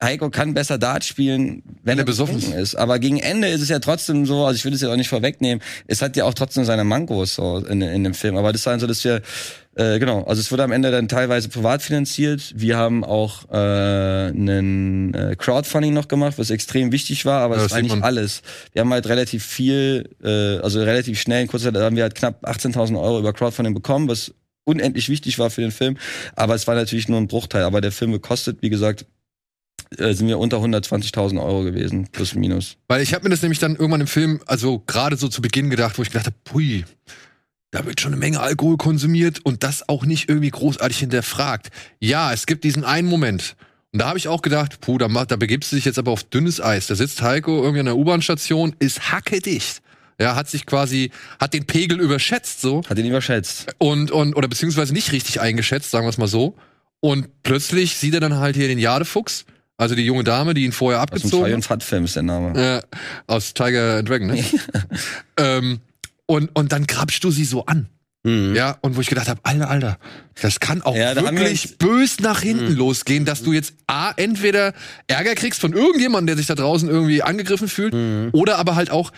Heiko kann besser Dart spielen, wenn er besoffen ist. Aber gegen Ende ist es ja trotzdem so, also ich will es ja auch nicht vorwegnehmen, es hat ja auch trotzdem seine Mankos so in, in dem Film. Aber das war dann so, dass wir, äh, genau, also es wurde am Ende dann teilweise privat finanziert. Wir haben auch äh, einen äh, Crowdfunding noch gemacht, was extrem wichtig war, aber Ja, es das war nicht man. alles. Wir haben halt relativ viel, äh, also relativ schnell, in kurzer Zeit haben wir halt knapp 18.000 Euro über Crowdfunding bekommen, was unendlich wichtig war für den Film. Aber es war natürlich nur ein Bruchteil. Aber der Film gekostet, wie gesagt, äh, sind wir unter 120.000 Euro gewesen, plus minus. Weil ich habe mir das nämlich dann irgendwann im Film, also gerade so zu Beginn gedacht, wo ich gedacht habe, pui, da wird schon eine Menge Alkohol konsumiert und das auch nicht irgendwie großartig hinterfragt. Ja, es gibt diesen einen Moment. Und da habe ich auch gedacht, puh, da, da begibst du dich jetzt aber auf dünnes Eis. Da sitzt Heiko irgendwie an der U-Bahn-Station, ist hackedicht. Ja, hat sich quasi, hat den Pegel überschätzt so Hat ihn überschätzt. und, und oder beziehungsweise nicht richtig eingeschätzt, sagen wir es mal so. Und plötzlich sieht er dann halt hier den Jadefuchs, also die junge Dame, die ihn vorher Aus dem abgezogen hat. und Fat Film ist der Name. Äh, aus Tiger and Dragon, ne? ähm, und, und dann grabst du sie so an. Mhm. Ja, und wo ich gedacht habe, Alter, Alter, das kann auch Ja, wirklich bös nach hinten losgehen, dass du jetzt A, entweder Ärger kriegst von irgendjemandem, der sich da draußen irgendwie angegriffen fühlt, Mhm. oder aber halt auch,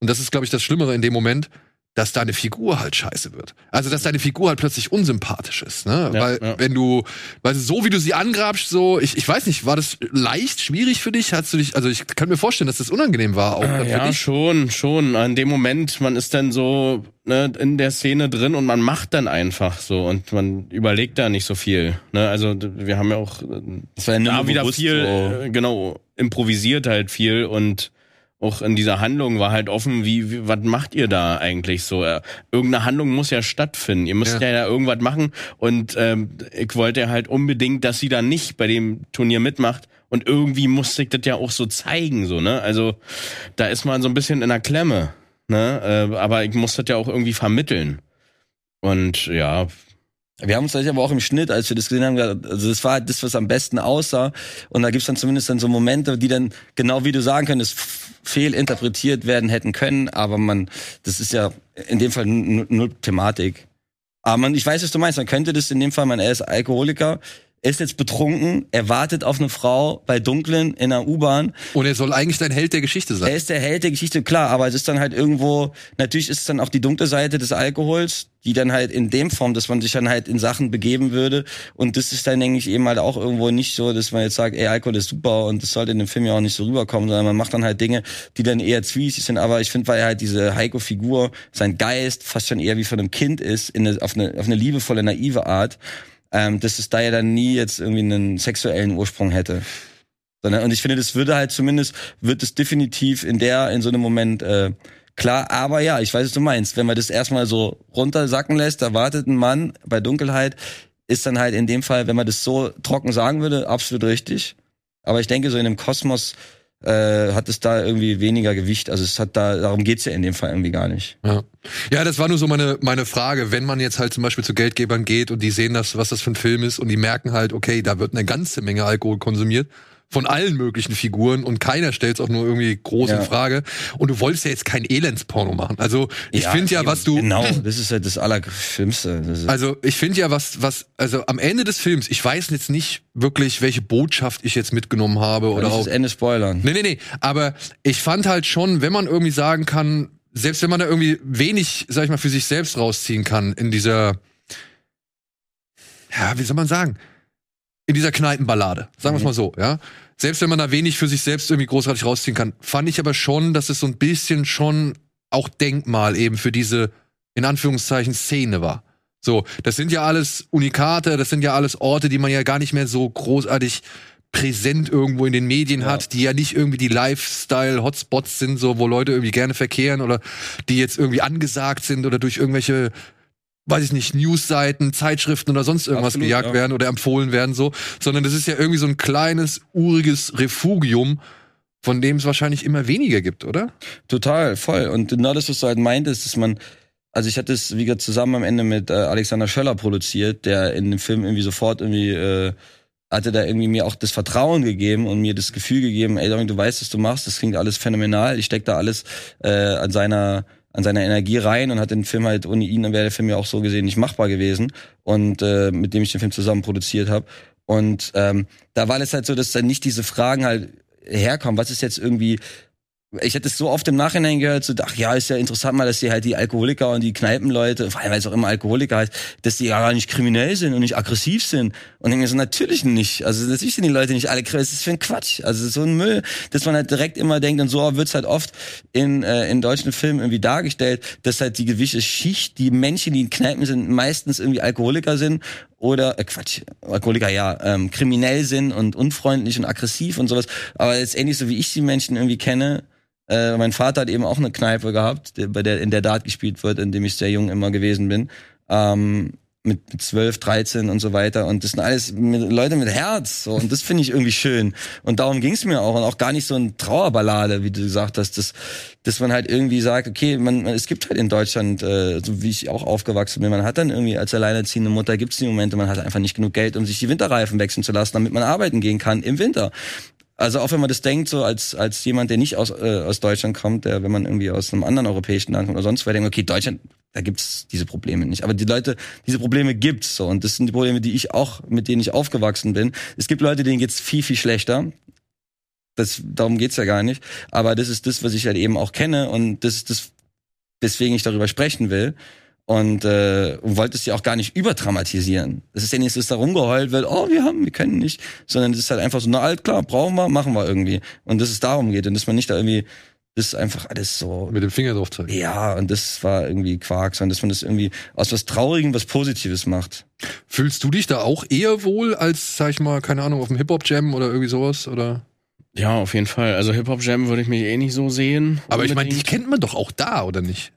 und das ist, glaube ich, das Schlimmere in dem Moment, dass deine Figur halt scheiße wird. Also, dass deine Figur halt plötzlich unsympathisch ist, ne? Ja, Weil, ja. wenn du, weil so wie du sie angrabst, so, ich, ich weiß nicht, war das leicht, schwierig für dich? Hast du dich, also ich kann mir vorstellen, dass das unangenehm war, auch für Ja, dich. schon, schon. In dem Moment, man ist dann so ne, in der Szene drin und man macht dann einfach so und man überlegt da nicht so viel. Ne? Also wir haben ja auch äh, Das war ja nur da wieder viel, so. äh, genau, improvisiert halt viel und auch in dieser Handlung war halt offen, wie, wie was macht ihr da eigentlich so? Äh, irgendeine Handlung muss ja stattfinden. Ihr müsst Ja. ja, irgendwas machen und ähm, ich wollte halt unbedingt, dass sie dann nicht bei dem Turnier mitmacht und irgendwie musste ich das ja auch so zeigen, so, ne? Also da ist man so ein bisschen in der Klemme, ne? Äh, aber ich muss das ja auch irgendwie vermitteln. Und ja, Wir haben uns gleich aber auch im Schnitt, als wir das gesehen haben, gedacht, also das war halt das, was am besten aussah. Und da gibt's dann zumindest dann so Momente, die dann, genau wie du sagen könntest, fehlinterpretiert werden hätten können. Aber man, das ist ja in dem Fall n- null Thematik. Aber man, ich weiß, was du meinst. Man könnte das in dem Fall, man, er ist Alkoholiker, er ist jetzt betrunken, er wartet auf eine Frau bei Dunklen in einer U-Bahn Und er soll eigentlich dein Held der Geschichte sein. er ist der Held der Geschichte, klar, aber es ist dann halt irgendwo, natürlich ist es dann auch die dunkle Seite des Alkohols, die dann halt in dem Form, dass man sich dann halt in Sachen begeben würde. Und das ist dann, denke ich, eben halt auch irgendwo nicht so, dass man jetzt sagt, ey, Alkohol ist super und das sollte in dem Film ja auch nicht so rüberkommen, sondern man macht dann halt Dinge, die dann eher zwiesig sind. Aber ich finde, weil halt diese Heiko-Figur, sein Geist fast schon eher wie von einem Kind ist, in eine, auf, eine, auf eine liebevolle, naive Art, ähm, dass es da ja dann nie jetzt irgendwie einen sexuellen Ursprung hätte. Sondern, und ich finde, das würde halt zumindest, wird es definitiv in der, in so einem Moment äh, klar, aber ja, ich weiß, was du meinst. Wenn man das erstmal so runtersacken lässt, da wartet ein Mann bei Dunkelheit, ist dann halt in dem Fall, wenn man das so trocken sagen würde, absolut richtig. Aber ich denke, so in dem Kosmos äh, hat es da irgendwie weniger Gewicht. Also es hat da, darum geht's ja in dem Fall irgendwie gar nicht. Ja. ja, das war nur so meine, meine Frage. Wenn man jetzt halt zum Beispiel zu Geldgebern geht und die sehen das, was das für ein Film ist und die merken halt, okay, da wird eine ganze Menge Alkohol konsumiert von allen möglichen Figuren und keiner stellt es auch nur irgendwie groß Ja. in Frage. Und du wolltest ja jetzt kein Elendsporno machen. Also ich finde ja, was du. Genau, das ist halt das Allerschlimmste. Das Also ich finde ja, was, was, also am Ende des Films, ich weiß jetzt nicht wirklich, welche Botschaft ich jetzt mitgenommen habe oder auch. das Ende spoilern. Nee, nee, nee. Aber ich fand halt schon, wenn man irgendwie sagen kann, selbst wenn man da irgendwie wenig, sag ich mal, für sich selbst rausziehen kann in dieser, ja, wie soll man sagen, in dieser Kneipenballade, sagen wir es Mhm. mal so, ja. Selbst wenn man da wenig für sich selbst irgendwie großartig rausziehen kann, fand ich aber schon, dass es so ein bisschen schon auch Denkmal eben für diese, in Anführungszeichen, Szene war. So, das sind ja alles Unikate, das sind ja alles Orte, die man ja gar nicht mehr so großartig präsent irgendwo in den Medien Ja. hat, die ja nicht irgendwie die Lifestyle-Hotspots sind, so wo Leute irgendwie gerne verkehren oder die jetzt irgendwie angesagt sind oder durch irgendwelche, weiß ich nicht, Newsseiten, Zeitschriften oder sonst irgendwas Absolut, gejagt ja. werden oder empfohlen werden, so, sondern das ist ja irgendwie so ein kleines, uriges Refugium, von dem es wahrscheinlich immer weniger gibt, oder? Total, voll. Und genau das, was du halt meintest, dass man, also ich hatte es, wie gesagt, zusammen am Ende mit äh, Alexander Schöller produziert, der in dem Film irgendwie sofort irgendwie, äh, hatte da irgendwie mir auch das Vertrauen gegeben und mir das Gefühl gegeben, ey, du weißt, was du machst, das klingt alles phänomenal, ich steck da alles äh, an seiner an seiner Energie rein und hat den Film halt ohne ihn, dann wäre der Film ja auch so gesehen nicht machbar gewesen und äh, mit dem ich den Film zusammen produziert habe. Und ähm, da war es halt so, dass dann nicht diese Fragen halt herkommen, was ist jetzt irgendwie ich hätte es so oft im Nachhinein gehört, so, ach ja, ist ja interessant mal, dass die halt die Alkoholiker und die Kneipenleute, vor allem weil es auch immer Alkoholiker heißt, dass die ja gar nicht kriminell sind und nicht aggressiv sind. Und ich mir so, natürlich nicht. Also natürlich sind die Leute nicht alle kriminell. Das ist für ein Quatsch. Also so ein Müll, dass man halt direkt immer denkt, und so wird's halt oft in, äh, in deutschen Filmen irgendwie dargestellt, dass halt die gewisse Schicht, die Menschen, die in Kneipen sind, meistens irgendwie Alkoholiker sind oder äh, Quatsch, Alkoholiker ja, ähm, kriminell sind und unfreundlich und aggressiv und sowas. Aber letztendlich, so wie ich die Menschen irgendwie kenne, äh, mein Vater hat eben auch eine Kneipe gehabt, bei der in der Dart gespielt wird, in dem ich sehr jung immer gewesen bin. Ähm, mit, mit 12, 13 und so weiter. Und das sind alles mit, Leute mit Herz. So. Und das finde ich irgendwie schön. Und darum ging es mir auch. Und auch gar nicht so eine Trauerballade, wie du gesagt hast, dass, dass man halt irgendwie sagt, okay, man, man, es gibt halt in Deutschland, äh, so wie ich auch aufgewachsen bin, man hat dann irgendwie als alleinerziehende Mutter, gibt es die Momente, man hat einfach nicht genug Geld, um sich die Winterreifen wechseln zu lassen, damit man arbeiten gehen kann im Winter. Also auch wenn man das denkt, so als, als jemand, der nicht aus, äh, aus Deutschland kommt, der, wenn man irgendwie aus einem anderen europäischen Land kommt oder sonst wo, denkt, okay, Deutschland, da gibt's diese Probleme nicht. Aber die Leute, diese Probleme gibt's so. Und das sind die Probleme, die ich auch, mit denen ich aufgewachsen bin. Es gibt Leute, denen geht's viel, viel schlechter. Das, darum geht's ja gar nicht. Aber das ist das, was ich halt eben auch kenne. Und das ist das, weswegen ich darüber sprechen will. Und, äh, und wollte es ja auch gar nicht überdramatisieren. Es ist ja nicht, dass da rumgeheult wird, oh, wir haben, wir können nicht, sondern es ist halt einfach so, na alt, klar, brauchen wir, machen wir irgendwie. Und dass es darum geht und dass man nicht da irgendwie, das ist einfach alles so, Mit dem Finger drauf zeigen. ja, und das war irgendwie Quark, sondern dass man das irgendwie aus was Traurigem was Positives macht. Fühlst du dich da auch eher wohl als, sag ich mal, keine Ahnung, auf dem Hip-Hop-Jam oder irgendwie sowas? Oder? Ja, auf jeden Fall. Also Hip-Hop-Jam würde ich mich eh nicht so sehen. Aber ich meine, die Unbedingt. kennt man doch auch da, oder nicht?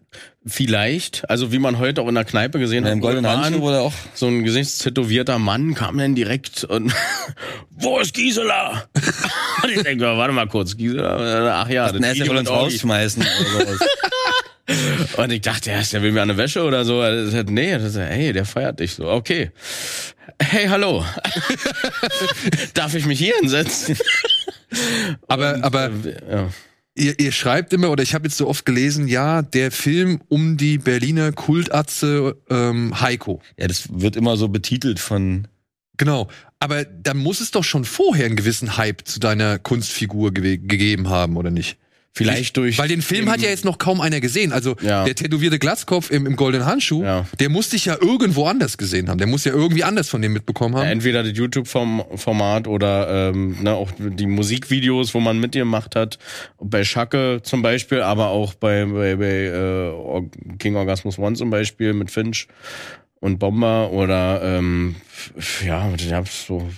Vielleicht. Also wie man heute auch in der Kneipe gesehen Ja, hat. Im goldenen Handschuh wurde auch, So ein gesichtstätowierter Mann kam dann direkt und wo ist Gisela? und ich denke, warte mal kurz, Gisela? Ach ja, na, er ist ja Igel wohl und ins Augi. rausschmeißen oder sowas. Und ich dachte, ja, der will mir eine Wäsche oder so. Er Nee, das ist, hey, der feiert dich so. Okay. Hey, hallo. Darf ich mich hier hinsetzen? Aber, Und, aber äh, ja. ihr, ihr schreibt immer, oder ich habe jetzt so oft gelesen, ja, der Film um die Berliner Kultatze ähm, Heiko. Ja, das wird immer so betitelt von, Genau. Aber da muss es doch schon vorher einen gewissen Hype zu deiner Kunstfigur gewe- gegeben haben, oder nicht? Vielleicht durch. Weil den Film hat ja jetzt noch kaum einer gesehen. Also Ja. der tätowierte Glatzkopf im, im goldenen Handschuh, Ja. der muss dich ja irgendwo anders gesehen haben. Der muss ja irgendwie anders von dem mitbekommen haben. Entweder das YouTube-Format oder ähm, ne, auch die Musikvideos, wo man mit ihr gemacht hat. Bei Schacke zum Beispiel, aber auch bei, bei, bei äh, King Orgasmus One zum Beispiel mit Finch und Bomber oder ähm, ja, ich hab's so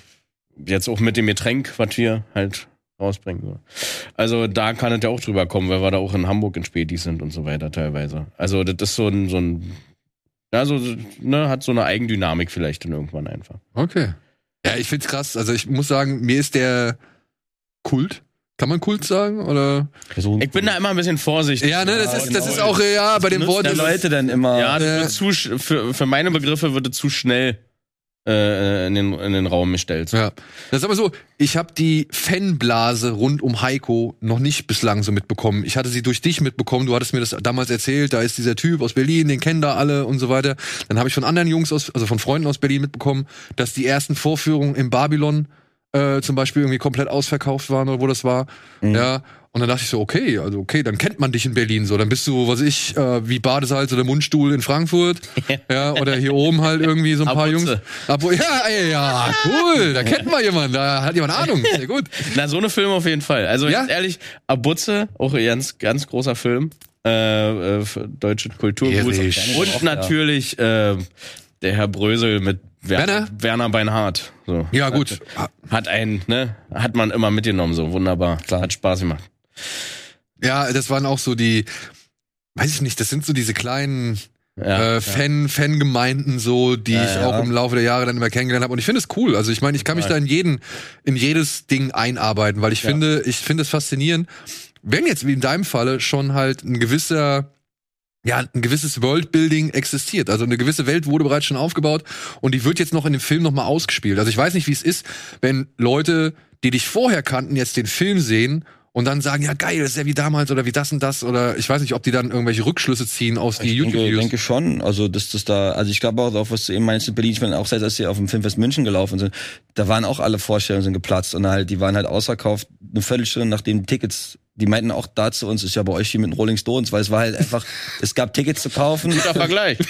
jetzt auch mit dem Getränk, was wir halt rausbringen. So. Also da kann es ja auch drüber kommen, weil wir da auch in Hamburg in Spätis sind und so weiter teilweise. Also das ist so ein, so ein ja, so, ne, hat so eine Eigendynamik vielleicht dann irgendwann einfach. Okay. Ja, ich find's krass. Also ich muss sagen, mir ist der Kult Kann man Kult sagen? Oder? Ich bin da immer ein bisschen vorsichtig. Ja, ne, das Ja, ist, das genau. ist auch, ja, bei den Worten. der Leute dann immer. Ja, das Äh, wird zu, für, für meine Begriffe wird es zu schnell äh, in, den, in den Raum gestellt. Ja. Das ist aber so, ich habe die Fanblase rund um Heiko noch nicht bislang so mitbekommen. Ich hatte sie durch dich mitbekommen, du hattest mir das damals erzählt, da ist dieser Typ aus Berlin, den kennen da alle und so weiter. Dann habe ich von anderen Jungs aus, also von Freunden aus Berlin mitbekommen, dass die ersten Vorführungen im Babylon äh, zum Beispiel irgendwie komplett ausverkauft waren oder wo das war. Ja. Und dann dachte ich so, okay, also okay, dann kennt man dich in Berlin so. Dann bist du, was ich, äh, wie Badesalz oder Mundstuhl in Frankfurt. ja, oder hier oben halt irgendwie so ein paar. Jungs. Abo, ja, ey, ja, cool. Da kennt man jemanden, da hat jemand Ahnung. Sehr gut. Na, so eine Film auf jeden Fall. Also Ja? ganz ehrlich, Abutze, auch ein ganz, ganz großer Film. Äh, äh, für deutsche Kulturgut. Ehrlich. Und natürlich äh, der Herr Brösel mit Werner, Werner? Werner Beinhardt. So. Ja, gut. Hat einen, ne? Hat man immer mitgenommen, so wunderbar. Klar. Hat Spaß gemacht. Ja, das waren auch so die, weiß ich nicht, das sind so diese kleinen Ja. äh, Fan, Fangemeinden so, die Ja, ich ja. auch im Laufe der Jahre dann immer kennengelernt habe. Und ich finde es cool. Also ich meine, ich kann mich da in jeden, in jedes Ding einarbeiten, weil ich Ja. finde, ich finde es faszinierend, wenn jetzt wie in deinem Falle schon halt ein gewisser ja, ein gewisses Worldbuilding existiert. Also eine gewisse Welt wurde bereits schon aufgebaut und die wird jetzt noch in dem Film nochmal ausgespielt. Also ich weiß nicht, wie es ist, wenn Leute, die dich vorher kannten, jetzt den Film sehen und dann sagen, ja geil, das ist ja wie damals oder wie das und das oder ich weiß nicht, ob die dann irgendwelche Rückschlüsse ziehen aus die Ich denke, YouTube-Videos. denke schon, also dass das da, also ich glaube auch, auch was du eben meinst in Berlin, ich meine auch seit als sie auf dem Filmfest München gelaufen sind, da waren auch alle Vorstellungen sind geplatzt und halt, die waren halt ausverkauft, eine Viertelstunde nachdem Tickets, die meinten auch da zu uns, ist ja bei euch hier mit den Rolling Stones, weil es war halt einfach, es gab Tickets zu kaufen. Guter Vergleich.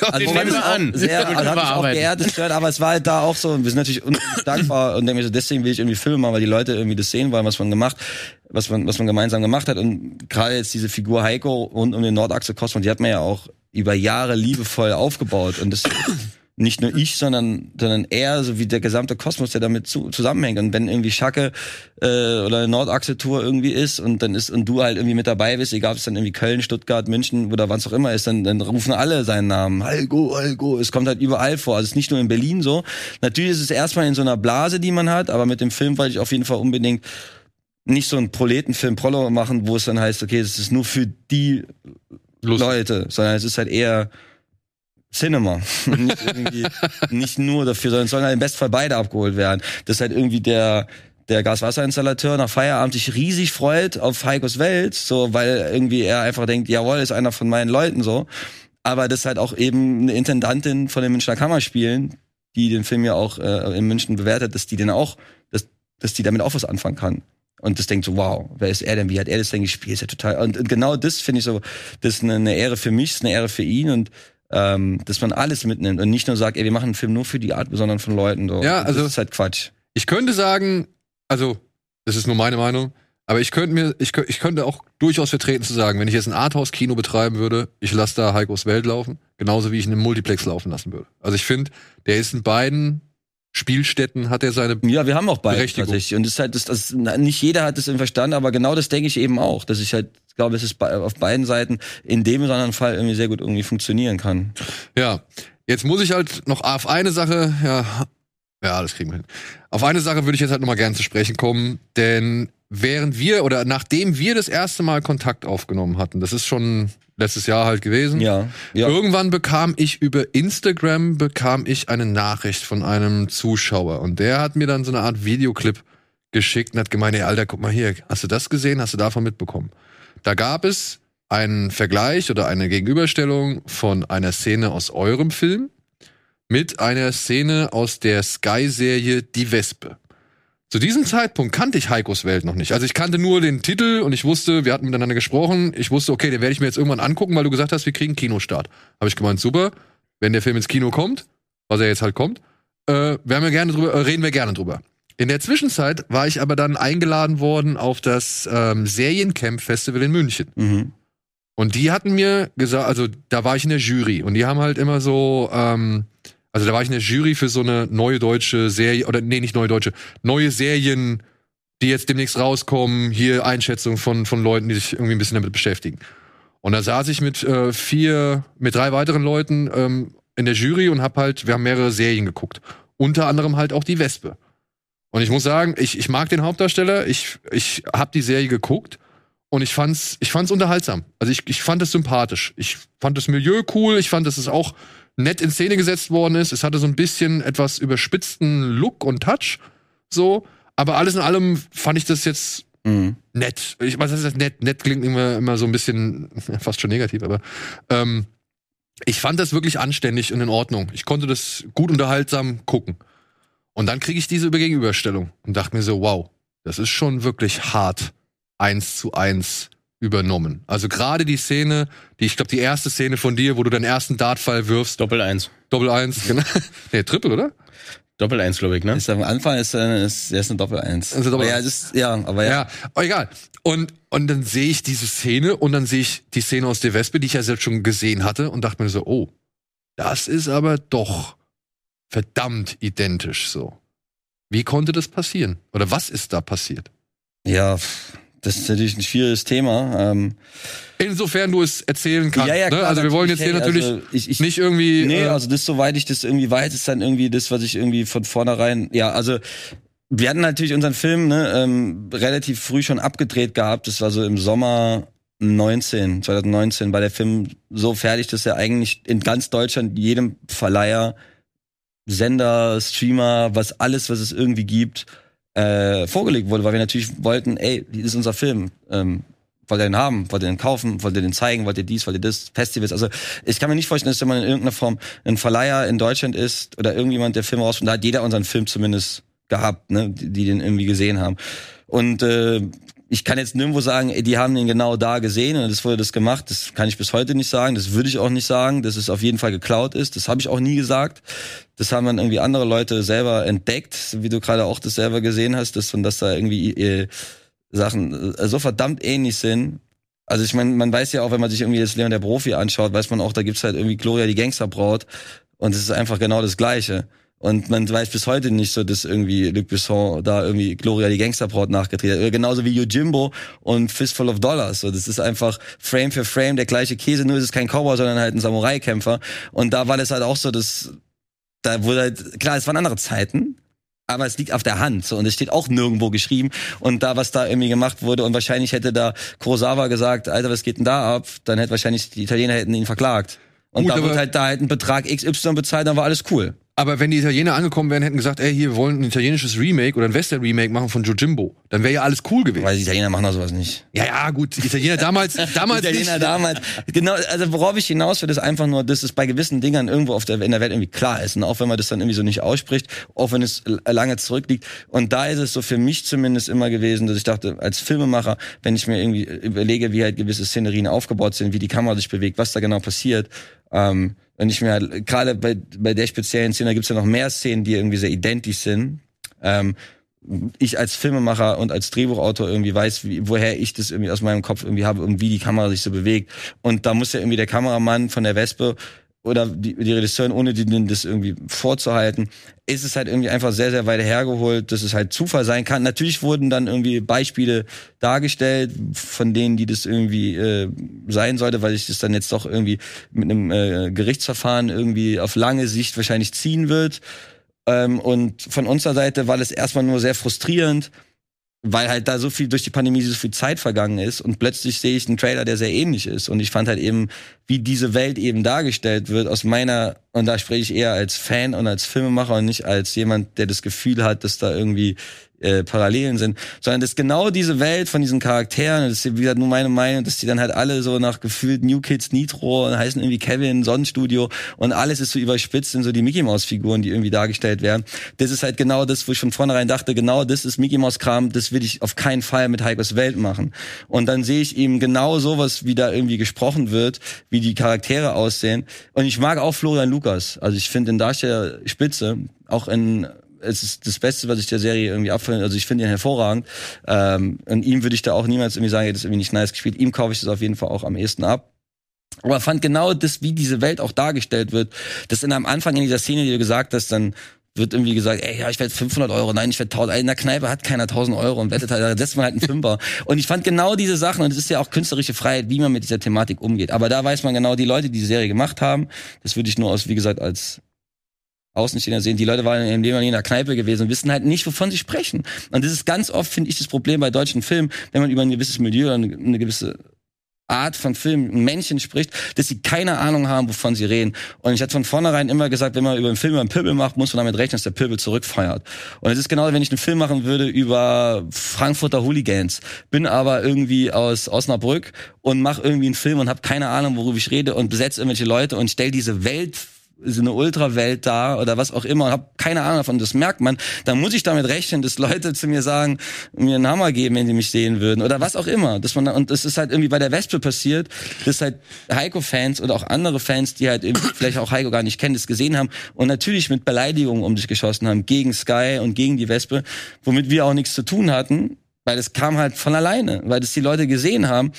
Also Den nehmen es wir an. sehr, also hat mich auch geehrt, Shirt, aber es war halt da auch so, und wir sind natürlich dankbar und denken so, deswegen will ich irgendwie Filme machen, weil die Leute irgendwie das sehen wollen, was man gemacht, was man, was man gemeinsam gemacht hat und gerade jetzt diese Figur Heiko rund um den Nordachse Kosmos, die hat man ja auch über Jahre liebevoll aufgebaut und das nicht nur ich, sondern, sondern er, so wie der gesamte Kosmos, der damit zu, zusammenhängt. Und wenn irgendwie Schacke äh, oder eine Nordachse-Tour irgendwie ist und dann ist und du halt irgendwie mit dabei bist, egal ob es dann irgendwie Köln, Stuttgart, München oder wann es auch immer ist, dann, dann rufen alle seinen Namen. Halgo, Halgo. Es kommt halt überall vor. Also es ist nicht nur in Berlin so. Natürlich ist es erstmal in so einer Blase, die man hat, aber mit dem Film wollte ich auf jeden Fall unbedingt nicht so einen Proletenfilm Prollo machen, wo es dann heißt, okay, es ist nur für die Lustig. Leute, sondern es ist halt eher Cinema. nicht, irgendwie, nicht nur dafür, sondern sollen halt im Bestfall beide abgeholt werden. Das ist halt irgendwie der, der Gaswasserinstallateur nach Feierabend sich riesig freut auf Heikos Welt, so, weil irgendwie er einfach denkt, jawohl, ist einer von meinen Leuten, so. Aber das ist halt auch eben eine Intendantin von den Münchner Kammerspielen, die den Film ja auch äh, in München bewertet, dass die den auch, dass, dass die damit auch was anfangen kann. Und das denkt so, wow, wer ist er denn? Wie hat er das denn gespielt? Ist ja total. Und, und genau das finde ich so, das ist eine, eine Ehre für mich, ist eine Ehre für ihn und ähm, dass man alles mitnimmt und nicht nur sagt, ey, wir machen einen Film nur für die Art, sondern von Leuten. So. Ja, also- das ist halt Quatsch. Ich könnte sagen, also, das ist nur meine Meinung, aber ich könnte mir, ich, ich könnte auch durchaus vertreten zu sagen, wenn ich jetzt ein Arthouse-Kino betreiben würde, ich lasse da Heikos Welt laufen, genauso wie ich im Multiplex laufen lassen würde. Also ich finde, der ist in beiden Spielstätten, hat er seine Ja, wir haben auch beide tatsächlich. Und das ist halt, das, das, nicht jeder hat das im Verstand, aber genau das denke ich eben auch, dass ich halt glaube, es ist bei, auf beiden Seiten in dem oder anderen Fall irgendwie sehr gut irgendwie funktionieren kann. Ja, jetzt muss ich halt noch auf eine Sache, ja, ja, das kriegen wir hin. Auf eine Sache würde ich jetzt halt nochmal gern zu sprechen kommen, denn während wir oder nachdem wir das erste Mal Kontakt aufgenommen hatten, das ist schon letztes Jahr halt gewesen. Ja, ja. Irgendwann bekam ich über Instagram bekam ich eine Nachricht von einem Zuschauer und der hat mir dann so eine Art Videoclip geschickt und hat gemeint, ey Alter, guck mal hier, hast du das gesehen? Hast du davon mitbekommen? Da gab es einen Vergleich oder eine Gegenüberstellung von einer Szene aus eurem Film mit einer Szene aus der Sky-Serie Die Wespe. Zu diesem Zeitpunkt kannte ich Heikos Welt noch nicht. Also ich kannte nur den Titel und ich wusste, wir hatten miteinander gesprochen. Ich wusste, okay, den werde ich mir jetzt irgendwann angucken, weil du gesagt hast, wir kriegen Kinostart. Habe ich gemeint, super. Wenn der Film ins Kino kommt, was er jetzt halt kommt, äh, werden wir gerne drüber, äh, reden wir gerne drüber. In der Zwischenzeit war ich aber dann eingeladen worden auf das ähm, Seriencamp Festival in München. Mhm. Und die hatten mir gesagt, also da war ich in der Jury und die haben halt immer so, ähm, also da war ich in der Jury für so eine neue deutsche Serie, oder nee, nicht neue deutsche, neue Serien, die jetzt demnächst rauskommen, hier Einschätzung von, von Leuten, die sich irgendwie ein bisschen damit beschäftigen. Und da saß ich mit äh, vier, mit drei weiteren Leuten ähm, in der Jury und hab halt, wir haben mehrere Serien geguckt. Unter anderem halt auch die Wespe. Und ich muss sagen, ich, ich mag den Hauptdarsteller, ich, ich habe die Serie geguckt und ich fand's, ich fand's unterhaltsam. Also ich, ich fand es sympathisch. Ich fand das Milieu cool, ich fand, dass es auch nett in Szene gesetzt worden ist. Es hatte so ein bisschen etwas überspitzten Look und Touch, so. Aber alles in allem fand ich das jetzt Mhm. nett. Ich, was heißt das nett? Nett klingt immer, immer so ein bisschen fast schon negativ, aber ähm, ich fand das wirklich anständig und in Ordnung. Ich konnte das gut unterhaltsam gucken. Und dann kriege ich diese Gegenüberstellung und dachte mir so, wow, das ist schon wirklich hart eins zu eins übernommen. Also gerade die Szene, die ich glaube die erste Szene von dir, wo du deinen ersten Dartfall wirfst, Doppel eins. Doppel eins, genau. nee, Triple, oder? Doppel eins, glaube ich, ne? Ist am Anfang ist, äh, ist, ist eine Doppel eins. Also Doppel- aber ja, ist, ja, aber ja. Ja, oh, egal. Und, und dann sehe ich diese Szene und dann sehe ich die Szene aus der Wespe, die ich ja selbst schon gesehen hatte und dachte mir so, oh, das ist aber doch verdammt identisch so. Wie konnte das passieren? Oder was ist da passiert? Ja, pff, das ist natürlich ein schwieriges Thema. Ähm, Insofern du es erzählen kannst. ja, ja, ne? klar, Also wir wollen jetzt hier natürlich also ich, ich, nicht irgendwie. Nee, äh, also das, soweit ich das irgendwie weiß, ist dann irgendwie das, was ich irgendwie von vornherein, ja, also wir hatten natürlich unseren Film ne, ähm, relativ früh schon abgedreht gehabt. Das war so im Sommer 19, 2019 war der Film so fertig, dass er eigentlich in ganz Deutschland jedem Verleiher, Sender, Streamer, was alles, was es irgendwie gibt, äh, vorgelegt wurde, weil wir natürlich wollten, ey, das ist unser Film. Ähm, wollt ihr den haben? Wollt ihr den kaufen? Wollt ihr den zeigen? Wollt ihr dies? Wollt ihr das? Festivals? Also ich kann mir nicht vorstellen, dass man in irgendeiner Form ein Verleiher in Deutschland ist oder irgendjemand, der Film rausfindet, da hat jeder unseren Film zumindest gehabt, ne, die, die den irgendwie gesehen haben. Und äh, ich kann jetzt nirgendwo sagen, ey, die haben den genau da gesehen und es wurde das gemacht. Das kann ich bis heute nicht sagen. Das würde ich auch nicht sagen, dass es auf jeden Fall geklaut ist. Das habe ich auch nie gesagt. Das haben dann irgendwie andere Leute selber entdeckt, wie du gerade auch das selber gesehen hast, dass, und dass da irgendwie äh, Sachen äh, so verdammt ähnlich sind. Also ich meine, man weiß ja auch, wenn man sich irgendwie das Leon der Profi anschaut, weiß man auch, da gibt's halt irgendwie Gloria die Gangsterbraut und es ist einfach genau das Gleiche. Und man weiß bis heute nicht so, dass irgendwie Luc Besson da irgendwie Gloria die Gangsterbraut nachgedreht hat. Genauso wie Yojimbo und Fistful of Dollars. So, das ist einfach Frame für Frame der gleiche Käse, nur ist es kein Cowboy, sondern halt ein Samurai-Kämpfer. Und da war das halt auch so, dass da wurde halt, klar, es waren andere Zeiten, aber es liegt auf der Hand so und es steht auch nirgendwo geschrieben und da was da irgendwie gemacht wurde und wahrscheinlich hätte da Kurosawa gesagt, Alter, was geht denn da ab? Dann hätte wahrscheinlich die Italiener hätten ihn verklagt. Und Gut, da wird halt da halt ein Betrag XY bezahlt, dann war alles cool. Aber wenn die Italiener angekommen wären, hätten gesagt, ey, hier, wir wollen ein italienisches Remake oder ein Western-Remake machen von Jojimbo, dann wäre ja alles cool gewesen. Weil die Italiener machen doch sowas nicht. Ja, ja, gut, die Italiener damals, damals Italiener nicht. damals. Genau, also worauf ich hinaus will, ist einfach nur, dass es bei gewissen Dingern irgendwo auf der, in der Welt irgendwie klar ist. Und auch wenn man das dann irgendwie so nicht ausspricht, auch wenn es lange zurückliegt. Und da ist es so für mich zumindest immer gewesen, dass ich dachte, als Filmemacher, wenn ich mir irgendwie überlege, wie halt gewisse Szenerien aufgebaut sind, wie die Kamera sich bewegt, was da genau passiert, ähm, wenn ich mir halt, gerade bei, bei der speziellen Szene, da gibt's ja noch mehr Szenen, die irgendwie sehr identisch sind. Ähm, ich als Filmemacher und als Drehbuchautor irgendwie weiß, wie, woher ich das irgendwie aus meinem Kopf irgendwie habe und wie die Kamera sich so bewegt. Und da muss ja irgendwie der Kameramann von der Wespe oder die, die Regisseurin, ohne denen das irgendwie vorzuhalten, ist es halt irgendwie einfach sehr, sehr weit hergeholt, dass es halt Zufall sein kann. Natürlich wurden dann irgendwie Beispiele dargestellt, von denen, die das irgendwie äh, sein sollte, weil ich das dann jetzt doch irgendwie mit einem äh, Gerichtsverfahren irgendwie auf lange Sicht wahrscheinlich ziehen wird. Ähm, und von unserer Seite war das erstmal nur sehr frustrierend, weil halt da so viel durch die Pandemie so viel Zeit vergangen ist und plötzlich sehe ich einen Trailer, der sehr ähnlich ist. Und ich fand halt eben, wie diese Welt eben dargestellt wird, aus meiner, und da spreche ich eher als Fan und als Filmemacher und nicht als jemand, der das Gefühl hat, dass da irgendwie äh, Parallelen sind, sondern dass genau diese Welt von diesen Charakteren, das ist wieder nur meine Meinung, dass die dann halt alle so nach gefühlt New Kids Nitro und heißen irgendwie Kevin, Sonnenstudio und alles ist so überspitzt sind so die Mickey Mouse Figuren, die irgendwie dargestellt werden. Das ist halt genau das, wo ich von vornherein dachte, genau das ist Mickey Mouse Kram, das will ich auf keinen Fall mit Heikos Welt machen. Und dann sehe ich eben genau sowas, wie da irgendwie gesprochen wird, wie die Charaktere aussehen. Und ich mag auch Florian Lukas. Also ich finde den Darsteller spitze, auch in es ist das Beste, was ich der Serie irgendwie abfällt. Also ich finde ihn hervorragend. Ähm, und ihm würde ich da auch niemals irgendwie sagen, er hat das irgendwie nicht nice gespielt. Ihm kaufe ich das auf jeden Fall auch am ehesten ab. Aber fand genau das, wie diese Welt auch dargestellt wird, dass in am Anfang in dieser Szene, die du gesagt hast, dann wird irgendwie gesagt, ey, ja, ich werde 500 Euro, nein, ich werde 1000, in der Kneipe hat keiner 1000 Euro und wettet halt, da setzt man halt einen Fünfer. Und ich fand genau diese Sachen, und es ist ja auch künstlerische Freiheit, wie man mit dieser Thematik umgeht. Aber da weiß man genau, die Leute, die die Serie gemacht haben, das würde ich nur aus, wie gesagt, als Außenstehender sehen. Die Leute waren in ihrem Leben in der Kneipe gewesen und wissen halt nicht, wovon sie sprechen. Und das ist ganz oft, finde ich, das Problem bei deutschen Filmen, wenn man über ein gewisses Milieu oder eine, gewisse Art von Film, Männchen spricht, dass sie keine Ahnung haben, wovon sie reden. Und ich hatte von vornherein immer gesagt, wenn man über einen Film über einen Pöbel macht, muss man damit rechnen, dass der Pöbel zurückfeuert. Und es ist genau, wenn ich einen Film machen würde über Frankfurter Hooligans, bin aber irgendwie aus Osnabrück und mache irgendwie einen Film und habe keine Ahnung, worüber ich rede und besetze irgendwelche Leute und stell diese Welt so eine Ultrawelt da oder was auch immer habe keine Ahnung davon, das merkt man, dann muss ich damit rechnen, dass Leute zu mir sagen, mir einen Hammer geben, wenn sie mich sehen würden oder was auch immer. Dass man, und das ist halt irgendwie bei der Wespe passiert, dass halt Heiko-Fans oder auch andere Fans, die halt irgendwie vielleicht auch Heiko gar nicht kennen, das gesehen haben und natürlich mit Beleidigungen um sich geschossen haben gegen Sky und gegen die Wespe, womit wir auch nichts zu tun hatten, weil das kam halt von alleine, weil das die Leute gesehen haben.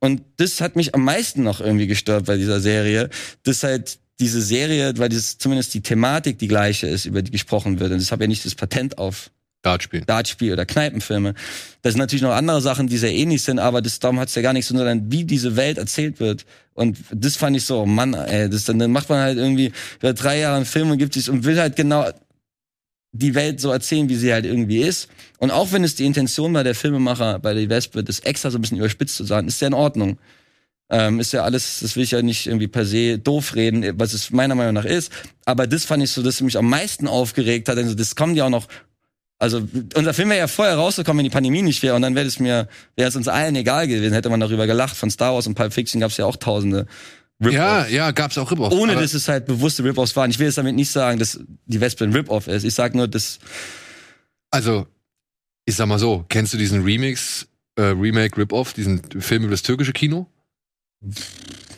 Und das hat mich am meisten noch irgendwie gestört bei dieser Serie, dass halt diese Serie, weil das zumindest die Thematik die gleiche ist, über die gesprochen wird. Und ich habe ja nicht das Patent auf Dartspiel. Dartspiel oder Kneipenfilme. Das sind natürlich noch andere Sachen, die sehr ähnlich sind, aber das, darum hat's ja gar nichts, sondern wie diese Welt erzählt wird. Und das fand ich so, oh Mann, ey, das, dann macht man halt irgendwie über drei Jahre einen Film und gibt sich und will halt genau die Welt so erzählen, wie sie halt irgendwie ist. Und auch wenn es die Intention war der Filmemacher bei der Wespe, das extra so ein bisschen überspitzt zu sagen, ist ja in Ordnung. Ähm, ist ja alles, das will ich ja nicht irgendwie per se doof reden, was es meiner Meinung nach ist. Aber das fand ich so, dass mich am meisten aufgeregt hat. Also das kommt ja auch noch. Also unser Film wäre ja vorher rausgekommen, wenn die Pandemie nicht wäre, und dann wäre es mir, wäre es uns allen egal gewesen, hätte man darüber gelacht. Von Star Wars und Pulp Fiction gab es ja auch tausende Rip-Offs. Ja, ja, gab's auch Rip-Offs. Ohne dass es halt bewusste Rip-Offs waren. Ich will jetzt damit nicht sagen, dass die Wespe ein Rip-Off ist. Ich sag nur, dass Also, ich sag mal so, kennst du diesen Remix, äh, Remake, Rip-Off, diesen Film über das türkische Kino? Das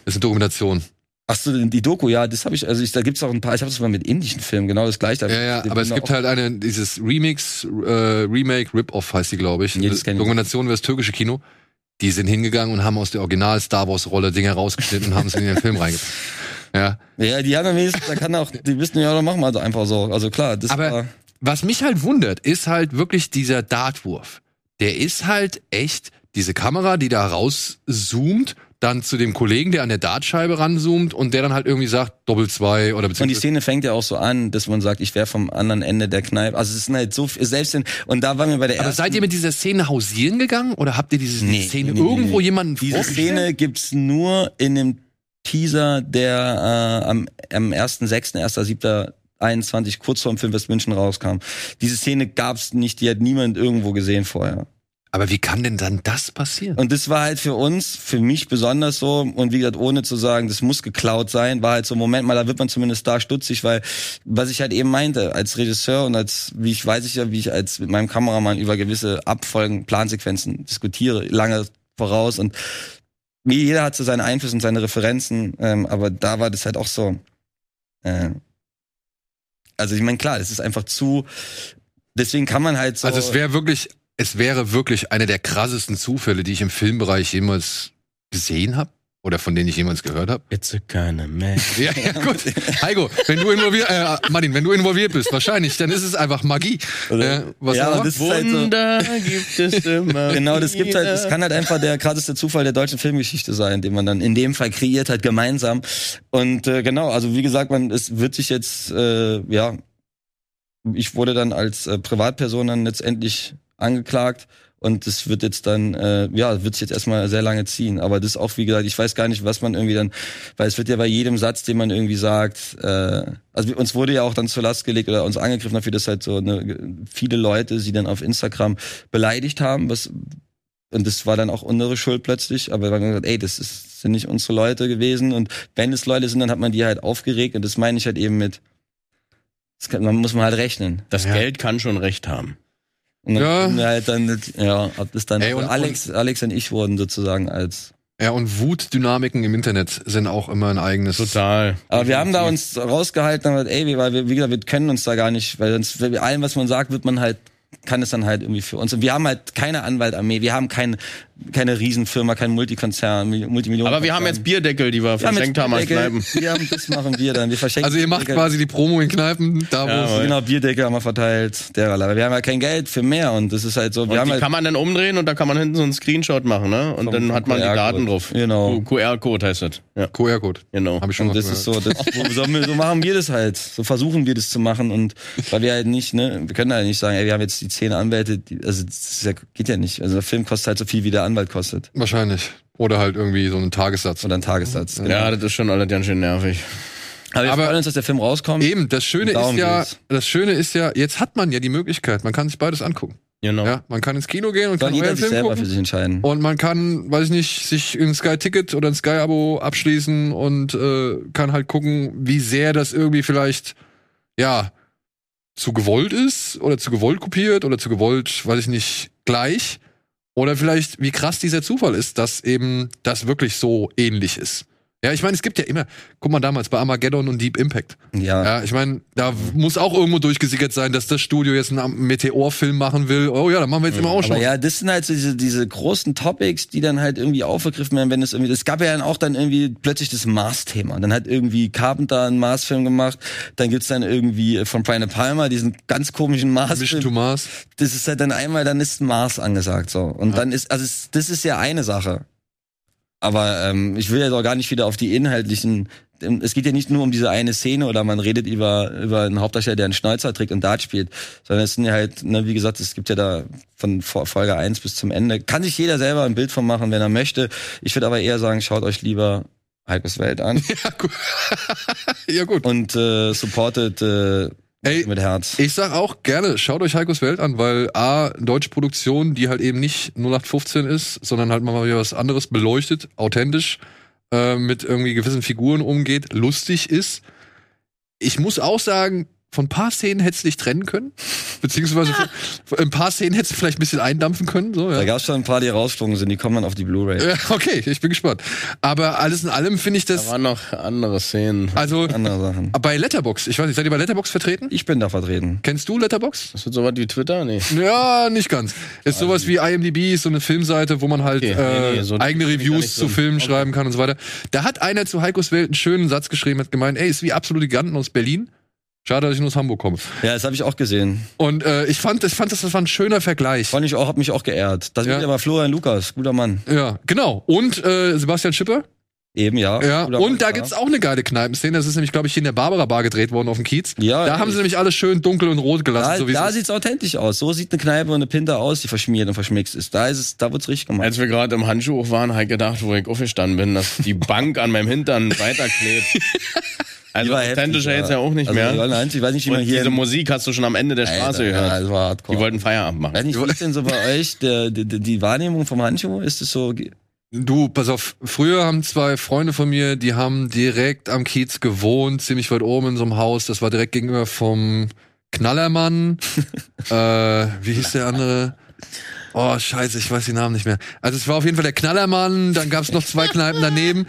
ist eine Dokumentation. Ach so, die Doku, ja, das habe ich, also ich, da gibt's auch ein paar, ich habe das mal mit indischen Filmen, genau das gleiche. Ja, ja, aber es gibt halt eine, dieses Remix, äh, Remake, Rip-Off heißt die, glaube ich. Nee, das Dokumentation über das türkische Kino. Die sind hingegangen und haben aus der Original-Star Wars-Rolle Dinge rausgeschnitten und haben es in den Film reingebracht. Ja. Ja, die haben ja wenigstens, da kann auch, die wissen ja, dann machen wir halt einfach so. Also klar, das Aber war, was mich halt wundert, ist halt wirklich dieser Dartwurf. Der ist halt echt diese Kamera, die da rauszoomt, dann zu dem Kollegen, der an der Dartscheibe ranzoomt und der dann halt irgendwie sagt, Doppel zwei oder und die beziehungsweise. Szene fängt ja auch so an, dass man sagt, ich wäre vom anderen Ende der Kneipe. Also es ist halt so viel, selbst in, und da waren wir bei der Aber ersten, seid ihr mit dieser Szene hausieren gegangen oder habt ihr diese Nee, Szene nee, irgendwo nee. jemanden Diese? Szene gibt's nur in dem Teaser, der äh, am, am 1.6., 1.7., 21 kurz vor dem Film West München rauskam. Diese Szene gab's nicht, die hat niemand irgendwo gesehen vorher. Aber wie kann denn dann das passieren? Und das war halt für uns, für mich besonders so, und wie gesagt, ohne zu sagen, das muss geklaut sein, war halt so, Moment mal, da wird man zumindest da stutzig, weil, was ich halt eben meinte, als Regisseur und als, wie ich weiß ich ja, wie ich als mit meinem Kameramann über gewisse Abfolgen, Plansequenzen diskutiere, lange voraus und wie jeder hat so seine Einflüsse und seine Referenzen, ähm, aber da war das halt auch so, äh, also ich meine, klar, das ist einfach zu, deswegen kann man halt so. Also es wäre wirklich, es wäre wirklich eine der krassesten Zufälle, die ich im Filmbereich jemals gesehen habe oder von denen ich jemals gehört habe. It's a kind of man. Ja, ja, gut. Heiko, wenn du involviert, äh, Martin, wenn du involviert bist, wahrscheinlich, dann ist es einfach Magie. Oder- Äh, was Ja, das ist halt so- Wunder gibt es immer. Genau, das gibt halt, das kann halt einfach der krasseste Zufall der deutschen Filmgeschichte sein, den man dann in dem Fall kreiert hat, gemeinsam. Und äh, genau, also wie gesagt, man, es wird sich jetzt, äh, ja, ich wurde dann als äh, Privatperson dann letztendlich angeklagt und das wird jetzt dann, äh, ja, wird sich jetzt erstmal sehr lange ziehen. Aber das auch, wie gesagt, ich weiß gar nicht, was man irgendwie dann, weil es wird ja bei jedem Satz, den man irgendwie sagt, äh, also uns wurde ja auch dann zur Last gelegt oder uns angegriffen dafür, dass halt so eine, viele Leute sie dann auf Instagram beleidigt haben, was und das war dann auch unsere Schuld plötzlich, aber wir haben gesagt, ey, das ist, sind nicht unsere Leute gewesen und wenn es Leute sind, dann hat man die halt aufgeregt und das meine ich halt eben mit, das kann, man muss man halt rechnen. Das Ja. Geld kann schon recht haben. Und dann, Ja. wurden wir halt dann, ja, ob das dann Ey, und- Alex, Alex und ich wurden sozusagen als. Ja, und Wutdynamiken im Internet sind auch immer ein eigenes. Total. Aber wir haben da uns rausgehalten, und gesagt, ey, wir, weil wir, wie gesagt, wir können uns da gar nicht, weil sonst, bei allem, was man sagt, wird man halt, kann es dann halt irgendwie für uns. Und wir haben halt keine Anwaltarmee, wir haben kein keine Riesenfirma, kein Multikonzern, Mil- Multimillionen. Aber wir haben jetzt Bierdeckel, die wir verschenkt haben als Kneipen. Wir haben, das machen wir dann. Wir verschenken Also ihr macht Bierdeckel. quasi die Promo in Kneipen, da wo Ja, es- aber- Genau, Bierdeckel haben wir verteilt. Dererlei. Aber wir haben ja kein Geld für mehr und das ist halt so. Wir Und haben die halt kann man dann umdrehen und da kann man hinten so einen Screenshot machen, ne? Und dann hat man die. Daten drauf. Genau. QR-Code heißt das. Ja, QR-Code. genau. Habe ich schon Und mal das ist gehört. so, das, so, so, so machen wir das halt. So versuchen wir das zu machen. Und weil wir halt nicht, ne, wir können halt nicht sagen, ey, wir haben jetzt die zehn Anwälte, die, also das ist ja, geht ja nicht. Also der Film kostet halt so viel, wie der Anwalt kostet. Wahrscheinlich. Oder halt irgendwie so einen Tagessatz. Oder ein Tagessatz. Genau. Ja, das ist schon alles ganz schön nervig. Aber wir Aber- freuen uns, dass der Film rauskommt. Eben, das Schöne ist ja, geht's. das Schöne ist ja, jetzt hat man ja die Möglichkeit, man kann sich beides angucken. Genau. Ja, man kann ins Kino gehen und Soll kann jeder sich Film selber gucken. für sich entscheiden. Und man kann, weiß ich nicht, sich ein Sky-Ticket oder ein Sky-Abo abschließen und äh, kann halt gucken, wie sehr das irgendwie vielleicht, ja, zu gewollt ist oder zu gewollt kopiert oder zu gewollt, weiß ich nicht, gleich. Oder vielleicht, wie krass dieser Zufall ist, dass eben das wirklich so ähnlich ist. Ja, ich meine, es gibt ja immer, guck mal damals bei Armageddon und Deep Impact. Ja. Ja, ich meine, da muss auch irgendwo durchgesickert sein, dass das Studio jetzt einen Meteorfilm machen will. Oh ja, dann machen wir jetzt immer auch schon. Ja, das sind halt so diese, diese großen Topics, die dann halt irgendwie aufgegriffen werden, wenn es irgendwie, es gab ja dann auch dann irgendwie plötzlich das Mars-Thema. Dann hat irgendwie Carpenter einen Mars-Film gemacht, dann gibt's dann irgendwie von Brian Palma diesen ganz komischen Mission Mars-Film. to Mars. Das ist halt dann einmal, dann ist Mars angesagt, so. Und dann ist, also das ist ja eine Sache. Aber ähm, ich will ja doch gar nicht wieder auf die inhaltlichen. Es geht ja nicht nur um diese eine Szene oder man redet über, über einen Hauptdarsteller, der einen Schnäuzer trägt und Dart spielt, sondern es sind ja halt, ne, wie gesagt, es gibt ja da von Fo- Folge 1 bis zum Ende. Kann sich jeder selber ein Bild von machen, wenn er möchte. Ich würde aber eher sagen, schaut euch lieber Heikos Welt an Ja, gut. ja, gut. und äh, supportet äh, Ey, mit Herz. Ich sag auch gerne, schaut euch Heikos Welt an, weil A, deutsche Produktion, die halt eben nicht 0815 ist, sondern halt mal wieder was anderes beleuchtet, authentisch, äh, mit irgendwie gewissen Figuren umgeht, lustig ist. Ich muss auch sagen, von ein paar Szenen hättest du dich trennen können. Beziehungsweise von, von ein paar Szenen hättest du vielleicht ein bisschen eindampfen können. So, Da ja. gab's schon ein paar, die rausgeflogen sind, die kommen dann auf die Blu-ray. Ja, okay, ich bin gespannt. Aber alles in allem finde ich Da das. waren noch andere Szenen. Also Andere Sachen. bei Letterbox, ich weiß nicht, seid ihr bei Letterbox vertreten? Ich bin da vertreten. Kennst du Letterbox? Das wird sowas wie Twitter? Nee. Ja, nicht ganz. Ist sowas wie IMDb, ist so eine Filmseite, wo man halt Okay, äh, nee, nee, so eigene da Reviews zu. Filmen Okay. schreiben kann und so weiter. Da hat einer zu Heikos Welt einen schönen Satz geschrieben, hat gemeint, ey, ist wie absolute Giganten aus Berlin. Schade, dass ich nur aus Hamburg komme. Ja, das habe ich auch gesehen. Und äh, ich fand, ich fand das, das war ein schöner Vergleich. Fand ich auch, hab mich auch geehrt. Das Ja. ja. wieder mal Florian Lukas, guter Mann. Ja, genau. Und äh, Sebastian Schipper. Eben, ja. Ja. Und da ja. gibt's auch eine geile Kneipenszene. Das ist nämlich, glaube ich, hier in der Barbara Bar gedreht worden auf dem Kiez. Ja, Da haben sie ich- nämlich alles schön dunkel und rot gelassen. Da, so wie da es ist. sieht's authentisch aus. So sieht eine Kneipe und eine Pinte aus, die verschmiert und verschmixt ist. Da ist es, da wird's richtig gemacht. Als wir gerade im Handschuh waren, habe ich gedacht, wo ich aufgestanden bin, dass die Bank an meinem Hintern weiterklebt. Also heftig, jetzt ja auch nicht also, mehr. Ich weiß nicht, wie man hier. diese Musik hast du schon am Ende der Straße Alter, gehört. Ja, das war hardcore. Die wollten Feierabend machen. weiß nicht, wie ist denn so bei euch der, die, die Wahrnehmung vom Handschuh? Ist es so? Du, pass auf, früher haben zwei Freunde von mir, die haben direkt am Kiez gewohnt, ziemlich weit oben in so einem Haus. Das war direkt gegenüber vom Knallermann. äh, wie hieß der andere? Oh, scheiße, ich weiß den Namen nicht mehr. Also es war auf jeden Fall der Knallermann, dann gab's noch zwei Kneipen daneben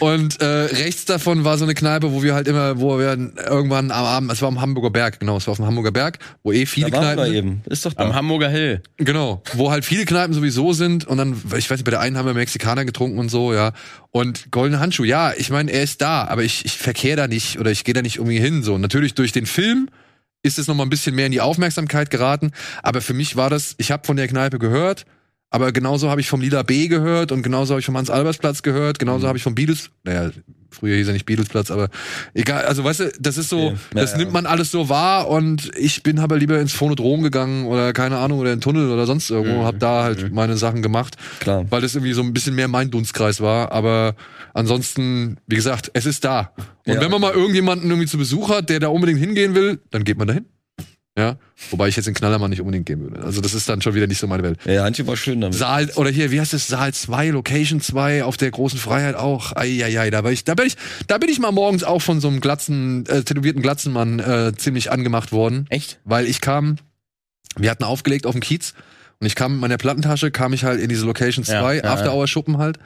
und äh, rechts davon war so eine Kneipe, wo wir halt immer, wo wir irgendwann am Abend, es war am Hamburger Berg, genau, es war auf dem Hamburger Berg, wo eh viele Da Kneipen wir sind. eben. Ist doch da. Am Hamburger Hill. Genau, wo halt viele Kneipen sowieso sind und dann, ich weiß nicht, bei der einen haben wir Mexikaner getrunken und so, ja. Und goldene Handschuh, ja, ich meine, er ist da, aber ich, ich verkehre da nicht oder ich gehe da nicht irgendwie hin. So, natürlich durch den Film ist es noch mal ein bisschen mehr in die Aufmerksamkeit geraten, aber für mich war das, ich habe von der Kneipe gehört, aber genauso habe ich vom Lila B gehört und genauso habe ich vom Hans-Albers-Platz gehört, genauso habe ich vom Beatles, naja, früher hieß er nicht Beatles-Platz, aber egal, also weißt du, das ist so, Ja, das ja. nimmt man alles so wahr und ich bin aber lieber ins Phonodrom gegangen oder keine Ahnung, oder in den Tunnel oder sonst irgendwo, hab da halt meine Sachen gemacht, Klar. weil das irgendwie so ein bisschen mehr mein Dunstkreis war, aber ansonsten, wie gesagt, es ist da. Und Ja. wenn man mal irgendjemanden irgendwie zu Besuch hat, der da unbedingt hingehen will, dann geht man dahin. Ja, wobei ich jetzt in Knallermann nicht unbedingt gehen würde. Also das ist dann schon wieder nicht so meine Welt. Ja, Handschuh war schön damit. Saal, oder hier, wie heißt das? Saal 2, Location 2 auf der großen Freiheit auch. Eieiei, da war ich, da bin ich, da bin ich mal morgens auch von so einem glatzen, äh, tätowierten Glatzenmann äh, ziemlich angemacht worden. Echt? Weil ich kam, wir hatten aufgelegt auf dem Kiez und ich kam mit meiner Plattentasche, kam ich halt in diese Location 2, Ja, ja, After Hour Schuppen halt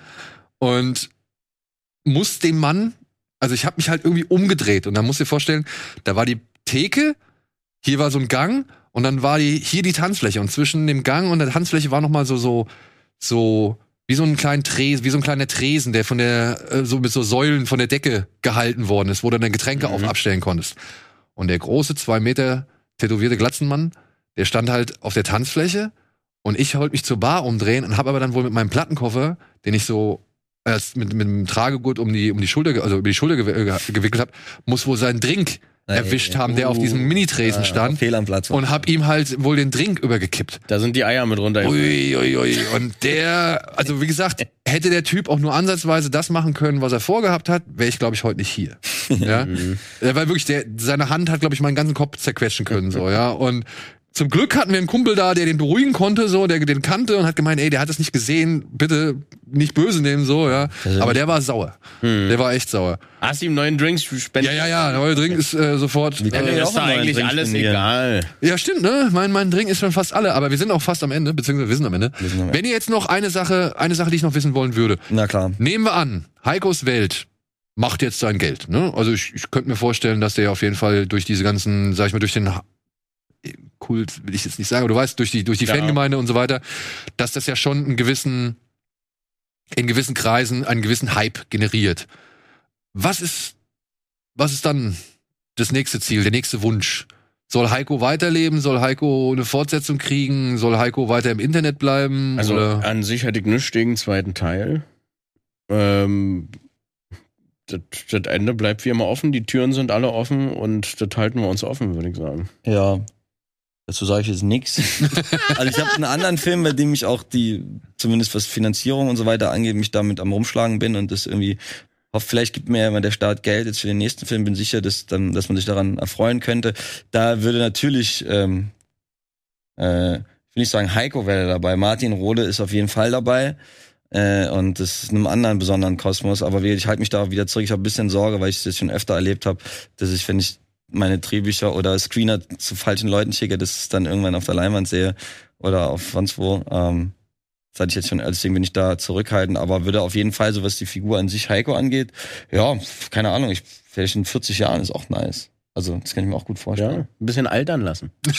und muss dem Mann, also ich habe mich halt irgendwie umgedreht und dann musst du dir vorstellen, da war die Theke, hier war so ein Gang und dann war die hier die Tanzfläche und zwischen dem Gang und der Tanzfläche war noch mal so so so wie so einen kleinen Tresen, wie so ein kleiner Tresen, der von der äh, so mit so Säulen von der Decke gehalten worden ist, wo du deine Getränke auf abstellen konntest. Und der große zwei Meter tätowierte Glatzenmann, der stand halt auf der Tanzfläche und ich wollte mich zur Bar umdrehen und habe aber dann wohl mit meinem Plattenkoffer, den ich so erst mit, mit dem Tragegurt um die um die Schulter, also über die Schulter ge gewickelt habe, muss wohl seinen Drink erwischt haben, der auf diesem Mini-Tresen stand Fehl am Platz. und hab ihm halt wohl den Drink übergekippt. Da sind die Eier mit runter. Ui, ui, ui. Und der, also wie gesagt, hätte der Typ auch nur ansatzweise das machen können, was er vorgehabt hat, wäre ich, glaube ich, heute nicht hier. Ja? Er war wirklich, der, seine Hand hat, glaube ich, meinen ganzen Kopf zerquetschen können, so, ja. Und zum Glück hatten wir einen Kumpel da, der den beruhigen konnte, so, der den kannte und hat gemeint, ey, der hat es nicht gesehen, bitte nicht böse nehmen, so, ja. Aber der war sauer. Der war echt sauer. Hast du ihm neuen Drinks spendiert? Ja, ja, ja, der neue Drink ist äh, sofort. kann Ja, Ja, Äh, das auch ist neuen eigentlich Drink alles spendieren. egal. ja, stimmt, ne? Mein, mein Drink ist schon fast alle, aber wir sind auch fast am Ende, beziehungsweise wir sind am Ende. sind am. Wenn ihr jetzt noch eine Sache, eine Sache, die ich noch wissen wollen würde. Na klar. Nehmen wir an, Heikos Welt macht jetzt sein Geld. Ne? Also ich, ich könnte mir vorstellen, dass der auf jeden Fall durch diese ganzen, sag ich mal, durch den Kult, will ich jetzt nicht sagen, aber du weißt, durch die, durch die Ja. Fangemeinde und so weiter, dass das ja schon einen gewissen, in gewissen Kreisen einen gewissen Hype generiert. Was ist, was ist dann das nächste Ziel, der nächste Wunsch? Soll Heiko weiterleben? Soll Heiko eine Fortsetzung kriegen? Soll Heiko weiter im Internet bleiben? Also Oder? an sich hätte ich nichts gegen den zweiten Teil. Ähm, das, das Ende bleibt wie immer offen, die Türen sind alle offen und das halten wir uns offen, würde ich sagen. Ja. Dazu sage ich jetzt nichts. Also ich habe einen anderen Film, bei dem ich auch die, zumindest was Finanzierung und so weiter angeht, mich damit am rumschlagen bin und das irgendwie hoffe, vielleicht gibt mir ja mal der Staat Geld jetzt für den nächsten Film, bin sicher, dass, dann, dass man sich daran erfreuen könnte. Da würde natürlich, ähm, äh, will ich sagen, Heiko wäre dabei. Martin Rohde ist auf jeden Fall dabei. Äh, und das ist in einem anderen besonderen Kosmos. Aber ich halte mich da wieder zurück. Ich habe ein bisschen Sorge, weil ich das schon öfter erlebt habe, dass ich, wenn ich meine Drehbücher oder Screener zu falschen Leuten schicke, dass ich es dann irgendwann auf der Leinwand sehe oder auf sonst wo. Ähm, das hatte ich jetzt schon, deswegen bin ich da zurückhaltend, aber würde auf jeden Fall, so was die Figur an sich Heiko angeht, ja, keine Ahnung, ich, vielleicht in 40 Jahren ist auch nice. Also, das kann ich mir auch gut Ja, vorstellen. ein bisschen altern lassen.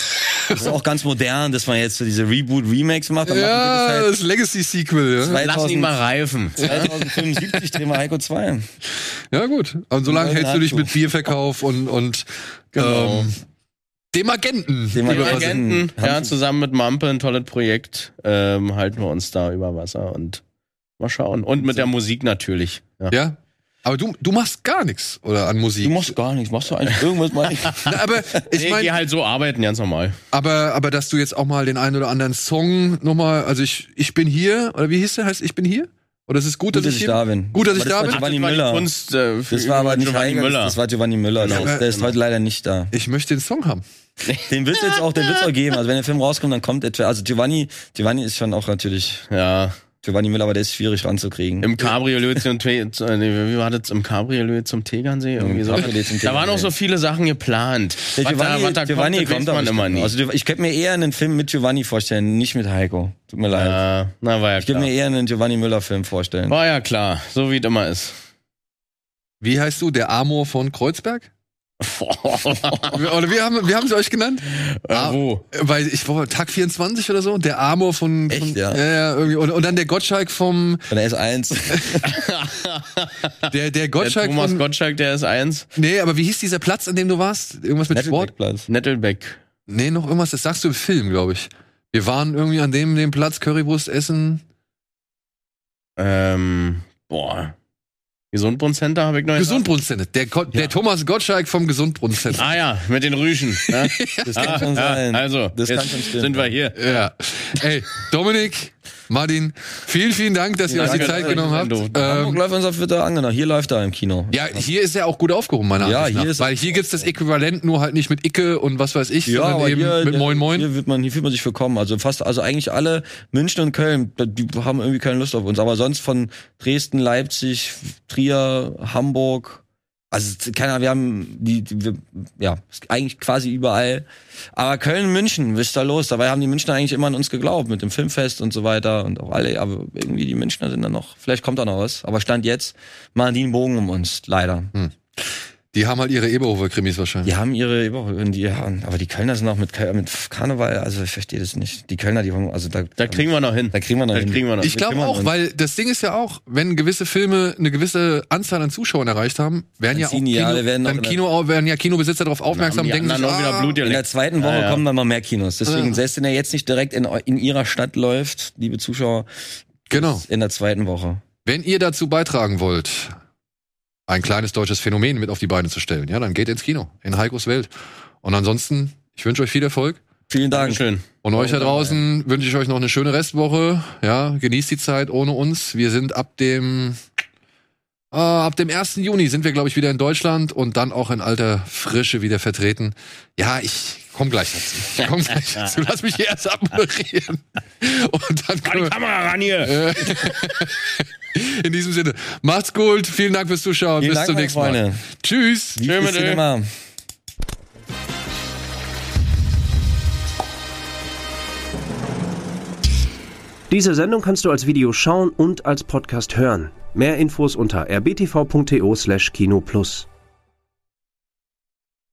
Das ist auch ganz modern, dass man jetzt so diese Reboot-Remakes macht. Dann Ja, das das Legacy-Sequel, ja. halt Lass ihn mal reifen. 2075 drehen wir Heiko 2. Ja, gut. Und solange hältst du dich mit Bierverkauf und, und Genau. ähm, dem Agenten. Dem über Agenten. ja, zusammen mit Mampe ein tolles Projekt. Ähm, halten wir uns da über Wasser und mal schauen. Und mit der Musik natürlich. Ja. Ja. Aber du, du machst gar nichts, oder an Musik. Du machst gar nichts, machst du eigentlich irgendwas mal? Na, aber ich Nee, geh meine, halt so arbeiten, ganz normal. aber, aber dass du jetzt auch mal den einen oder anderen Song nochmal, also ich, ich bin hier, oder wie hieß der? Heißt ich bin hier? Oder es ist gut, Gut, dass ich hier da bin. Gut, dass ich Aber da das bin. war Giovanni das war Müller. Die Kunst, äh, Das war aber nicht Giovanni Müller. das war Giovanni Müller. Genau. Der, ist- der ist heute leider nicht da. Ich möchte den Song haben. Den wird's jetzt auch, den wird's auch geben. Also wenn der Film rauskommt, dann kommt etwa. Also Giovanni, Giovanni ist schon auch natürlich Ja, Giovanni Müller, aber der ist schwierig ranzukriegen. im Cabriolet zum äh, nee, wie war das? Im Cabriolet zum Tegernsee? Irgendwie so. Cabriolet zum Da waren auch so viele Sachen geplant. Der Was Giovanni, da, was da Giovanni kommt, das kommt man immer nie. Also ich könnte mir eher einen Film mit Giovanni vorstellen, nicht mit Heiko. Tut mir leid. Ja, na, war ja ich könnte mir eher einen Giovanni Müller Film vorstellen. War ja klar, so wie es immer ist. Wie heißt du? Der Amor von Kreuzberg? Oder wie haben, wie haben sie euch genannt? äh, wo? Weil ich war Tag 24 oder so, der Amor von, Echt, von ja? ja, ja irgendwie und, und dann der Gottschalk vom Von der S1. der der Der Gottschalk Thomas von Gottschalk, der ist eins. Nee, aber wie hieß dieser Platz, an dem du warst? Irgendwas mit Sport? Nettelbeck. Nee, noch irgendwas, das sagst du im Film, glaube ich. Wir waren irgendwie an dem, dem Platz Currywurst essen. Ähm, boah. Gesundbrunnen-Center habe ich noch nicht Gesundbrunnenzentrum. Der, Go- der Thomas Gottschalk vom Gesundbrunnenzentrum. Ah ja, mit den Rüschen. Ne? Das kann ah, schon sein. Ja, also, Das kann jetzt sind wir hier. Ja. Ey, Dominik, Martin, vielen, vielen Dank, dass ihr Ja, euch die Zeit genommen habt. Hamburg Ähm, läuft uns auf Twitter an, genau. Hier läuft er im Kino. ja, hier ist er auch gut aufgehoben, meiner Ja, Ansicht nach. hier ist- Weil hier gibt's das Äquivalent nur halt nicht mit Icke und was weiß ich, sondern eben mit Moin Moin. Hier wird man, hier fühlt man sich willkommen. Also fast, also eigentlich alle München und Köln, die haben irgendwie keine Lust auf uns. Aber sonst von Dresden, Leipzig, Trier, Hamburg. Also keine Ahnung, wir haben die, die wir, ja, eigentlich quasi überall. Aber Köln, München, ist da los? Dabei haben die Münchner eigentlich immer an uns geglaubt mit dem Filmfest und so weiter und auch alle. Aber irgendwie die Münchner sind da noch. Vielleicht kommt da noch was. Aber stand jetzt mal die einen Bogen um uns, leider. Die haben halt ihre Eberhofer-Krimis wahrscheinlich. Die haben ihre Eberhofer, die, ja, aber die Kölner sind auch mit, mit Karneval, also ich verstehe das nicht. Die Kölner, die haben, also da, Da kriegen wir noch hin. da kriegen wir noch Da hin. kriegen wir noch Ich glaube auch, uns. weil das Ding ist ja auch, wenn gewisse Filme eine gewisse Anzahl an Zuschauern erreicht haben, werden Dann ja auch Kino, werden auch dann Kino, werden ja Kinobesitzer darauf aufmerksam, haben die denken sich, ah, Blut In der zweiten Woche Ja, ja. kommen dann noch mehr Kinos. Deswegen, Ja. selbst wenn er jetzt nicht direkt in, in ihrer Stadt läuft, liebe Zuschauer, genau. in der zweiten Woche. Wenn ihr dazu beitragen wollt, ein kleines deutsches Phänomen mit auf die Beine zu stellen, ja, dann geht ins Kino, in Heikos Welt. Und ansonsten, ich wünsche euch viel Erfolg. Vielen Dank. Dankeschön. Und euch da draußen wünsche ich euch noch eine schöne Restwoche. Ja, genießt die Zeit ohne uns. Wir sind ab dem äh, ab dem 1. Juni sind wir, glaube ich, wieder in Deutschland und dann auch in alter Frische wieder vertreten. Ja, ich komme gleich dazu. Ich komme gleich dazu. Lass mich hier erst abmoderieren. Und dann können wir, Kamera ran hier. in diesem Sinne, macht's gut. Vielen Dank fürs Zuschauen. Vielen Bis Dank, zum nächsten Mal. Freunde. Tschüss. Mit Ö. Cinema? Diese Sendung kannst du als Video schauen und als Podcast hören. Mehr Infos unter rbtv.to/kinoplus.